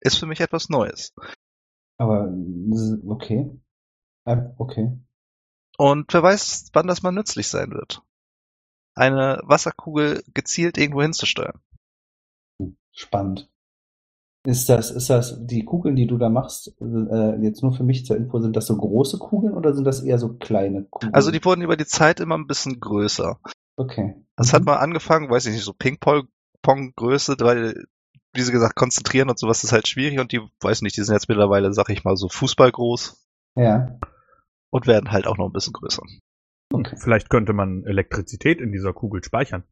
ist für mich etwas Neues. Aber okay. Äh, Okay. Und wer weiß, wann das mal nützlich sein wird. Eine Wasserkugel gezielt irgendwo hinzusteuern. Spannend. Ist das, ist das, die Kugeln, die du da machst, äh, jetzt nur für mich zur Info, sind das so große Kugeln oder sind das eher so kleine Kugeln? Also die wurden über die Zeit immer ein bisschen größer. Okay. Das Mhm. hat mal angefangen, weiß ich nicht, so Ping-Pong-Größe, weil, wie sie gesagt, konzentrieren und sowas ist halt schwierig und die, weiß nicht, die sind jetzt mittlerweile, sag ich mal, so fußballgroß Ja. und werden halt auch noch ein bisschen größer. Okay. Vielleicht könnte man Elektrizität in dieser Kugel speichern.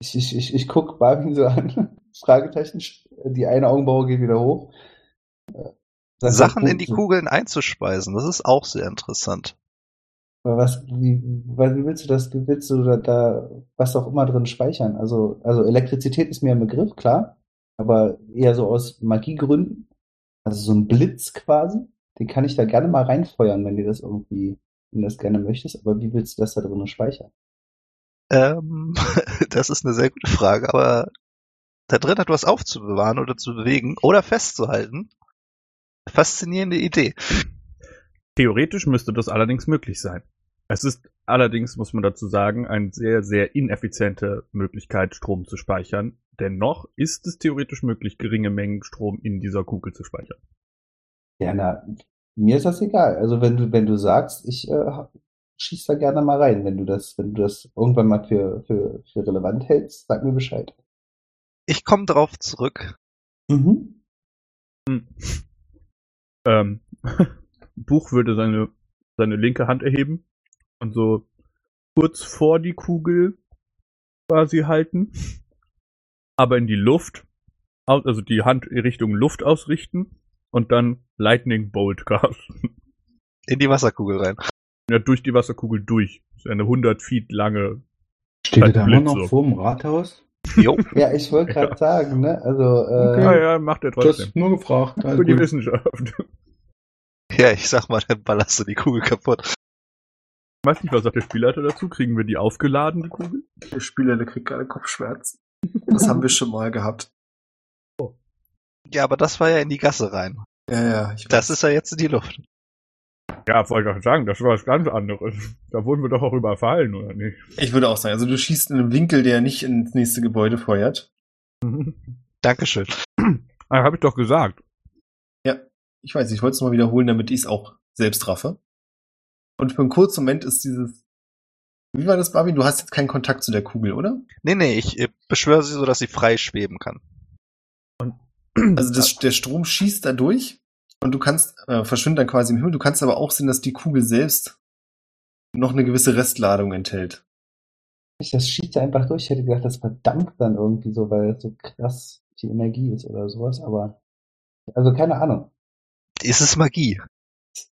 Ich, ich, ich, ich guck Barwin so an. Fragezeichen. Die eine Augenbraue geht wieder hoch. Äh, sag Sachen mal, in die Kugeln einzuspeisen, das ist auch sehr interessant. Was, wie, wie willst du das, wie willst du da, da was auch immer drin speichern? Also, also Elektrizität ist mir ein Begriff, klar, aber eher so aus Magiegründen. Also so ein Blitz quasi, den kann ich da gerne mal reinfeuern, wenn dir das irgendwie, wenn du das gerne möchtest, aber wie willst du das da drin speichern? Ähm, das ist eine sehr gute Frage, aber da drin etwas aufzubewahren oder zu bewegen oder festzuhalten, faszinierende Idee. Theoretisch müsste das allerdings möglich sein. Es ist allerdings, muss man dazu sagen, eine sehr, sehr ineffiziente Möglichkeit, Strom zu speichern. Dennoch ist es theoretisch möglich, geringe Mengen Strom in dieser Kugel zu speichern. Ja, na, mir ist das egal. Also wenn du, wenn du sagst, ich äh, schieß da gerne mal rein, wenn du das, wenn du das irgendwann mal für, für, für relevant hältst, sag mir Bescheid. Ich komme drauf zurück. Mhm. Hm. Ähm, Buch würde seine, seine linke Hand erheben und so kurz vor die Kugel quasi halten, aber in die Luft, also die Hand in Richtung Luft ausrichten und dann Lightning Bolt casten. In die Wasserkugel rein. Ja, durch die Wasserkugel durch. Das ist eine 100 Feet lange. Steht er da immer noch vor dem Rathaus? Jo. Ja, ich wollte gerade Ja. sagen, ne? Also, äh, Ja, ja, macht er trotzdem. Das nur gefragt. Für die gut. Wissenschaft. Ja, ich sag mal, dann ballerst du die Kugel kaputt. Ich weiß nicht, was sagt der Spielleiter dazu? Kriegen wir die aufgeladen, die Kugel? Der Spieler, der kriegt gerade Kopfschmerzen. Das haben wir schon mal gehabt. Ja, aber das war ja in die Gasse rein. Ja, ja, ich Das ist ja jetzt in die Luft. Ja, wollte ich doch sagen, das war was ganz anderes. Da wurden wir doch auch überfallen, oder nicht? Ich würde auch sagen, also du schießt in einem Winkel, der nicht ins nächste Gebäude feuert. Dankeschön. Ah, hab ich doch gesagt. Ja, ich weiß, ich wollte es mal wiederholen, damit ich es auch selbst raffe. Und für einen kurzen Moment ist dieses. Wie war das, Barbie? Du hast jetzt keinen Kontakt zu der Kugel, oder? Nee, nee, ich beschwöre sie so, dass sie frei schweben kann. Also das, der Strom schießt da durch und du kannst, äh, verschwindet dann quasi im Himmel. Du kannst aber auch sehen, dass die Kugel selbst noch eine gewisse Restladung enthält. Das schießt einfach durch. Ich hätte gedacht, das verdampft dann irgendwie so, weil es so krass die Energie ist oder sowas, aber also keine Ahnung. Ist es Magie?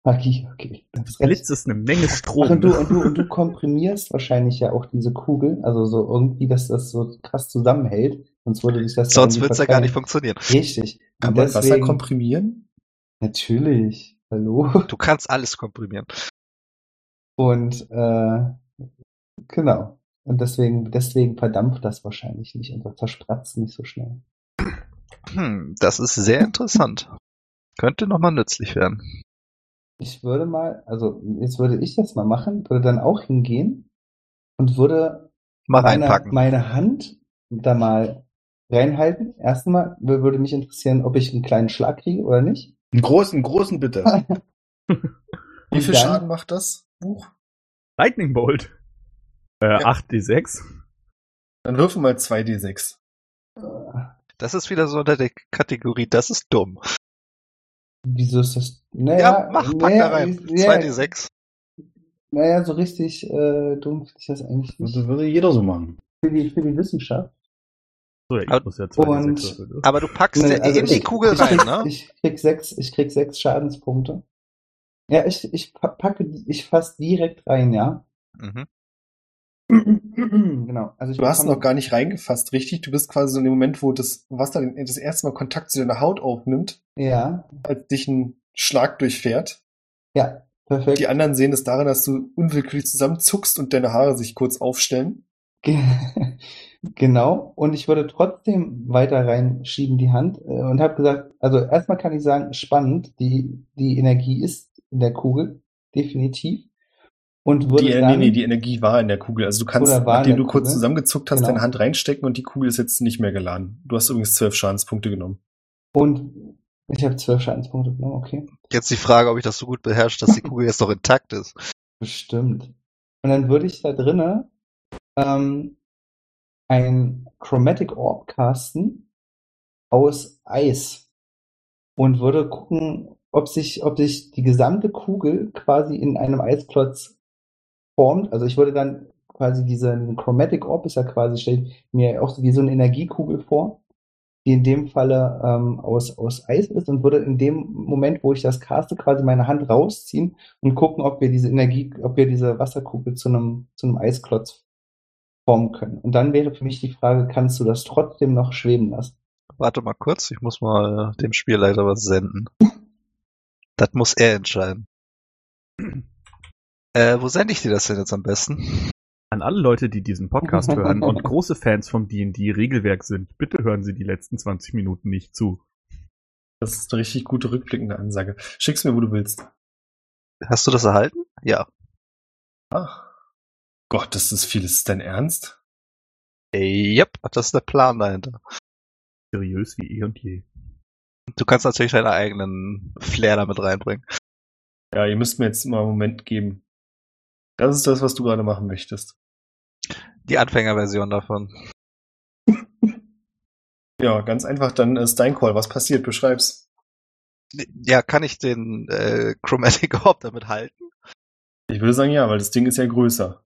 Magie, okay. Das Blitz ist eine Menge Ach, Strom. und, du, und, du, und du komprimierst wahrscheinlich ja auch diese Kugel, also so irgendwie, dass das so krass zusammenhält, sonst würde sich das Sonst irgendwie wird's ja gar nicht funktionieren. Richtig. Kann Und man Wasser komprimieren? Natürlich. Hallo. Du kannst alles komprimieren. Und äh, genau. Und deswegen, deswegen verdampft das wahrscheinlich nicht und das zerspratzt nicht so schnell. Hm, das ist sehr interessant. Könnte nochmal nützlich werden. Ich würde mal, also jetzt würde ich das mal machen, würde dann auch hingehen und würde Mal meine, reinpacken. meine Hand da mal reinhalten. Erstmal wür- würde mich interessieren, ob ich einen kleinen Schlag kriege oder nicht. Einen großen, großen bitte. Wie viel Schaden macht das Buch? Lightning Bolt. Äh, Ja. 8d6. Dann würfel mal 2d6. Das ist wieder so unter der Kategorie, das ist dumm. Wieso ist das? Ja, Naja, mach, pack naja, da rein. ja, 2d6. Naja, so richtig äh, dumm finde ich das eigentlich nicht. Das würde jeder so machen. Für die, für die Wissenschaft. So, ja, ich Aber- muss ja 2d6 Und- würfeln. ne? Aber du packst Nee, ja also in die ich- Kugel ich rein, krieg, ne? Ich krieg sechs, ich krieg sechs Schadenspunkte. Ja, ich, ich pa- packe, die- ich fass direkt rein, ja. Mhm. genau. Also ich Du hast noch gar nicht reingefasst, richtig? Du bist quasi so in dem Moment, wo das Wasser das erste Mal Kontakt zu deiner Haut aufnimmt, Ja, als dich ein Schlag durchfährt. ja, perfekt. Die anderen sehen es daran, dass du unwillkürlich zusammenzuckst und deine Haare sich kurz aufstellen. Ge- Genau. Und ich würde trotzdem weiter reinschieben die Hand äh, und habe gesagt, also erstmal kann ich sagen, spannend, die, die Energie ist in der Kugel, definitiv. Und würde Die, äh, dann, nee, nee, die Energie war in der Kugel. Also du kannst, nachdem du kurz Kugel. zusammengezuckt hast, Genau. deine Hand reinstecken und die Kugel ist jetzt nicht mehr geladen. Du hast übrigens zwölf Schadenspunkte genommen. und ich habe zwölf Schadenspunkte genommen, okay. Jetzt die Frage, ob ich das so gut beherrsche, dass die Kugel jetzt noch intakt ist. Bestimmt. Und dann würde ich da drinne ähm, ein Chromatic Orb casten aus Eis und würde gucken, ob sich, ob sich die gesamte Kugel quasi in einem Eisklotz formt. Also ich würde dann quasi diese diesen Chromatic Orb ist ja quasi, stellt mir auch wie so eine Energiekugel vor, die in dem Falle ähm, aus, aus Eis ist und würde in dem Moment, wo ich das caste, quasi meine Hand rausziehen und gucken, ob wir diese Energie, ob wir diese Wasserkugel zu einem, zu einem Eisklotz formen können. Und dann wäre für mich die Frage, kannst du das trotzdem noch schweben lassen? Warte mal kurz, ich muss mal dem Spielleiter was senden. Das muss er entscheiden. Äh, wo sende ich dir das denn jetzt am besten? An alle Leute, die diesen Podcast hören und große Fans vom D&D-Regelwerk sind, bitte hören Sie die letzten 20 Minuten nicht zu. Das ist eine richtig gute rückblickende Ansage. Schick's mir, wo du willst. Hast du das erhalten? Ja. Ach. Gott, das ist viel. Ist es dein Ernst? Yep, das ist der Plan dahinter. Seriös wie eh und je. Du kannst natürlich deine eigenen Flair damit reinbringen. Ja, ihr müsst mir jetzt mal einen Moment geben. Das ist das, was du gerade machen möchtest. Die Anfängerversion davon. Ja, ganz einfach, dann ist dein Call. Was passiert? Beschreib's. Ja, kann ich den äh, Chromatic Orb damit halten? Ich würde sagen ja, weil das Ding ist ja größer.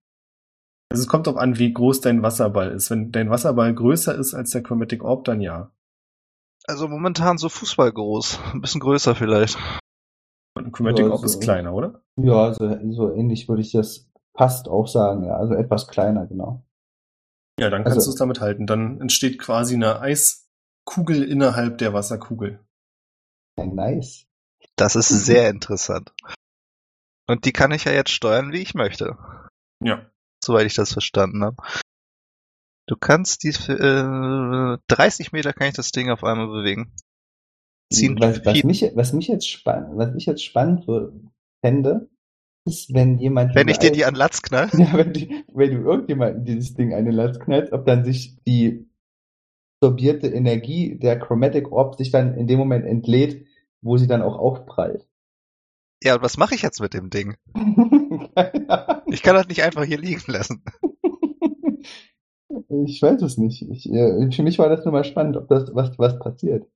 Also es kommt darauf an, wie groß dein Wasserball ist. Wenn dein Wasserball größer ist als der Chromatic Orb, dann ja. Also momentan so Fußball groß. Ein bisschen größer vielleicht. Und ein Chromatic Ja, Orb so. ist kleiner, oder? Ja, so, so ähnlich würde ich das fast auch sagen, ja. Also etwas kleiner, genau. Ja, dann kannst Also- du es damit halten. Dann entsteht quasi eine Eiskugel innerhalb der Wasserkugel. Ja, nice. Das ist sehr interessant. Und die kann ich ja jetzt steuern, wie ich möchte. Ja. Soweit ich das verstanden habe. Du kannst die äh, 30 Meter kann ich das Ding auf einmal bewegen. Ziehen was, was, mich, was mich jetzt spannend, was ich jetzt spannend fände, ist, wenn jemand. wenn ich dir die an Latz knall. Ja, wenn, die, wenn du irgendjemanden dieses Ding an den Latz knallst, ob dann sich die absorbierte Energie der Chromatic Orb sich dann in dem Moment entlädt, wo sie dann auch aufprallt. Ja, und was mache ich jetzt mit dem Ding? Ich kann das nicht einfach hier liegen lassen. Ich weiß es nicht. Ich, äh, für mich war das nur mal spannend, ob das was, was passiert.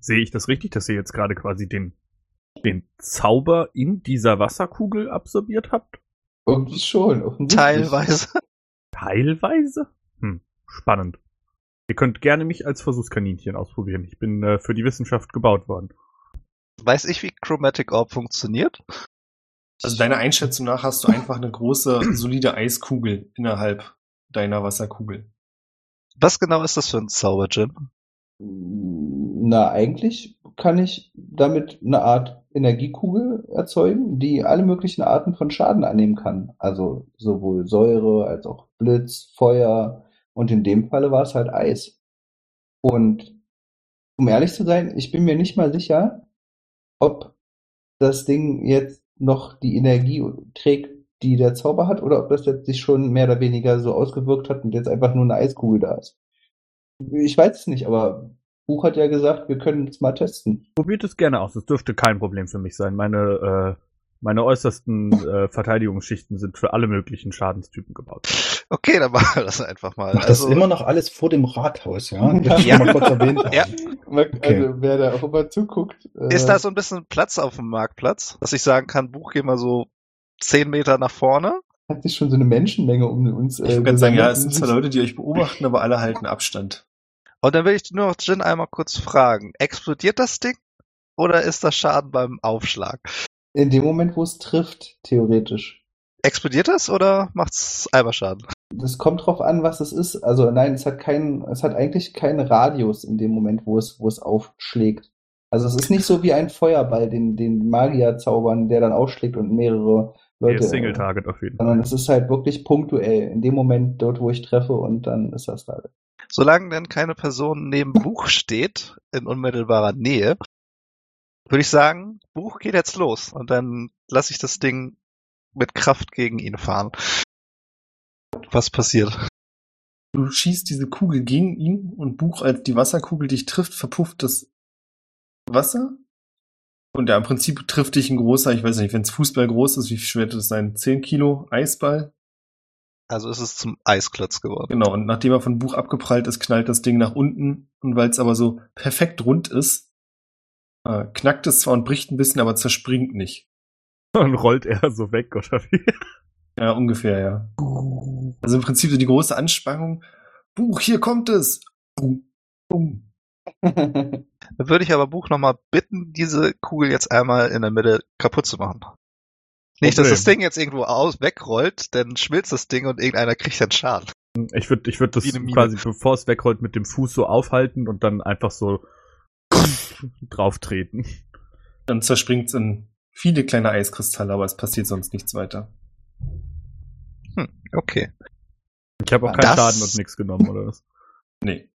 Sehe ich das richtig, dass ihr jetzt gerade quasi den, den Zauber in dieser Wasserkugel absorbiert habt? Irgendwie schon. Teilweise. Teilweise? Hm, spannend. Ihr könnt gerne mich als Versuchskaninchen ausprobieren. Ich bin äh, für die Wissenschaft gebaut worden. Weiß ich, wie Chromatic Orb funktioniert? Also deiner Einschätzung nach hast du einfach eine große, solide Eiskugel innerhalb deiner Wasserkugel. Was genau ist das für ein Zauber, Jim? Na, eigentlich kann ich damit eine Art Energiekugel erzeugen, die alle möglichen Arten von Schaden annehmen kann. Also sowohl Säure als auch Blitz, Feuer und in dem Falle war es halt Eis. Und um ehrlich zu sein, ich bin mir nicht mal sicher, ob das Ding jetzt noch die Energie trägt, die der Zauber hat, oder ob das jetzt sich schon mehr oder weniger so ausgewirkt hat und jetzt einfach nur eine Eiskugel da ist. Ich weiß es nicht, aber Buch hat ja gesagt, wir können es mal testen. Probiert es gerne aus. Es dürfte kein Problem für mich sein. Meine, äh, meine äußersten äh, Verteidigungsschichten sind für alle möglichen Schadenstypen gebaut. Okay, dann machen wir das einfach mal. Macht Also, das immer noch alles vor dem Rathaus, ja? Das Ja. mal kurz erwähnt haben. Ja. Okay. Also wer da auch immer zuguckt. äh, ist da so ein bisschen Platz auf dem Marktplatz, dass ich sagen kann, Buch, geh mal so 10 Meter nach vorne? hat sich schon so eine Menschenmenge um uns. Ich würde sagen, ja, es sind zwar Leute, die euch beobachten, aber alle halten Abstand. Und dann will ich nur noch Jin einmal kurz fragen. Explodiert das Ding? Oder ist das Schaden beim Aufschlag? In dem Moment, wo es trifft, theoretisch. Explodiert das oder macht's einmal Schaden? Das kommt drauf an, was es ist. Also nein, es hat keinen, es hat eigentlich keinen Radius in dem Moment, wo es, wo es aufschlägt. Also es ist nicht so wie ein Feuerball, den, den Magier zaubern, der dann aufschlägt und mehrere Der Leute. ist Single Target auf jeden sondern Fall. es ist halt wirklich punktuell. In dem Moment dort, wo ich treffe und dann ist das da. Solange denn keine Person neben Buch steht, in unmittelbarer Nähe, würde ich sagen, Buch geht jetzt los. Und dann lasse ich das Ding mit Kraft gegen ihn fahren. Was passiert? Du schießt diese Kugel gegen ihn und Buch, als die Wasserkugel dich trifft, verpufft das Wasser. Und ja, im Prinzip trifft dich ein großer, ich weiß nicht, wenn es Fußball groß ist, wie schwer wird das sein? 10 Kilo Eisball. Also ist es zum Eisklotz geworden. Genau, und nachdem er von Buch abgeprallt ist, knallt das Ding nach unten. Und weil es aber so perfekt rund ist, äh, knackt es zwar und bricht ein bisschen, aber zerspringt nicht. Dann rollt er so weg, oder wie? Ja, ungefähr, ja. Also im Prinzip so die große Anspannung. Buch, hier kommt es. Bum, bum. Dann würde ich aber Buch nochmal bitten, diese Kugel jetzt einmal in der Mitte kaputt zu machen. Nicht, dass Problem. das Ding jetzt irgendwo aus wegrollt, dann schmilzt das Ding und irgendeiner kriegt dann Schaden. Ich würde ich würd das quasi, bevor es wegrollt, mit dem Fuß so aufhalten und dann einfach so drauf treten. Dann zerspringt es in viele kleine Eiskristalle, aber es passiert sonst nichts weiter. Hm, okay. Ich habe auch keinen Das- Schaden und nichts genommen, oder was? Nee.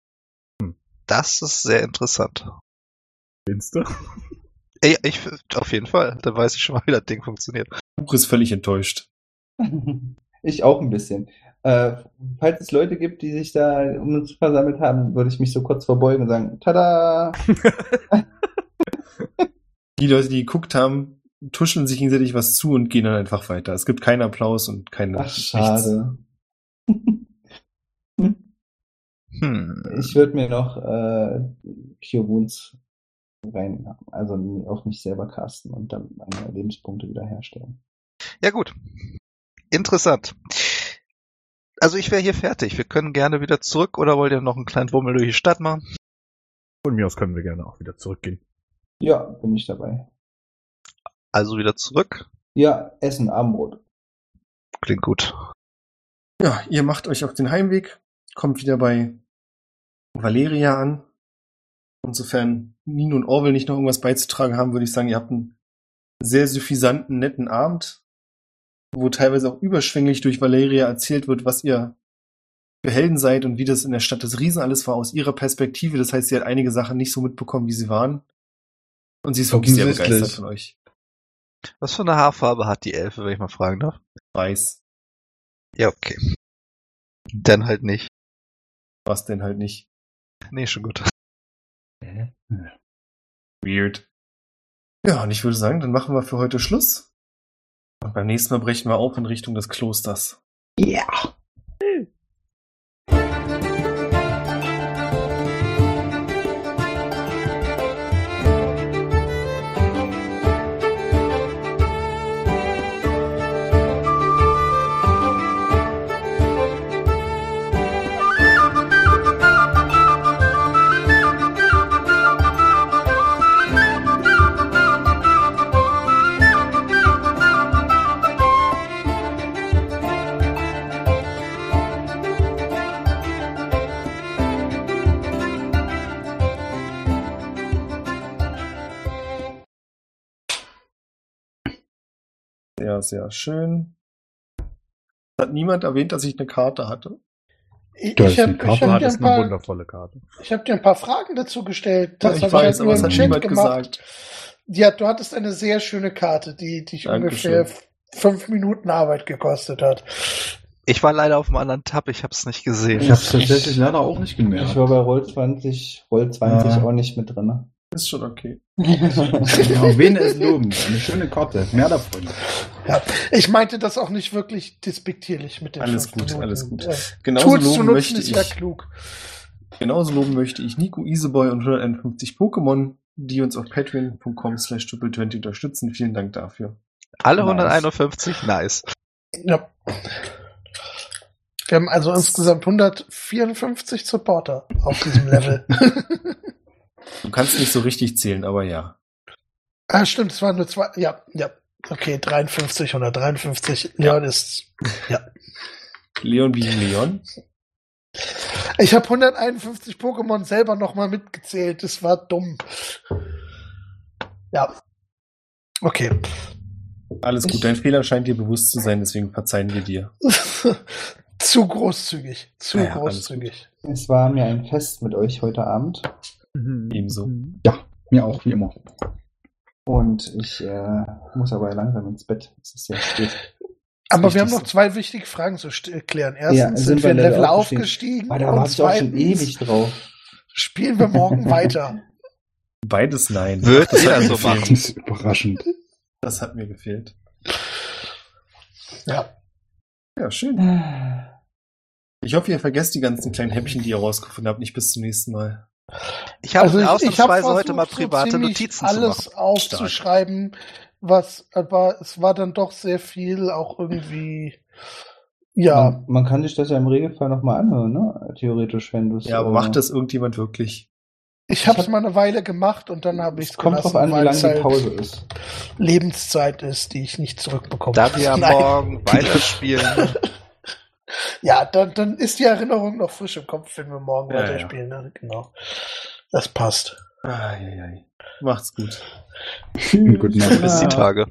Das ist sehr interessant. Findest du? Ey, ich, auf jeden Fall. Dann weiß ich schon mal, wie das Ding funktioniert. Buch ist völlig enttäuscht. Ich auch ein bisschen. Äh, falls es Leute gibt, die sich da um uns versammelt haben, würde ich mich so kurz verbeugen und sagen, tada! Die Leute, die geguckt haben, tuscheln sich gegenseitig was zu und gehen dann einfach weiter. Es gibt keinen Applaus und keine Ach, schade. Hm. Ich würde mir noch äh, Cure Wounds rein, also auf mich selber casten und dann meine Lebenspunkte wiederherstellen. Ja gut. Interessant. Also ich wäre hier fertig. Wir können gerne wieder zurück oder wollt ihr noch einen kleinen Wummel durch die Stadt machen? Von mir aus können wir gerne auch wieder zurückgehen. Ja, bin ich dabei. Also wieder zurück. Ja, Essen, Abendbrot. Klingt gut. Ja, ihr macht euch auf den Heimweg, kommt wieder bei Valeria an. Und sofern Nino und Orwell nicht noch irgendwas beizutragen haben, würde ich sagen, ihr habt einen sehr suffisanten, netten Abend, wo teilweise auch überschwänglich durch Valeria erzählt wird, was ihr für Helden seid und wie das in der Stadt des Riesen alles war aus ihrer Perspektive. Das heißt, sie hat einige Sachen nicht so mitbekommen, wie sie waren. Und sie ist wirklich sehr begeistert von euch. Was für eine Haarfarbe hat die Elfe, wenn ich mal fragen darf? Weiß. Ja, okay. Dann halt nicht. Was denn halt nicht. Nee, schon gut. Weird. Ja, und ich würde sagen, dann machen wir für heute Schluss. Und beim nächsten Mal brechen wir auf in Richtung des Klosters. Ja. Sehr, sehr schön. Hat niemand erwähnt, dass ich eine Karte hatte? Ich, Da ist ich habe hab dir, ein eine paar- wundervolle Karte. ich hab dir ein paar Fragen dazu gestellt. Das ich habe weiß, ich aber halt es nur hat niemand gemacht. gesagt. Ja, du hattest eine sehr schöne Karte, die dich ungefähr fünf Minuten Arbeit gekostet hat. Ich war leider auf einem anderen Tab, ich hab's nicht gesehen. Ich habe es tatsächlich leider auch nicht gemerkt. Ich war bei Roll 20, Roll 20 Ja. auch nicht mit drin. Ist schon okay. Ja, wen es loben. Eine schöne Karte. Mehr davon. Ja, ich meinte das auch nicht wirklich despektierlich mit den Alles gut, Minuten. alles gut. Äh, Genauso Tools zu loben nutzen möchte ist ja ich, klug. genauso loben möchte ich Nico Iseboy und 151 Pokémon, die uns auf patreon.com slash triple20 unterstützen. Vielen Dank dafür. Alle Nice. 151, nice. Ja. Wir haben also insgesamt 154 Supporter auf diesem Level. Du kannst nicht so richtig zählen, aber ja. ah, stimmt, es waren nur zwei. Ja, ja. Okay, 53, 153. Leon ist. Ja. Leon wie Leon. Ich habe 151 Pokémon selber nochmal mitgezählt. Das war dumm. Ja. Okay. Alles gut, dein Fehler scheint dir bewusst zu sein, deswegen verzeihen wir dir. Zu großzügig. Zu Ja, ja, großzügig. Es war mir ein Fest mit euch heute Abend Ebenso. Mir auch, wie immer. und ich äh, muss aber langsam ins Bett. Es ist sehr spät. Aber wir haben noch zwei wichtige Fragen zu st- klären. Erstens Ja, sind, sind wir Level Level aufgestiegen. Aber da und zweitens ewig drauf. spielen wir morgen weiter. Beides nein. Wird das, jeder so machen. Das ist überraschend. das hat mir gefehlt. Ja. Ja, schön. Ich hoffe, ihr vergesst die ganzen kleinen Häppchen, die ihr rausgefunden habt, nicht bis zum nächsten Mal. Ich habe Also ich, ich habe ausnahmsweise heute mal versucht, so private ziemlich Notizen zu alles machen. aufzuschreiben, was, aber es war dann doch sehr viel, auch irgendwie, ja. Man, man kann sich das ja im Regelfall nochmal anhören, ne? Theoretisch, wenn du es. Ja, aber äh, macht das irgendjemand wirklich? Ich habe es hab- mal eine Weile gemacht und dann habe ich Es kommt drauf an, wie lange die Pause ist. Lebenszeit ist, die ich nicht zurückbekomme. Da wir Nein. morgen weiterspielen, Ja, dann, dann ist die Erinnerung noch frisch im Kopf, wenn wir morgen Ja, weiterspielen. Ne? Genau. Das passt. Ai, ai, ai. Macht's gut. Guten Nacht. bis die Tage.